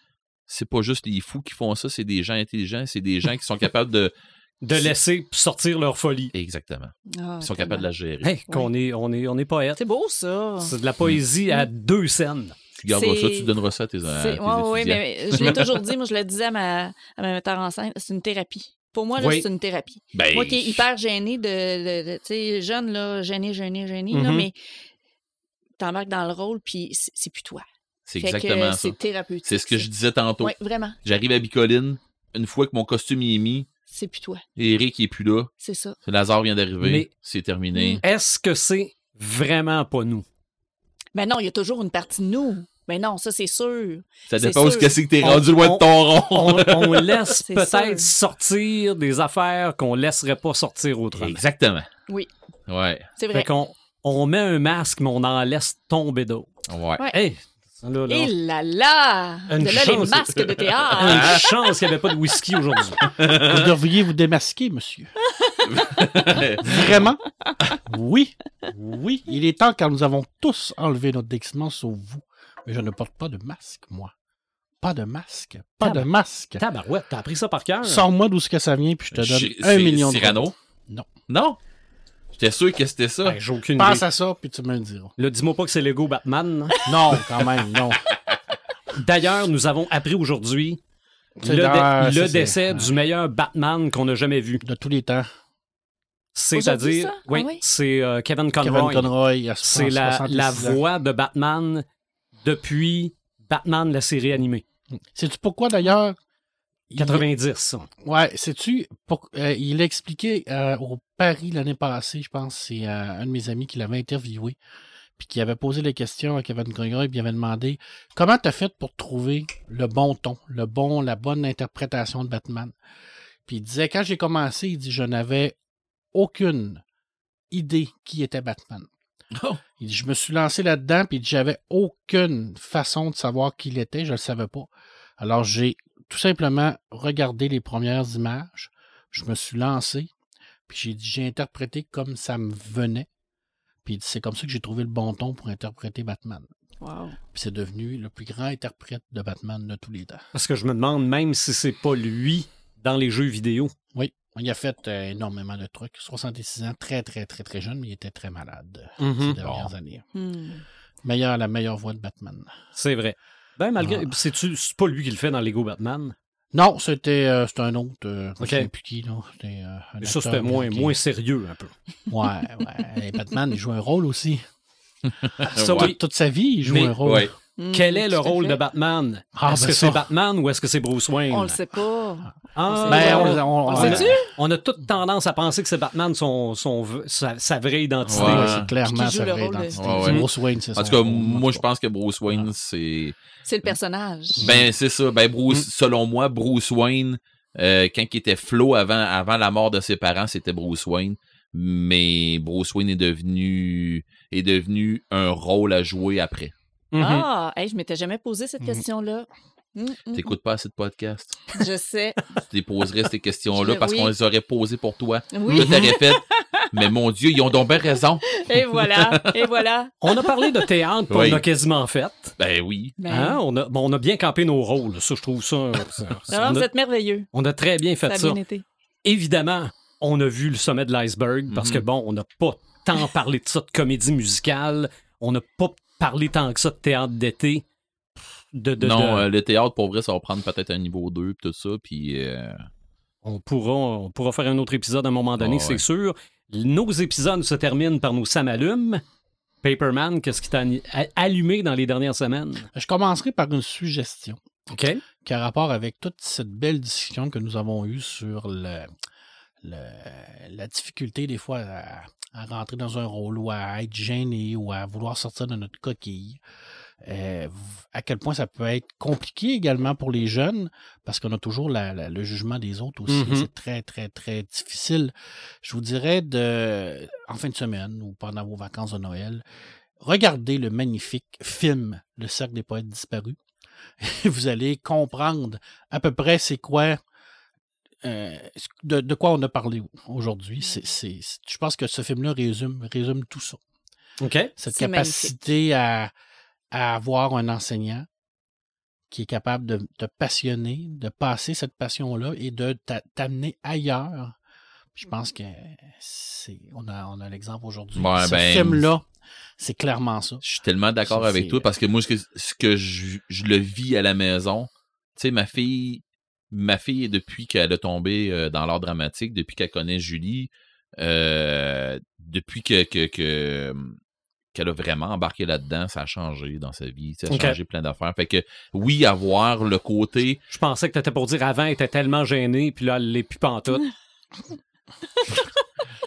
c'est pas juste les fous qui font ça, c'est des gens intelligents, c'est des gens qui sont capables de. De laisser sortir leur folie. Exactement. Ah, Qui sont capables de la gérer. Hey, qu'on est, on est, on est poète. C'est beau, ça. C'est de la poésie à deux scènes. Tu garderas ça, tu donneras ça à tes, à C'est- tes étudiants. mais je l'ai toujours dit, moi je le disais à ma, à ma metteur en scène, c'est une thérapie. Pour moi, là, Oui. c'est une thérapie. Ben, Moi qui est hyper gênée de, de- de- tu sais, jeune, là, gênée, gênée, gênée, là, Mhm. mais t'embarques dans le rôle, puis c'est plus toi. C'est Fait que exactement ça. C'est thérapeutique. C'est ce que je disais tantôt. Oui, vraiment. J'arrive à Bicoline, une fois que mon costume y est mis, C'est plus toi. Eric est plus là, C'est ça. Lazare vient d'arriver, Mais- c'est terminé. Est-ce que c'est vraiment pas nous? Ben non, il y a toujours une partie de nous. Ben non, ça, c'est sûr. Ça c'est dépend où sûr. est-ce que t'es rendu loin on- de ton rond. On, on laisse C'est peut-être sortir des affaires qu'on laisserait pas sortir autrement. Exactement. Oui. Ouais. C'est Fait vrai. qu'on on met un masque, mais on en laisse tomber d'autres. Ouais. Ouais. Hey, là, là, Et là là! Une De là, les masques de théâtre! une chance qu'il n'y avait pas de whisky aujourd'hui. Vous devriez vous démasquer, monsieur. Vraiment? Oui. Oui. Il est temps car nous avons tous enlevé notre déguisement sauf vous. Mais je ne porte pas de masque, moi. Pas de masque. Pas de masque. Tabarouette, t'as appris ça par cœur? Sors-moi d'où ce que ça vient, puis je te donne un million de Cyrano? dollars. Non. Non? J'étais sûr que c'était ça. Ben, J'ai aucune Pense idée. à ça, puis tu me le diras. Là, dis-moi pas que c'est Lego Batman. Non, quand même, non. D'ailleurs, nous avons appris aujourd'hui le, dé- décès du meilleur Batman qu'on a jamais vu. De tous les temps. C'est-à-dire? Ah oui, c'est euh, Kevin Kevin Conroy. Conroy, à C'est la, 66 la voix de Batman depuis Batman, la série animée. Sais-tu pourquoi d'ailleurs? Il- 90, ça. Ouais, sais-tu, pour- euh, il a expliqué euh, au Paris l'année passée, je pense, c'est euh, un de mes amis qui l'avait interviewé, puis qui avait posé les questions à Kevin Conroy, puis il avait demandé comment t'as fait pour trouver le bon ton, le bon, la bonne interprétation de Batman? Puis il disait quand j'ai commencé, il dit je n'avais aucune idée qui était Batman. Oh. Il dit, je me suis lancé là-dedans, puis il j'avais aucune façon de savoir qui il était, je ne le savais pas. Alors, j'ai tout simplement regardé les premières images, je me suis lancé, puis j'ai dit, j'ai interprété comme ça me venait, puis c'est comme ça que j'ai trouvé le bon ton pour interpréter Batman. Wow. Puis c'est devenu le plus grand interprète de Batman de tous les temps. Parce que je me demande même si c'est pas lui dans les jeux vidéo. Oui, il a fait euh, énormément de trucs. 66 ans, très, très, très, très jeune, mais il était très malade Mhm. ces dernières années. Hmm. Meilleur, la meilleure voix de Batman. C'est vrai. Ben, malgré. Ah. C'est pas lui qui le fait dans Lego Batman? Non, c'était euh, un autre. Euh, je me Ok. souviens plus qui, là. C'était, euh, Mais ça, c'était moins, moins sérieux un peu. Ouais, ouais. Et Batman, il joue un rôle aussi. Ça, Ouais. Toute sa vie, il joue Mais- un rôle. Ouais. Mm, Quel est le rôle fait. de Batman? Ah, est-ce ben que ça. c'est Batman ou est-ce que c'est Bruce Wayne? On le sait pas. Ah, Ben, on, on, on- On le on- a toute tendance à penser que c'est Batman son, son, sa, sa vraie identité. Ouais. Ouais, c'est clairement sa vraie identité. Ouais, C'est ouais. Bruce Wayne, c'est En son tout cas, moi, en je pense que Bruce Wayne, c'est. C'est le personnage. Ben, c'est ça. Ben, Bruce, Mm. selon moi, Bruce Wayne, euh, quand il était Flo avant, avant la mort de ses parents, c'était Bruce Wayne. Mais Bruce Wayne est devenu, est devenu un rôle à jouer après. Mhm. Ah, hey, je m'étais jamais posé cette Mhm. question-là. Mm, mm, T'écoutes pas assez de podcasts. mm. Je sais. Tu te poserais ces questions-là Je- parce oui. qu'on les aurait posées pour toi. Oui. Là, t'aurais fait. Mais mon Dieu, ils ont donc bien raison. Et voilà. Et voilà. On a parlé de théâtre, Oui. on a quasiment fait. Ben oui. Ben, Hein? On, a, bon, on a bien campé nos rôles. Ça, je trouve ça. ça- alors, on, vous êtes merveilleux. on a très bien Ça fait a ça. bien été. Évidemment, on a vu le sommet de l'iceberg parce que, bon, on n'a pas tant parlé de ça de comédie musicale. On n'a pas parlé tant que ça de théâtre d'été? De, de- non, de- euh, le théâtre, pour vrai, ça va prendre peut-être un niveau 2 pis tout ça. Puis. euh, on, pourra, on pourra faire un autre épisode à un moment donné, Ah c'est ouais. sûr. Nos épisodes se terminent par nos samalumes. Paperman, qu'est-ce qui t'a allumé dans les dernières semaines? Je commencerai par une suggestion OK. qui a rapport avec toute cette belle discussion que nous avons eue sur le, le- la difficulté des fois à, à rentrer dans un rôle ou à être gêné ou à vouloir sortir de notre coquille. Euh, à quel point ça peut être compliqué également pour les jeunes, parce qu'on a toujours la- la- le jugement des autres aussi. Mhm. C'est très, très, très difficile. Je vous dirais de, en fin de semaine ou pendant vos vacances de Noël, regardez le magnifique film Le Cercle des Poètes Disparus. Vous allez comprendre à peu près c'est quoi euh, de, de quoi on a parlé aujourd'hui. C'est, c'est- c'est- je pense que ce film-là résume, résume tout ça. OK. Cette C'est capacité à, à avoir un enseignant qui est capable de te passionner, de passer cette passion-là et de t'a- t'amener ailleurs. Je pense que c'est on a, on a l'exemple aujourd'hui. Ouais, ce ben, film-là, c'est clairement ça. Je suis tellement d'accord Ça, avec toi parce que moi, ce que, ce que je, je le vis à la maison, tu sais, ma fille, ma fille, depuis qu'elle a tombé euh, dans l'art dramatique, depuis qu'elle connaît Julie, euh, depuis que, que, que- qu'elle a vraiment embarqué là-dedans, ça a changé dans sa vie, ça a changé plein d'affaires. Fait que oui, avoir le côté, Je pensais que t'étais pour dire avant, elle était tellement gênée, puis là, elle l'est plus pantoute.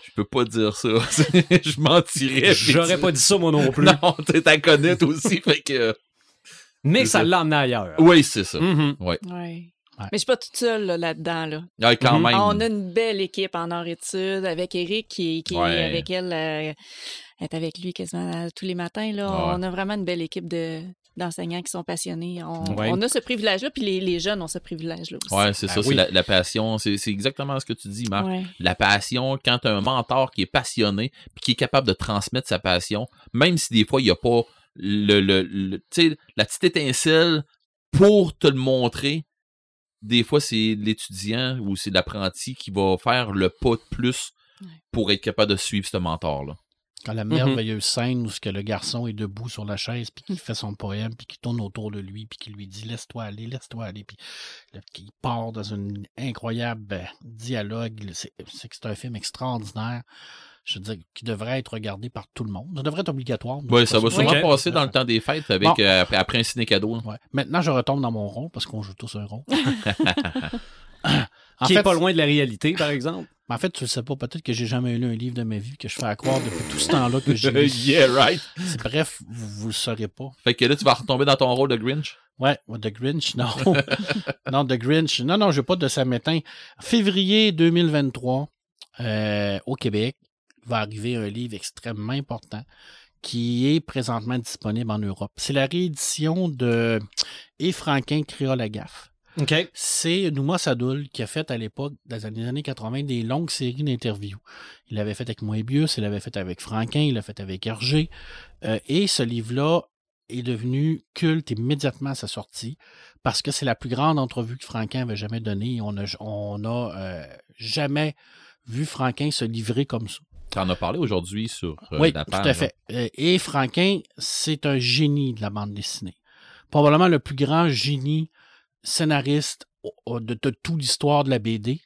je peux pas dire ça, je mentirais. J'aurais pas dit ça, moi non plus. Non, connais toi aussi, fait que. Mais ça l'a emmené ailleurs. Oui, c'est ça. Mhm. Ouais. Mais je suis pas toute seule là, là-dedans. Là. Ah, quand Mhm. même. On a une belle équipe en Nord-Études avec Eric qui, qui Ouais. est avec elle. euh, est avec lui quasiment tous les matins. Là. Ah ouais. On a vraiment une belle équipe de d'enseignants qui sont passionnés. On, Ouais. on a ce privilège-là, puis les, les jeunes ont ce privilège-là aussi. Ouais, c'est Ah ça, oui. c'est la, la passion. C'est c'est exactement ce que tu dis, Marc. Ouais. La passion, quand tu as un mentor qui est passionné puis qui est capable de transmettre sa passion, même si des fois il n'y a pas le, le, le- tu sais, la petite étincelle pour te le montrer, des fois c'est l'étudiant ou c'est l'apprenti qui va faire le pas de plus Ouais. pour être capable de suivre ce mentor-là. Quand la merveilleuse scène où ce que le garçon est debout sur la chaise puis qu'il fait son poème puis qu'il tourne autour de lui puis qu'il lui dit laisse-toi aller laisse-toi aller puis qu'il part dans un incroyable euh, dialogue c'est c'est que c'est un film extraordinaire je veux dire qui devrait être regardé par tout le monde ça devrait être obligatoire de toute ça va sûrement passer dans le temps des fêtes avec Bon. euh, après, après un ciné cadeau. Ouais. maintenant je retombe dans mon rôle parce qu'on joue tous un rôle en Qui fait, est pas loin de la réalité, par exemple. en fait tu le sais pas peut-être que j'ai jamais lu un livre de ma vie que je fais à croire depuis tout ce temps-là que j'ai lu. yeah, right. Bref vous, vous le saurez pas Fait que là, tu vas retomber dans ton rôle de Grinch? Ouais, The Grinch, non. non, The Grinch. Non, non, je n'ai pas de Samétain. Février 2023, euh, au Québec, va arriver un livre extrêmement important qui est présentement disponible en Europe. C'est la réédition de Et Franquin créole la gaffe. C'est Nouma Sadoul qui a fait à l'époque, dans les années 80, des longues séries d'interviews. Il l'avait fait avec Moebius, il l'avait fait avec Franquin, il l'a fait avec Hergé. Euh, et ce livre-là est devenu culte immédiatement à sa sortie parce que c'est la plus grande entrevue que Franquin avait jamais donnée. On a, on a euh, jamais vu Franquin se livrer comme ça. Tu en as parlé aujourd'hui sur euh, oui, la tout à fait. Euh, Et Franquin, c'est un génie de la bande dessinée. Probablement le plus grand génie scénariste de toute l'histoire de la BD.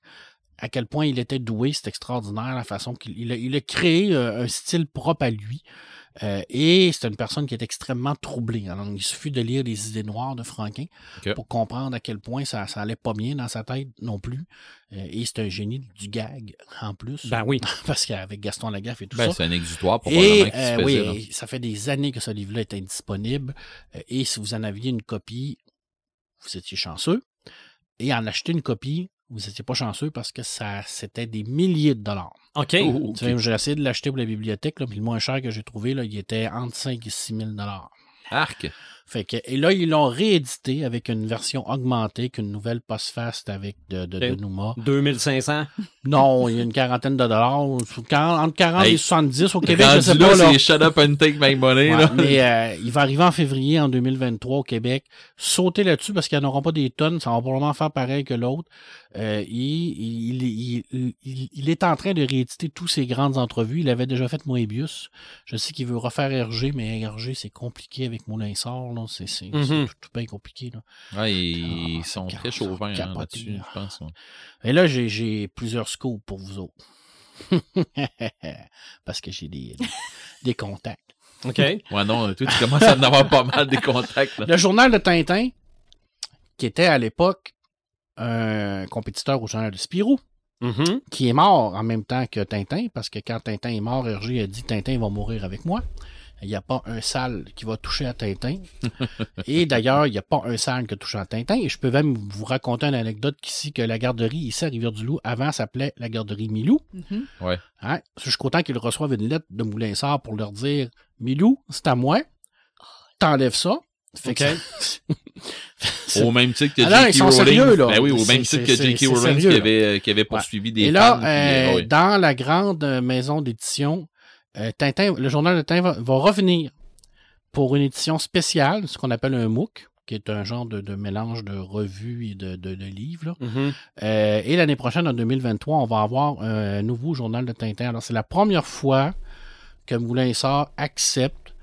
À quel point il était doué, c'est extraordinaire la façon qu'il il a, il a créé euh, un style propre à lui. Euh, et c'est une personne qui est extrêmement troublée. Alors, il suffit de lire Les idées noires de Franquin pour comprendre à quel point ça, ça allait pas bien dans sa tête non plus. Euh, et c'est un génie du gag en plus. Ben oui. Parce qu'avec Gaston Lagaffe et tout Ben, ça. c'est un exutoire Et qui se euh, oui, et ça fait des années que ce livre-là est indisponible. Et si vous en aviez une copie, vous étiez chanceux. Et en acheter une copie, vous n'étiez pas chanceux parce que ça c'était des milliers de dollars. OK. Oh, sais, J'ai essayé de l'acheter pour la bibliothèque, là, puis le moins cher que j'ai trouvé, là, il était entre 5 et 6 000 dollars. Arc. Fait que, et là, ils l'ont réédité avec une version augmentée, qu'une nouvelle post-fast avec de, de, de. Numa. 2500. Non, il y a une quarantaine de dollars. Entre 40 Hey, et 70 au Québec, je sais pas. Là. c'est shut up and take my money. Ouais, là. mais euh, il va arriver en février en 2023 au Québec. Sautez là-dessus parce qu'ils n'en auront pas des tonnes. Ça va probablement faire pareil que l'autre. Euh, il, il, il, il- il- il est en train de rééditer tous ses grandes entrevues. Il avait déjà fait Moebius. Je sais qu'il veut refaire RG, mais RG, c'est compliqué avec Moulin Sort. Là. C'est c'est- Mhm. c'est tout, tout bien compliqué. Là. Ouais, ils Ah, sont très chauvins hein, là-dessus, là. je pense. ouais. Et là, j'ai- j'ai plusieurs scoops pour vous autres. parce que j'ai des, des, des contacts. OK. Ouais, non, toi, tu commences à en avoir pas mal des contacts. Là. Le journal de Tintin, qui était à l'époque un compétiteur au journal de Spirou, Mhm. qui est mort en même temps que Tintin, parce que quand Tintin est mort, Hergé a dit Tintin va mourir avec moi. Il n'y a pas un sale qui va toucher à Tintin. et d'ailleurs, il n'y a pas un sale qui a touché à Tintin. Et je peux même vous raconter une anecdote ici que la garderie ici à Rivière-du-Loup, avant, s'appelait la garderie Milou. Mhm. Hein? Jusqu'au temps qu'ils reçoivent une lettre de Moulinsard pour leur dire Milou, c'est à moi. T'enlèves ça. Fait que Au même titre que Ah non, J.K. Rowling. sérieux, là. Ben oui, au même titre que J.K. Rowling sérieux, qui avait, qui avait poursuivi des Et là, fans. puis, euh, euh, ouais. dans la grande euh, maison d'édition, euh, Tintin, le journal de Tintin va, va revenir pour une édition spéciale, ce qu'on appelle un MOOC, qui est un genre de, de mélange de revues et de, de- de livres. là. Mhm. Euh, et l'année prochaine, en 2023, on va avoir un nouveau journal de Tintin. Alors, c'est la première fois que Moulin Sort accepte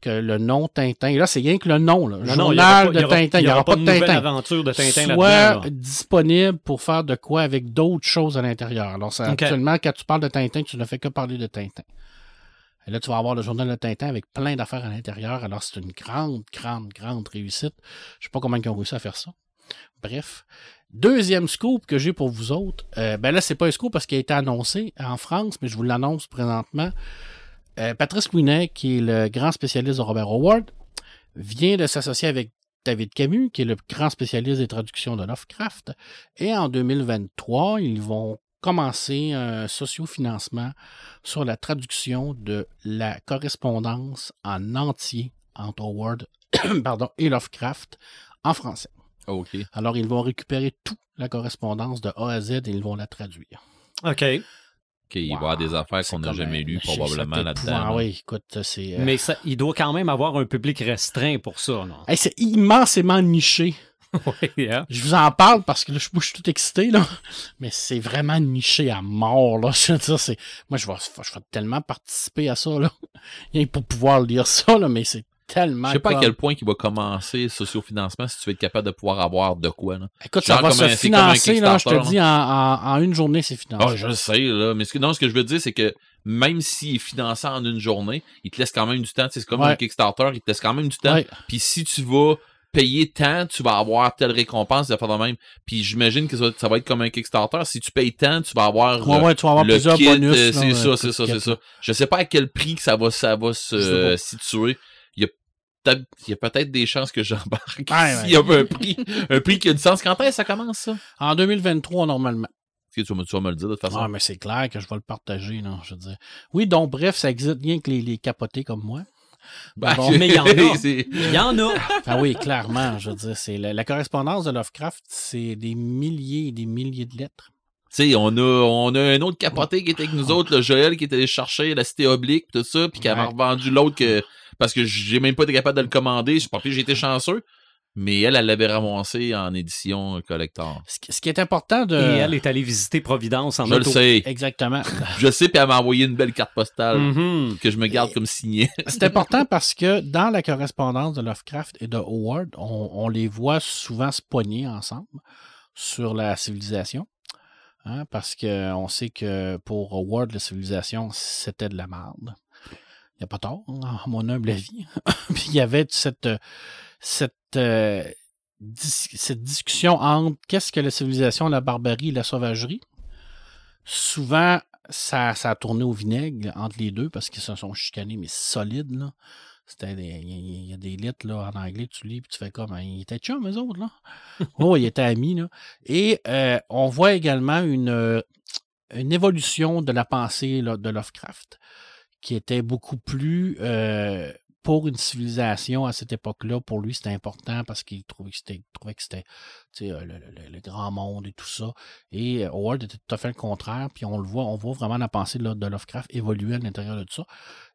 que le nom Tintin, et là, c'est rien que le nom, là, Non, journal pas- de aura- Tintin, il y aura pas de Tintin aventure de Tintin soit là. disponible pour faire de quoi avec d'autres choses à l'intérieur. Alors, actuellement, quand tu parles de Tintin, tu ne fais que parler de Tintin. Là, tu vas avoir le journal de Tintin avec plein d'affaires à l'intérieur. Alors, c'est une grande, grande, grande réussite. Je sais pas comment ils ont réussi à faire ça. Bref. Deuxième scoop que j'ai pour vous autres. euh, ben là, c'est pas un scoop parce qu'il a été annoncé en France, mais je vous l'annonce présentement. Euh, Patrice Louinet, qui est le grand spécialiste de Robert Howard, vient de s'associer avec David Camus, qui est le grand spécialiste des traductions de Lovecraft. Et en 2023, ils vont commencer un sociofinancement sur la traduction de la correspondance en entier entre Howard pardon, et Lovecraft en français. OK. Alors, ils vont récupérer toute la correspondance de A à Z et ils vont la traduire. OK. OK, il va y avoir des affaires qu'on n'a jamais lues probablement là-dedans. Oui, écoute, c'est... euh, Mais ça, il doit quand même avoir un public restreint pour ça, non? hey, c'est immensément niché. Oui? Je vous en parle parce que là, je, suis tout excité, là. Mais c'est vraiment niché à mort, là. Je veux dire, c'est... Moi, je vais, je vais tellement participer à ça, là. Pour pouvoir lire ça, là, mais c'est tellement. Je sais pas à quel point il va commencer le sociofinancement si tu veux être capable de pouvoir avoir de quoi. Là. Écoute, ça va se financer, là. Je te dis, en, en- en une journée, c'est financé. Ah, je sais, là. Mais ce que, non, ce que je veux dire, c'est que même s'il est financé en une journée, il te laisse quand même du temps. C'est comme Ouais. un Kickstarter, il te laisse quand même du temps. Puis si tu vas payer tant, tu vas avoir telle récompense de faire de même. Puis j'imagine que ça, ça va être comme un Kickstarter. Si tu payes tant, tu vas avoir Ouais, euh, ouais, tu vas avoir le plusieurs kit, bonus. euh, c'est euh, ça, tout c'est ça, c'est ça. Je sais pas à quel prix que ça va, ça va se euh, situer. Il y a peut-être, il y a peut-être des chances que j'embarque Ouais, s'il y a un prix, un prix qui a du sens. Quand est-ce que ça commence, ça? En 2023, normalement. Tu vas, me- tu vas me le dire de toute façon? Ah, mais c'est clair que je vais le partager, là, je veux dire. Oui, donc, bref, ça existe rien que les, les capotés comme moi. Bon, mais il y en a. Il y en a. Ah oui, clairement, je veux dire, c'est la, la correspondance de Lovecraft, c'est des milliers et des milliers de lettres. Tu sais, on a, on a un autre capoté qui était avec nous autres, le Joël, qui était allé chercher la cité oblique, tout ça, puis qui avait Ouais. revendu l'autre que, parce que j'ai même pas été capable de le commander. Je pas, puis j'ai été chanceux. Mais elle, elle l'avait ramassé en édition collector. Ce qui, est important de... Et elle est allée visiter Providence en Je le auto. sais. Exactement. Je le sais, puis elle m'a envoyé une belle carte postale Mhm. que je me garde comme signée. C'est important parce que dans la correspondance de Lovecraft et de Howard, on, on les voit souvent se pogner ensemble. sur la civilisation. hein, parce qu'on sait que pour Howard, la civilisation, c'était de la merde. Il n'y a pas tort, hein, à mon humble avis. Puis il y avait cette, euh, cette, euh, dis- cette discussion entre qu'est-ce que la civilisation, la barbarie et la sauvagerie. Souvent, ça, ça a tourné au vinaigre entre les deux parce qu'ils se sont chicanés, mais solides. Là. C'était Il y, a- des lettres là, en anglais, tu lis puis tu fais comme. hein, Ils étaient chums, eux autres, là. oh, ils étaient amis, là. Et euh, on voit également une, euh, une évolution de la pensée là, de Lovecraft qui était beaucoup plus euh, pour une civilisation à cette époque-là. Pour lui, c'était important parce qu'il trouvait que c'était, euh, le, grand monde et tout ça. Et euh, Howard était tout à fait le contraire. Puis on le voit, on voit vraiment la pensée de Lovecraft évoluer à l'intérieur de tout ça.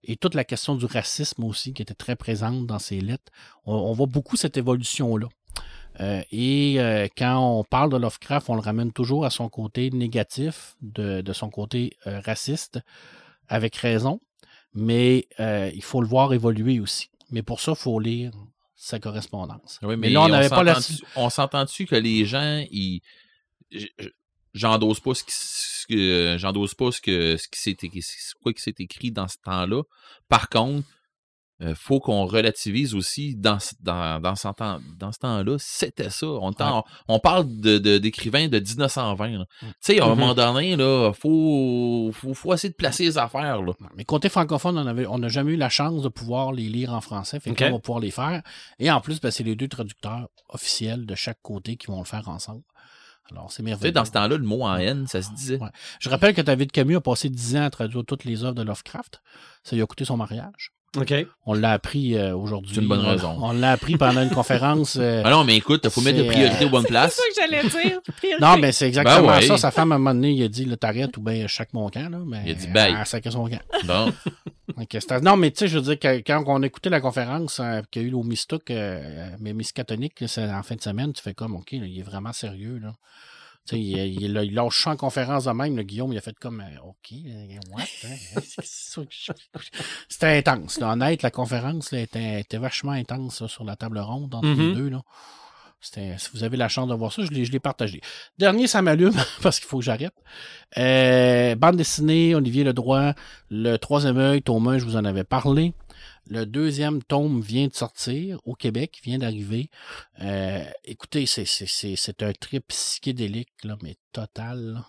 Et toute la question du racisme aussi, qui était très présente dans ses lettres. On, voit beaucoup cette évolution-là. Euh, et quand on parle de Lovecraft, on le ramène toujours à son côté négatif, de, son côté raciste, avec raison. Mais euh, il faut le voir évoluer aussi. Mais pour ça, il faut lire sa correspondance. Oui, mais, là, on n'avait pas la. On s'entend-tu que les gens, ils. J'endosse pas ce qui, ce que j'endosse pas ce que ce qui s'est écrit, ce- quoi qui s'est écrit dans ce temps-là. Par contre, euh, faut qu'on relativise aussi dans ce- dans dans ce temps dans ce temps-là, c'était ça. On, parle de de- d'écrivains de, 1920. là. Tu sais, à un Mhm. moment donné là, faut, faut faut essayer de placer les affaires là. Mais côté francophone, on n'a jamais eu la chance de pouvoir les lire en français. Fait que Ok. là, on va pouvoir les faire. Et en plus, ben, c'est les deux traducteurs officiels de chaque côté qui vont le faire ensemble. Alors, c'est Tu sais, merveilleux. dans ce temps-là, le mot en haine, ça se disait. Ouais. Je rappelle que David Camus a passé 10 ans à traduire toutes les œuvres de Lovecraft. Ça lui a coûté son mariage. OK. On l'a appris euh, aujourd'hui. C'est une bonne On- raison. On l'a appris pendant une conférence. euh, Ah non, mais écoute, faut mettre de C'est, priorité euh, bonnes places. C'est ça que j'allais dire. Priorité. Non, mais c'est exactement Ben ouais. ça. Sa femme, à un moment donné, il a dit, t'arrêtes ou bien chaque mon camp, là. Mais Il a dit, bye. Sacré son camp. Bon. Ok, c'était- non, mais tu sais, je veux dire, que- quand on a écouté la conférence euh, qu'il y a eu au Mistook, euh, mais Miskatonic, là, c'est en fin de semaine, tu fais comme, OK, là, il est vraiment sérieux, là. Tu sais, il, il, il, lâche en conférence de même, le Guillaume, il a fait comme, euh, OK, euh, what? hein? Je- C'était intense, là. Honnête, la conférence là, était, était vachement intense là, sur la table ronde entre les Mhm. deux, là. C'était- Si vous avez la chance de voir ça, je l'ai, je l'ai partagé. Dernier, ça m'allume parce qu'il faut que j'arrête. Euh, bande dessinée, Olivier Ledroit, le troisième œil, tome 1, je vous en avais parlé. Le deuxième tome vient de sortir au Québec, vient d'arriver. Euh, écoutez, c'est, un trip psychédélique, là, mais total. là.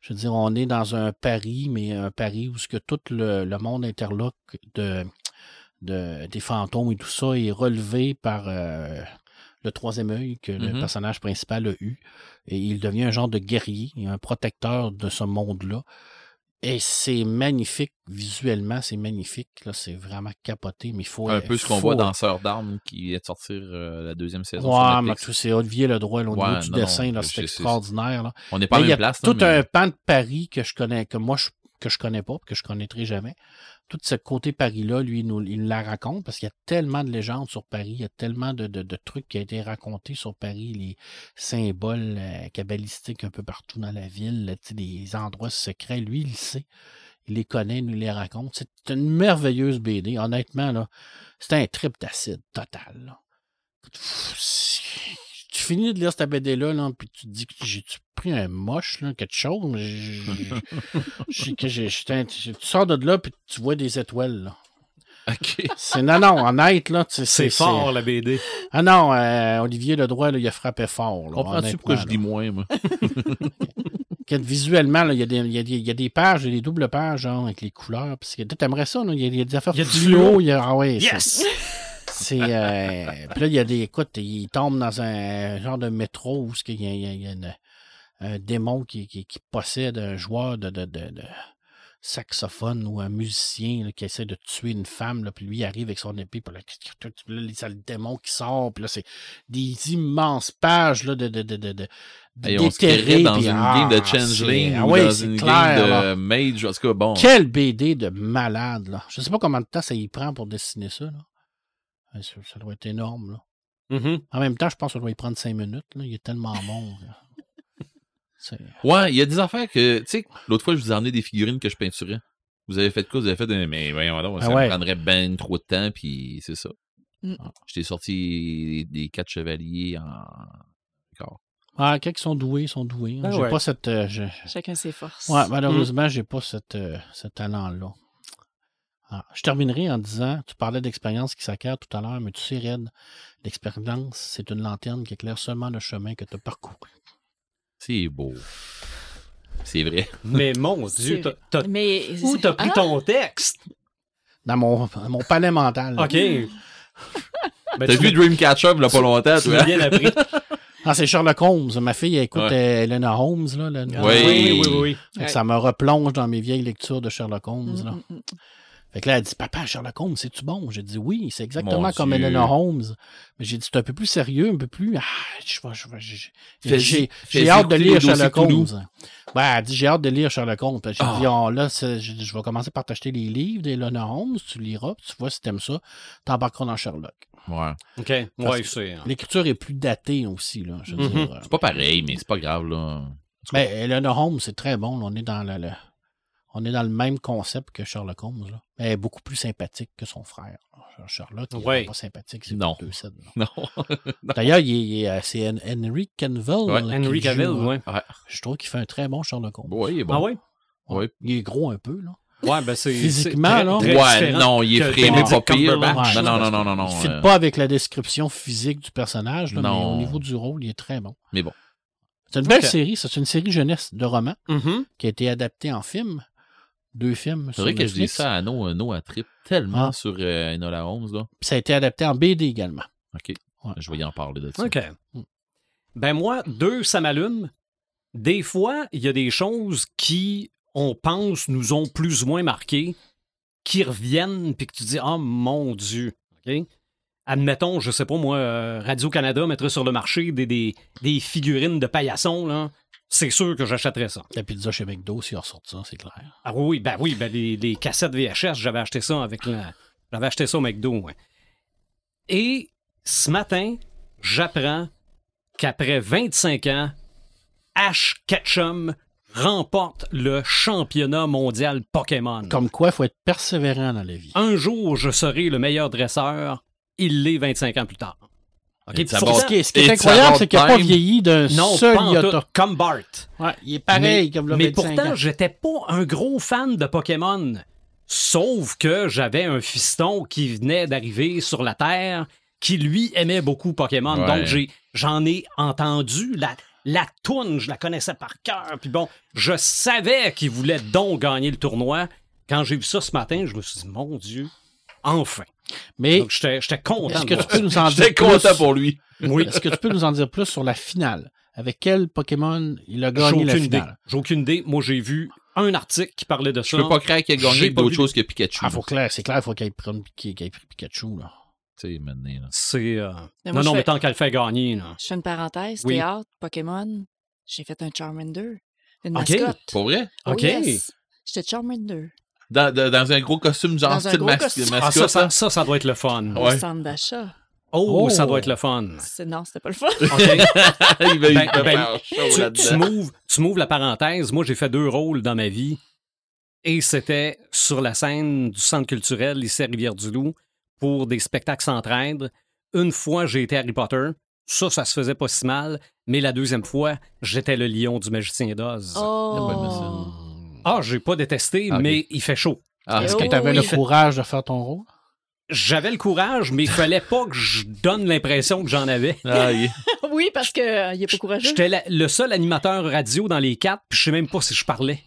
Je veux dire, on est dans un Paris, mais un Paris où ce que tout le, le monde interloque de, de, des fantômes et tout ça est relevé par euh, le troisième œil que le Mhm. personnage principal a eu. Et il devient un genre de guerrier, un protecteur de ce monde-là. Et c'est magnifique, visuellement, c'est magnifique. Là, c'est vraiment capoté, mais il faut. Un peu ce qu'on voit dans Sœur d'armes qui est de sortir euh, la deuxième saison. Ouais, mais tout, c'est Olivier Ledroit, au Ouais, niveau du non, dessin, c'est extraordinaire. Là. On n'est pas à la il y a même place. tout mais- un pan de Paris que je connais, que moi je, que je connais pas, que je connaîtrai jamais. Tout ce côté Paris-là, lui, il nous, il la raconte parce qu'il y a tellement de légendes sur Paris, il y a tellement de, trucs qui ont été racontés sur Paris, les symboles euh, cabalistiques un peu partout dans la ville, des endroits secrets. Lui, il sait. Il les connaît, il nous les raconte. C'est une merveilleuse BD. Honnêtement, là, c'est un trip d'acide total. Tu finis de lire cette BD-là, là, puis tu te dis que j'ai-tu pris un moche, là, quelque chose? que Tu sors de là, puis tu vois des étoiles. Là. OK. C'est non, non, honnête, là. C'est fort, la BD. Ah non, euh, Olivier Ledroit, là, il a frappé fort. là, Comprends-tu pourquoi je dis moins, moi? Visuellement, il y, a des- il y a des- il y a des pages, il y a des doubles pages, genre, avec les couleurs. Puis t'aimerais ça, il y a, il y a des affaires Il y a du fluo. fluo. il y a- Ah ouais, Yes! C'est. euh, Puis là, il y a des. Écoute, il tombe dans un genre de métro où il y a, il y a- une- un démon qui, qui, qui possède un joueur de, de, de, de saxophone ou un musicien là, qui essaie de tuer une femme. Là, puis lui, il arrive avec son épée. Puis là, c'est le démon qui sort. Puis là, c'est des immenses pages là, de. de, de, de, de Hey, on se d'éthérés, créerait dans puis, une ah, game de Changeling ah ou ouais, dans une clair, game là. de Mage. En tout cas, bon. Quelle BD de malade, là. Je sais pas combien de temps ça y prend pour dessiner ça, là. Ça, ça doit être énorme, là. Mhm. En même temps, je pense que ça doit y prendre cinq minutes, là. Il est tellement bon. Ouais, il y a des affaires que, tu sais, l'autre fois, je vous ai emmené des figurines que je peinturais. Vous avez fait quoi? Vous avez fait un, mais voyons donc, Ah ça ouais. me prendrait ben trop de temps, puis c'est ça. Mm. Je t'ai sorti des quatre chevaliers en, encore. Ah, quelques sont doués, sont doués. Ah j'ai ouais. pas cette. euh, je- Chacun ses forces. Ouais, Mm. malheureusement, j'ai pas cette, euh, ce talent-là. Ah, je terminerai en disant, tu parlais d'expérience qui s'acquiert tout à l'heure, mais tu sais, Red, l'expérience, c'est une lanterne qui éclaire seulement le chemin que tu as parcouru. C'est beau. C'est vrai. Mais mon Dieu, C'est- t'as- t'as- Mais où t'as pris Ah, ton texte? Dans mon, mon palais mental. OK. Ben, T'as tu vu l'as- Dreamcatcher il y a pas longtemps, tu toi? bien appris. Ah, c'est Sherlock Holmes. Ma fille, elle écoute Ouais. euh, Elena Holmes. Là, le- Oui. oui, oui, oui. Ça me replonge dans mes vieilles lectures de Sherlock Holmes. Là. Mm, mm, mm. Fait que là, elle dit Papa, Sherlock Holmes, c'est-tu bon? J'ai dit Oui, c'est exactement Mon comme Dieu. Elena Holmes. Mais j'ai dit C'est un peu plus sérieux, un peu plus. Ah, je j'ai- j'ai hâte de lire Sherlock. Holmes. Ouais, elle dit J'ai hâte de lire Sherlock Holmes. Puis J'ai dit Oh, Là, c'est- je, je vais commencer par t'acheter les livres d'Elena Holmes. Tu liras, puis tu vois si t'aimes ça. T'embarqueras dans Sherlock. Ouais. OK. Parce Ouais, c'est... L'écriture est plus datée aussi. Là, je veux Mhm. dire. euh. C'est pas pareil, mais c'est pas grave, là. Mais Elena Holmes, c'est très bon. là. On est dans le, le- on est dans le même concept que Sherlock Holmes. Là. Est beaucoup plus sympathique que son frère. Sherlock, il Ouais. est pas sympathique. C'est Non. deux cèdres, là. Non. D'ailleurs, il est- il est, euh, c'est Hen- Henry Cavill. Ouais, là, qui Henry Cavill, hein. ouais. Je trouve qu'il fait un très bon Sherlock Holmes. Ouais, il est bon. Ah oui? Ouais. Il est gros un peu. Là. Ouais, ben c'est... Physiquement, c'est très- là. très Ouais, non, il est frémé pas pire. Non, non, non, non, non. il ne fit euh, pas avec la description physique du personnage, là, mais Non. au niveau du rôle, il est très bon. Mais bon. C'est une belle série. C'est une série jeunesse de romans Mhm. qui a été adaptée en film. Deux films. C'est vrai que je dis ça à No, No à trip tellement Ah. sur euh, Enola Holmes, là. Puis ça a été adapté en BD également. OK. Ouais. Je vais y en parler de ça. OK. Ben moi, deux, ça m'allume. Des fois, il y a des choses qui, on pense, nous ont plus ou moins marqué, qui reviennent, puis que tu dis, oh mon Dieu. OK? Admettons, je sais pas, moi, euh, Radio-Canada mettrait sur le marché des, des, des figurines de paillassons, là. C'est sûr que j'achèterais ça. La pizza chez McDo, s'il ressort ça, c'est clair. Ah oui, ben oui, ben les, les cassettes VHS, j'avais acheté ça avec la. J'avais acheté ça au McDo, ouais. Et ce matin, j'apprends qu'après 25 ans, Ash Ketchum remporte le championnat mondial Pokémon. Comme quoi, il faut être persévérant dans la vie. Un jour, je serai le meilleur dresseur. Il l'est 25 ans plus tard. Ce qui est, ce qui est Et incroyable, c'est qu'il n'a pas vieilli d'un seul iota. comme Bart. Ouais, il est pareil mais, comme le mais 25 pourtant, j'étais pas un gros fan de Pokémon. Sauf que j'avais un fiston qui venait d'arriver sur la Terre qui, lui, aimait beaucoup Pokémon. Ouais. Donc, j'ai, j'en ai entendu la, la toune, je la connaissais par cœur. Puis bon, je savais qu'il voulait donc gagner le tournoi. Quand j'ai vu ça ce matin, je me suis dit, mon Dieu, enfin. Mais Donc, j'étais, content. est-ce que tu peux nous en dire J'étais content plus? pour lui. Oui, Est-ce que tu peux nous en dire plus sur la finale? Avec quel Pokémon il a gagné la aucune idée. finale? J'ai aucune idée. Moi, j'ai vu un article qui parlait de Je ça. peux pas croire qu'il a J'ai gagné vu- choses que Pikachu. Ah, faut clair, c'est clair, il faut qu'il ait pris, qu'il ait pris Pikachu. Là. Tu sais, maintenant. C'est. euh, Mais Non, non, je mais fais- tant qu'elle le fait gagner, là. Je fais une parenthèse. Oui. Théâtre, Pokémon. J'ai fait un Charmander. Une Ok. mascotte. Pour vrai? Oh, OK. yes. J'étais Charmander. Dans, dans, dans un gros costume, genre style gros mas-. Ah, ça, ça, ça, ça doit être le fun. Au Ouais. centre d'achat. Oh, Oh. ça doit être le fun. Non, c'était pas le fun. Il va, Ben- ben, tu, tu m'ouvres, tu m'ouvres la parenthèse. Moi, j'ai fait deux rôles dans ma vie. Et c'était sur la scène du Centre culturel ici à Rivière-du-Loup pour des spectacles s'entraide. Une fois, j'ai été Harry Potter. Ça, ça se faisait pas si mal. Mais la deuxième fois, j'étais le lion du magicien d'Oz. Oh. Ah, j'ai pas détesté, Ah, mais il fait chaud. Ah, Est-ce Oh, que tu avais oui. le courage de faire ton rôle? J'avais le courage, mais il fallait pas que je donne l'impression que j'en avais. ah, Oui, parce qu'il n'est pas courageux. J'étais la- le seul animateur radio dans les quatre, puis je sais même pas si je parlais.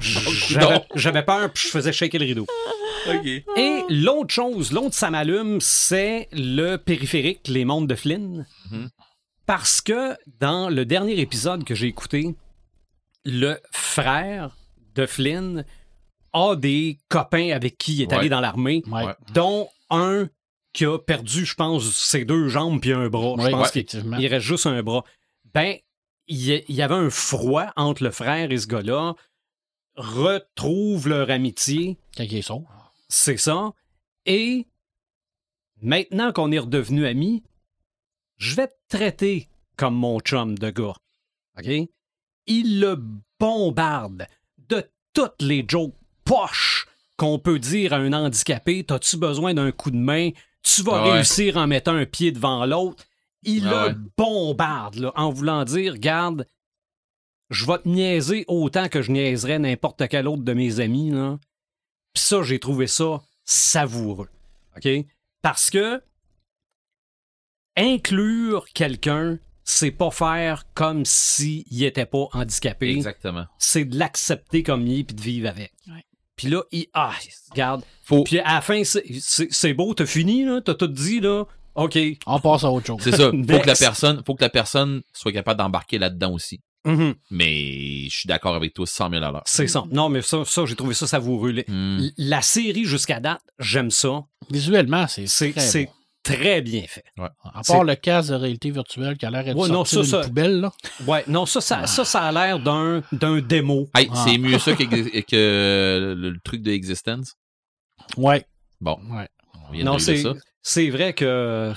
J'avais- peur, puis je faisais shaker le rideau. Et l'autre chose, l'autre ça m'allume, c'est le périphérique, les mondes de Flynn. Mhm. Parce que dans le dernier épisode que j'ai écouté, le frère de Flynn a des copains avec qui il est Ouais. allé dans l'armée, Ouais. Dont un qui a perdu, je pense, ses deux jambes puis un bras. Je pense ouais, qu'il il reste juste un bras. Ben, il y, avait un froid entre le frère et ce gars-là. Retrouve leur amitié, Quand il est sauve. c'est ça. Et maintenant qu'on est redevenus amis, je vais te traiter comme mon chum de gars. OK? Il le bombarde de toutes les jokes poches qu'on peut dire à un handicapé. T'as-tu besoin d'un coup de main? Tu vas Ouais. réussir en mettant un pied devant l'autre. il Ah le bombarde là, en voulant dire Regarde, je vais te niaiser autant que je niaiserais n'importe quel autre de mes amis. Là. Puis ça, j'ai trouvé ça savoureux. OK? Parce que inclure quelqu'un, c'est pas faire comme s'il n'était pas handicapé. Exactement. C'est de l'accepter comme il est puis de vivre avec. Ouais. Puis là, il. Ah, regarde. Faut... Puis à la fin, c'est- beau, t'as fini, là. T'as tout dit, là. OK. On passe à autre chose. C'est ça. Faut que la personne, faut que la personne soit capable d'embarquer là-dedans aussi. Mhm. Mais je suis d'accord avec toi 100 000 à l'heure. C'est ça. Non, mais ça, ça j'ai trouvé ça savoureux. La- Hmm. La série jusqu'à date, j'aime ça. Visuellement, c'est C'est très bien fait. À part le casque de réalité virtuelle qui a l'air d'être Ouais, non, sorti ça, d'une ça- poubelle, là. Ouais, non, ça, ça, ça, ça a l'air d'un d'un démo. Hey, Ah. c'est mieux ça que, que le, le truc de Existence. Ouais. Bon, Ouais. on vient Non, de c'est ça. c'est vrai que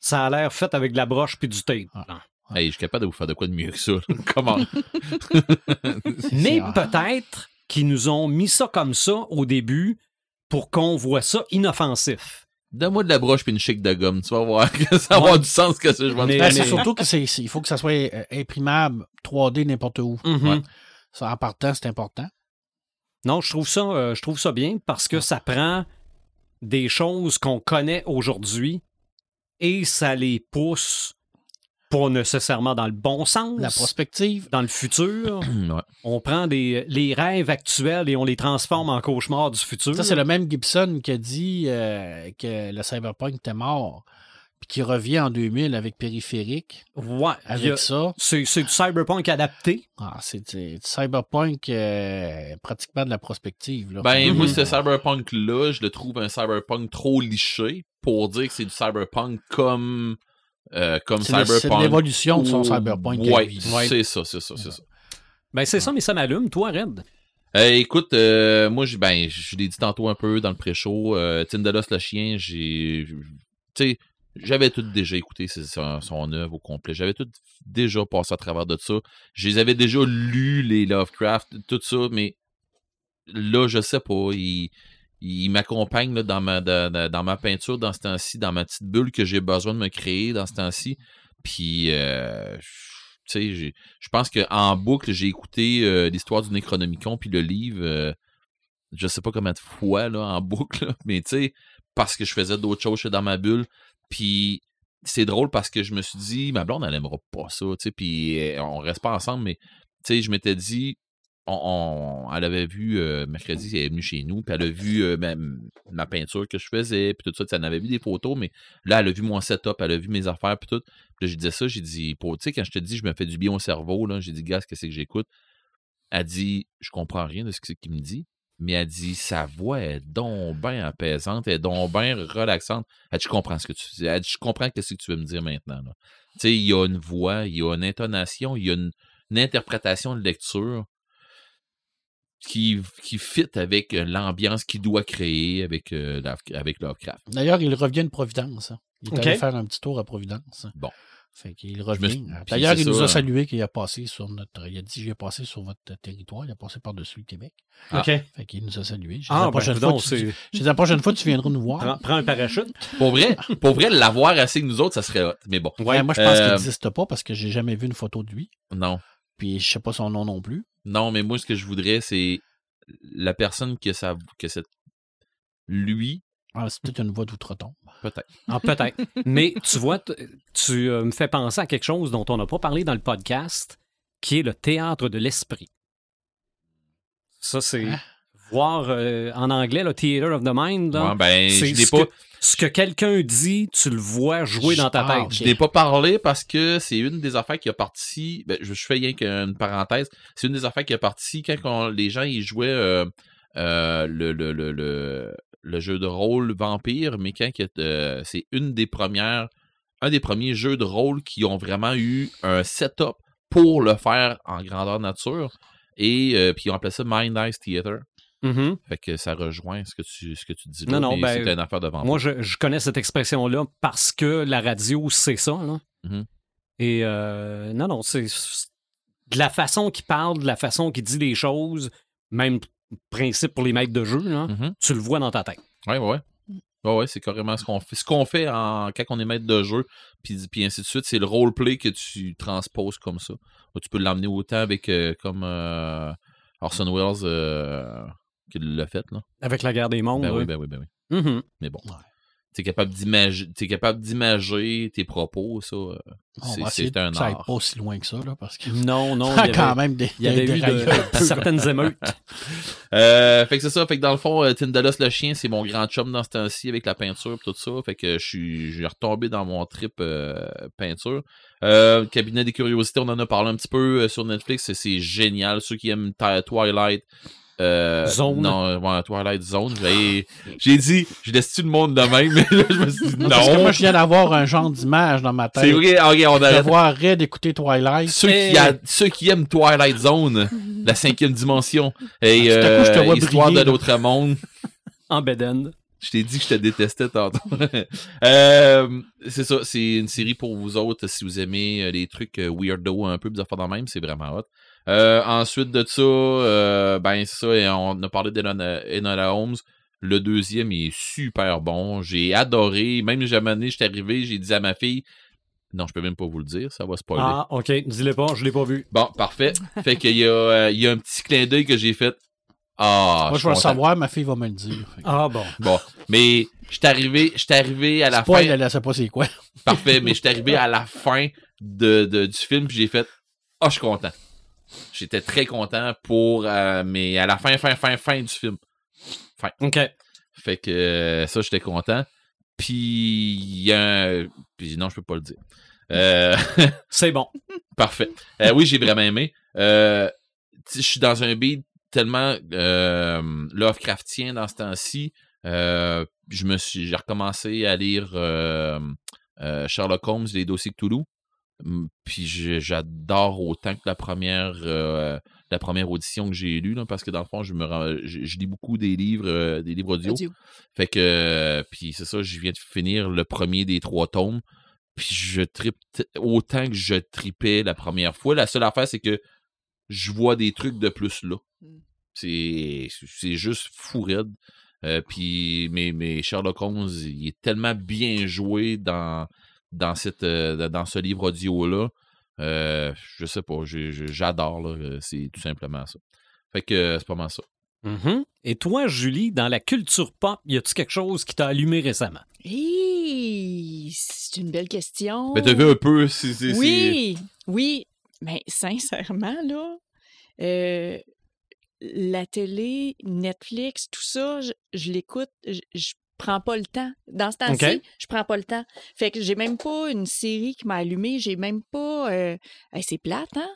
ça a l'air fait avec de la broche puis du tape. Ah. Hey, je suis capable de vous faire de quoi de mieux que ça. Comment? Mais peut-être qu'ils nous ont mis ça comme ça au début pour qu'on voit ça inoffensif. Donne-moi de la broche puis une chic de gomme. Tu vas voir que ça va Ouais. avoir du sens que ça, je vais Mais- c'est surtout que c'est, il faut que ça soit euh, imprimable 3D n'importe où. Mhm. Ouais. Ça, en partant, c'est important. Non, je trouve ça, euh, je trouve ça bien parce que ça prend des choses qu'on connaît aujourd'hui et ça les pousse pas nécessairement dans le bon sens. La prospective. dans le futur, Ouais. on prend des, les rêves actuels et on les transforme en cauchemars du futur. Ça, c'est le même Gibson qui a dit euh, que le cyberpunk était mort, puis qui revient en 2000 avec périphérique. Ouais, Avec a- ça, c'est, du cyberpunk adapté. ah, c'est du cyberpunk euh, pratiquement de la prospective. Là. Ben, moi, Mhm. ce cyberpunk-là, je le trouve un cyberpunk trop liché pour dire que c'est du cyberpunk comme, euh, comme c'est, le- c'est cyberpunk. l'évolution de son ou- cyberpunk. Ouais, lui. c'est ça, c'est ça, c'est ça. Ben, c'est ça, mais ça m'allume, toi, Red? Euh, écoute, euh, moi, j'ai- ben, je l'ai dit tantôt un peu dans le pré-show, euh, Tindalos le chien, j'ai, tu sais, j'avais tout déjà écouté son, son œuvre au complet. J'avais tout déjà passé à travers de ça. Je les avais déjà lus, les Lovecraft, tout ça, mais là, je sais pas, il, il m'accompagne dans, ma, peinture dans ce temps-ci, dans ma petite bulle que j'ai besoin de me créer dans ce temps-ci. Puis, euh, tu sais, j'ai- je pense qu'en boucle, j'ai écouté euh, l'histoire du Necronomicon, puis le livre, euh, je sais pas combien de fois, en boucle, mais tu sais, parce que je faisais d'autres choses dans ma bulle. Puis, c'est drôle parce que je me suis dit, ma blonde, elle aimera pas ça, tu sais, puis euh, on reste pas ensemble, mais tu sais, je m'étais dit, elle avait vu euh, mercredi, elle est venue chez nous, puis elle a vu euh, ma, peinture que je faisais, puis tout ça, elle en avait vu des photos, mais là, elle a vu mon setup, elle a vu mes affaires, puis tout. Puis là, je disais ça, j'ai dit, tu sais, quand je te dis, je me fais du bien au cerveau, là, j'ai dit, gars, qu'est-ce que j'écoute? Elle dit, je comprends rien de ce qu'il me dit, mais elle dit, sa voix est donc bien apaisante, elle est donc bien relaxante. Elle dit, je comprends ce que tu dis. Elle dit, je comprends ce que tu veux me dire maintenant. Tu sais, il y a une voix, il y a une intonation, il y a une interprétation de lecture qui, qui fit avec euh, l'ambiance qu'il doit créer avec, euh, avec Lovecraft. D'ailleurs, il revient de Providence. hein. Il est allé faire un petit tour à Providence. Bon. Fait qu'il revient. puis D'ailleurs, il nous a hein. salué qu'il a passé sur notre. Il a dit J'ai passé sur votre territoire, il a passé par-dessus le Québec. Ah. OK. Fait qu'il nous a salué. J'ai dit, Ah, la ben, prochaine fois, tu, la prochaine fois, tu viendras nous voir. prends, prends un parachute. Pour vrai, pour vrai, l'avoir assez que nous autres, ça serait hot. Mais bon, Ouais, moi, je pense qu'il Euh, n'existe pas parce que j'ai jamais vu une photo de lui. non. Puis je sais pas son nom non plus. Non, mais moi, ce que je voudrais, c'est la personne que ça, que cette, lui, Ah, c'est peut-être une voix d'outre-tombe. peut-être. Ah, peut-être. Mais tu vois, t- tu euh, me fais penser à quelque chose dont on n'a pas parlé dans le podcast, qui est le théâtre de l'esprit. Ça, c'est Hein? Voir euh, en anglais le Theater of the Mind. là. Ouais, ben, c'est ce pas, que, ce que quelqu'un dit, tu le vois jouer dans ta Ah, tête. je n'ai pas parlé parce que c'est une des affaires qui a parti. Ben, je, je fais rien qu'une parenthèse. C'est une des affaires qui a parti quand on- les gens ils jouaient euh, euh, le, le, le, le, le jeu de rôle Vampire, mais quand c'est une des premières, un des premiers jeux de rôle qui ont vraiment eu un setup pour le faire en grandeur nature. Et euh, puis ils ont appelé ça Mind Ice Theater. Mhm. Fait que ça rejoint ce que tu, ce que tu dis Non, là, non, mais ben, c'est une affaire de. Moi, je, je connais cette expression-là parce que la radio, c'est ça. là. Mhm. Et euh, non, non, c'est de la façon qu'il parle, de la façon qu'il dit les choses, même principe pour les maîtres de jeu, là, Mhm. tu le vois dans ta tête. Ouais, ouais. ouais. Ouais, ouais, c'est carrément ce qu'on fait. Ce qu'on fait en, quand on est maître de jeu, puis, puis ainsi de suite, c'est le roleplay que tu transposes comme ça. Ou tu peux l'emmener autant avec euh, comme euh, Orson Welles euh, qui l'a fait, là. Avec la guerre des mondes. Ben oui, oui. ben oui, ben oui. Mhm. Mais bon. Ouais. T'es capable d'imager, t'es capable d'imager tes propos, ça. euh, On c'est- un que ça art. pas aussi loin que ça, là, parce que Non, non. il y a quand avait, même des, il y avait des eu de- certaines émeutes. Euh, fait que c'est ça. Fait que dans le fond, euh, Tindalos le chien, c'est mon grand chum dans ce temps-ci avec la peinture et tout ça. Fait que je suis, je suis retombé dans mon trip euh, peinture. Euh, Cabinet des curiosités, on en a parlé un petit peu euh, sur Netflix. C'est- génial. Ceux qui aiment Twilight. Euh, Zone. Non, ouais, Twilight Zone. J'ai- J'ai dit, je laisse-tu le monde de même, mais là, je me suis dit Parce que non. moi, je viens d'avoir un genre d'image dans ma tête. C'est vrai, ok, on De a, voir Red écouter Twilight. ceux, qui a- ceux qui aiment Twilight Zone, la cinquième dimension, et Ah, tout à coup, je te euh, vois Histoire briller, de l'autre monde. En bed-end. Je t'ai dit que je te détestais tantôt. Euh, c'est ça, c'est une série pour vous autres si vous aimez euh, les trucs weirdo un peu bizarres dans même, c'est vraiment hot. Euh, ensuite de ça, euh, ben c'est ça, et on a parlé d'Enola Enola Holmes. Le deuxième il est super bon. J'ai adoré. Même jamais j'étais arrivé, j'ai dit à ma fille. Non, je peux même pas vous le dire, ça va spoiler. Ah, ok. Dis-le pas, je l'ai pas vu. Bon, parfait. fait qu'il y a, euh, il y a un petit clin d'œil que j'ai fait. Ah, moi, je je vais le suis savoir, ma fille va me le dire. Ah bon. Bon, mais j'étais arrivé, j'étais arrivé à la Spoil, fin. elle ne sait pas c'est quoi. Parfait, mais j'étais arrivé à la fin de, de- du film puis j'ai fait Ah, je suis content. J'étais très content pour euh, mais à la fin, fin, fin, fin du film. Ok. Fait que euh, ça, j'étais content. Puis il y a un. Puis non, je peux pas le dire. Euh, C'est bon. Parfait. Euh, oui, j'ai vraiment aimé. Euh, je suis dans un beat tellement euh, Lovecraftien dans ce temps-ci. Euh, je me suis, j'ai recommencé à lire euh, euh, Sherlock Holmes, les dossiers Cthulhu. Puis j'adore autant que la première, euh, la première audition que j'ai lue, là, parce que dans le fond, je me rends- je, je lis beaucoup des livres, euh, des livres audio. Audio. Fait que, euh, puis c'est ça, je viens de finir le premier des trois tomes. Puis je tripe autant que je tripais la première fois. La seule affaire, c'est que je vois des trucs de plus là. Mm. C'est c'est juste fou raide. Euh, puis mais, mais Sherlock Holmes, il est tellement bien joué dans, dans, cette, euh, dans ce livre audio-là. Euh, je sais pas, j'adore. là. Euh, C'est tout simplement ça. Fait que euh, c'est pas mal ça. Mhm. Et toi, Julie, dans la culture pop, y a-tu quelque chose qui t'a allumé récemment? C'est une belle question. Mais t'as vu un peu, c'est- c'est- Oui, oui. Mais sincèrement, là, euh, la télé, Netflix, tout ça, je, je l'écoute, je, je prends pas le temps. Dans ce temps-ci, je prends pas le temps. Fait que j'ai même pas une série qui m'a allumé, j'ai même pas... euh, hey, c'est plate, hein?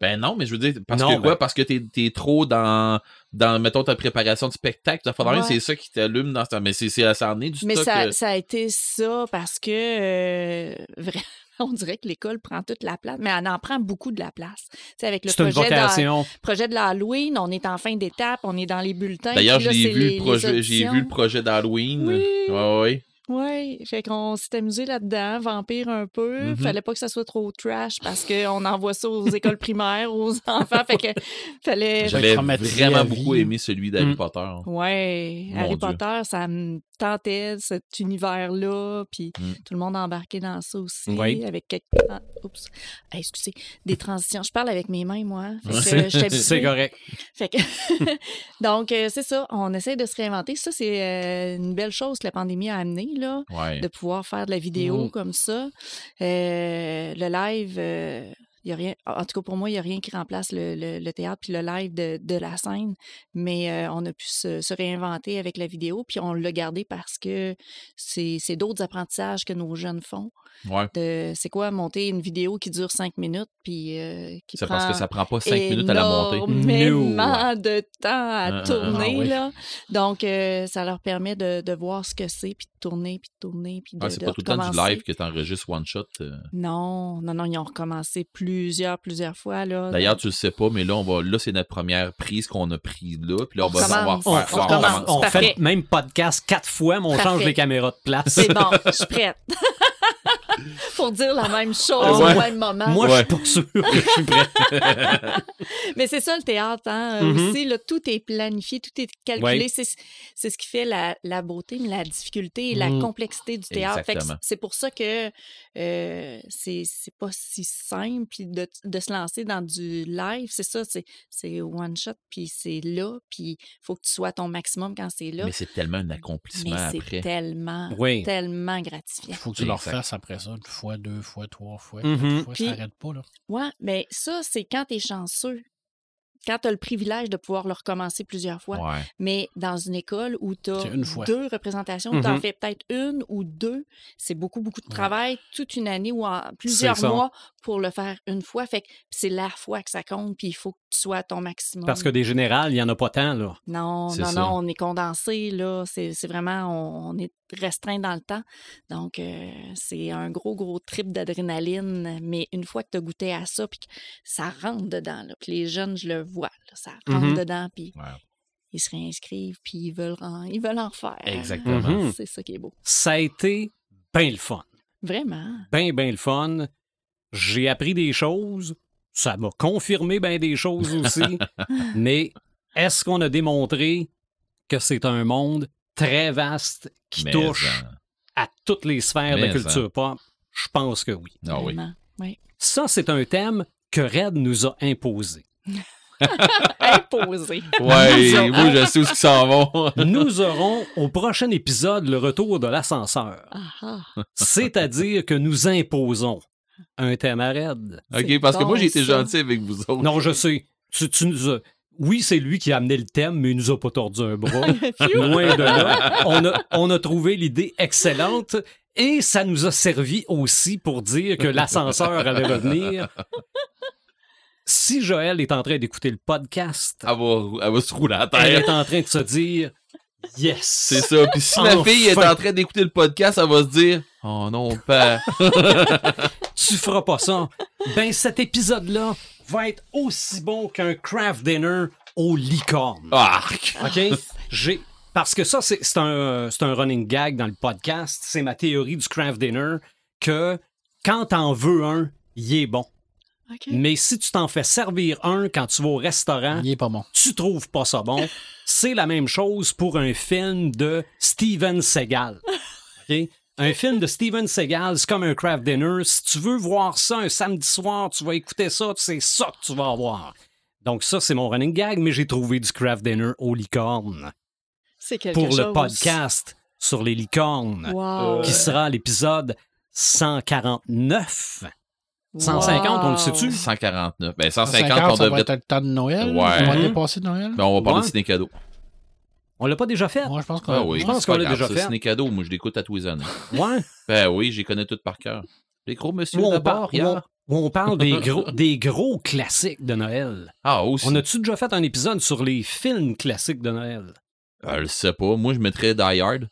Ben non, mais je veux dire, parce Non, que quoi? ben- Parce que t'es es trop dans, dans, mettons, ta préparation de spectacle. Ça fait Ouais. c'est ça qui t'allume dans ce Mais c'est c'est- ça en est du Mais stock. ça, euh, ça a été ça parce que euh, vraiment, on dirait que l'école prend toute la place, mais elle en prend beaucoup de la place. Sais, avec le C'est une projet de, projet de l'Halloween, on est en fin d'étape, on est dans les bulletins. D'ailleurs, c'est vu, j'ai vu le projet d'Halloween. Oui. Ouais, ouais. Oui, fait qu'on s'est amusé là-dedans, vampire un peu. Mhm. Fallait pas que ça soit trop trash parce qu'on envoie ça aux écoles primaires, aux enfants. Fait que fallait. J'avais vraiment beaucoup aimé celui d'Harry Mm. Potter. Ouais, Mon Harry Dieu. Potter, ça me tentait, cet univers-là. Puis Mm. tout le monde a embarqué dans ça aussi. Oui. Avec quelques. Oups. Excusez. Des transitions. Je parle avec mes mains, moi. Habituée. C'est correct. Fait que Donc, euh, c'est ça. On essaie de se réinventer. Ça, c'est euh, une belle chose que la pandémie a amené, là Ouais. de pouvoir faire de la vidéo Mm. comme ça. Euh, le live, En tout cas, pour moi, il n'y a rien qui remplace le, théâtre puis le live de, la scène. Mais euh, on a pu se, se réinventer avec la vidéo, puis on l'a gardé parce que c'est d'autres apprentissages que nos jeunes font. Ouais. De c'est quoi monter une vidéo qui dure cinq minutes puis euh, qui C'est prend parce que ça prend pas cinq minutes à la monter. énormément de temps à Ah, ah, tourner ah, oui. là. Donc euh, ça leur permet de, de voir ce que c'est puis de tourner puis de tourner puis de, Ah, c'est de pas tout le temps du live que t'enregistres one shot. euh. Non, non, non, ils ont recommencé plusieurs, plusieurs fois là. D'ailleurs, tu le sais pas, mais là, on va, là, c'est notre première prise qu'on a prise là. Puis là, on, On va. On, faire. On on- fait même podcast quatre fois, mais on change les caméras de place. c'est bon, je suis prête. pour dire la même chose Ouais. au même moment. Moi, Ouais. je suis pas sûr que je suis prêt. Mais c'est ça le théâtre, hein? Mhm. Aussi, là, tout est planifié, tout est calculé. Ouais. C'est, c'est ce qui fait la, la beauté, mais la difficulté et la Mhm. complexité du théâtre. Fait que Exactement. c'est pour ça que euh, c'est, c'est pas si simple puis de, de se lancer dans du live. C'est ça, c'est, c'est one shot, puis c'est là, puis il faut que tu sois à ton maximum quand c'est là. Mais c'est tellement un Mais accomplissement c'est après. tellement, Oui. tellement Il gratifiant. faut que tu le Exact. refasses après ça, une fois, deux fois, trois fois, quatre fois, Puis- ça n'arrête pas. Là. Ouais, mais ça, c'est quand tu es chanceux. Quand tu as le privilège de pouvoir le recommencer plusieurs fois. Ouais. Mais dans une école où tu C'est une fois. deux représentations, tu en fais peut-être une ou deux, c'est beaucoup, beaucoup de Ouais. travail, toute une année ou en plusieurs mois pour le faire une fois. Fait que c'est la fois que ça compte, puis il faut que tu sois à ton maximum. Parce que des générales, il n'y en a pas tant, là. Non, non, ça. non, on est condensé, là. C'est c'est vraiment, on, on est restreint dans le temps. Donc, euh, c'est un gros, gros trip d'adrénaline. Mais une fois que tu as goûté à ça, puis que ça rentre dedans, là, puis les jeunes, je le vois, là, ça rentre Mhm. dedans, puis ils se réinscrivent, puis ils veulent en, ils veulent en faire. Exactement. Mhm. C'est ça qui est beau. Ça a été bien le fun. Vraiment. Bien, bien le fun. J'ai appris des choses. Ça m'a confirmé bien des choses aussi. Mais est-ce qu'on a démontré que c'est un monde très vaste qui Mais, touche à toutes les sphères de Mais, la culture pop? Je pense que oui. Ah oui. Oui. Ça, c'est un thème que Red nous a imposé. Imposé. Ouais, moi, je sais où ils s'en vont. Nous aurons au prochain épisode le retour de l'ascenseur. Ah, ah. C'est-à-dire que nous imposons un thème à Red. OK, parce que moi, j'ai été gentil avec vous autres. Non, je sais. Tu, tu nous as- Oui, c'est lui qui a amené le thème, mais il nous a pas tordu un bras. Loin de là. On a, on a trouvé l'idée excellente et ça nous a servi aussi pour dire que l'ascenseur allait revenir. Si Joël est en train d'écouter le podcast, Elle va, elle va se rouler à elle terre. est en train de se dire Yes! C'est ça. Puis si la Enfin. fille est en train d'écouter le podcast, elle va se dire Oh non, pas. tu feras pas ça. Ben, cet épisode-là va être aussi bon qu'un craft dinner aux licornes. Arc! OK? J'ai. Parce que ça, c'est c'est un, c'est un running gag dans le podcast. C'est ma théorie du craft dinner que quand t'en veux un, il est bon. OK. Mais si tu t'en fais servir un quand tu vas au restaurant, Il est pas bon. tu trouves pas ça bon. C'est la même chose pour un film de Steven Seagal. OK? Un film de Steven Seagal, c'est comme un craft dinner. Si tu veux voir ça un samedi soir, tu vas écouter ça, c'est ça que tu vas avoir. Donc ça, c'est mon running gag, mais j'ai trouvé du craft dinner aux licornes C'est quelque pour chose. le podcast sur les licornes, Wow. qui sera l'épisode 149. 150, on le sait-tu? 149. Ben, 150, 150, on devrait. être le temps de Noël. Ouais. On va dépasser Noël. Ben, on va parler Ouais. de ciné cadeau. On l'a pas déjà fait? Moi, je pense qu'on Ah oui. Je c'est qu'on l'a déjà fait. Ciné cadeau, moi, je l'écoute à tous les années. Ouais. Ben oui, j'y connais toutes par cœur. Les gros monsieur où on- hier. où on parle des gros, des gros classiques de Noël. Ah, aussi. On a-tu déjà fait un épisode sur les films classiques de Noël? Ah, je le sais pas. Moi, je mettrais Die Hard.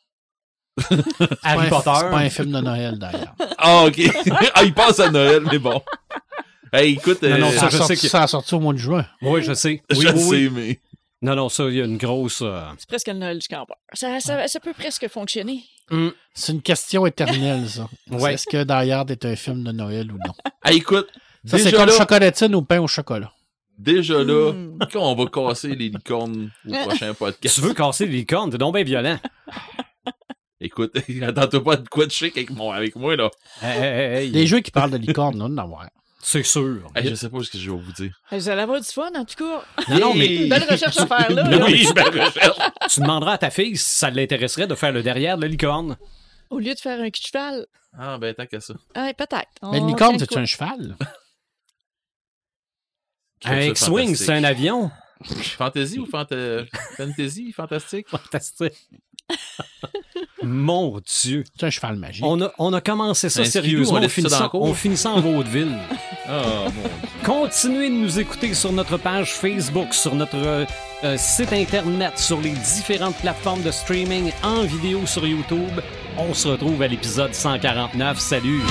Harry C'est pas un- Potter. C'est pas un film de Noël, d'ailleurs. Ah, OK. ah, il pense à Noël, mais bon. Hey, écoute, Non, non, euh, ça, je sorti- sais que- ça a sorti au mois de juin. Oui, je sais. je Oui, oui, oui. sais, mais... Non, non, ça, il y a une grosse... euh, C'est presque le Noël du campeur. Ça, ça, ça peut presque fonctionner. hum, C'est une question éternelle, ça. Ouais. Est-ce que Die Hard est un film de Noël ou non? Ah, écoute, Ça, c'est déjà, comme là, chocolatine ou pain au chocolat. déjà là, Hmm. quand on va casser les licornes au prochain podcast. tu veux casser les licornes, t'es donc bien violent. Écoute, attends-toi pas de quoi de chic avec, mon, avec moi, là. Hey, hey, hey, Les jeux qui parlent de licorne, non, d'en avoir. C'est sûr. Hey, je sais pas ce que je vais vous dire. Vous allez avoir du fun, en tout cas. Non, non, mais! Belle recherche à faire, là. Non, là. mais- Oui, me recherche. tu demanderas à ta fille si ça l'intéresserait de faire le derrière de la licorne. Au lieu de faire un cul de cheval. Ah, ben, tant qu'à ça. Ah, peut-être. Mais une licorne, c'est un cheval? Un X-Wing, c'est un avion. Fantasy ou fanta... fantasy, fantastique? Fantastique. Mon Dieu. C'est un cheval magique. On a, on a commencé ça Un skidoo, sérieusement. on On laisse finit ça dans ça, la cour. on finit ça en vaudeville. Ah, mon Dieu. Continuez de nous écouter sur notre page Facebook, sur notre euh, euh, site internet, sur les différentes plateformes de streaming, en vidéo sur YouTube. On se retrouve à l'épisode 149. Salut!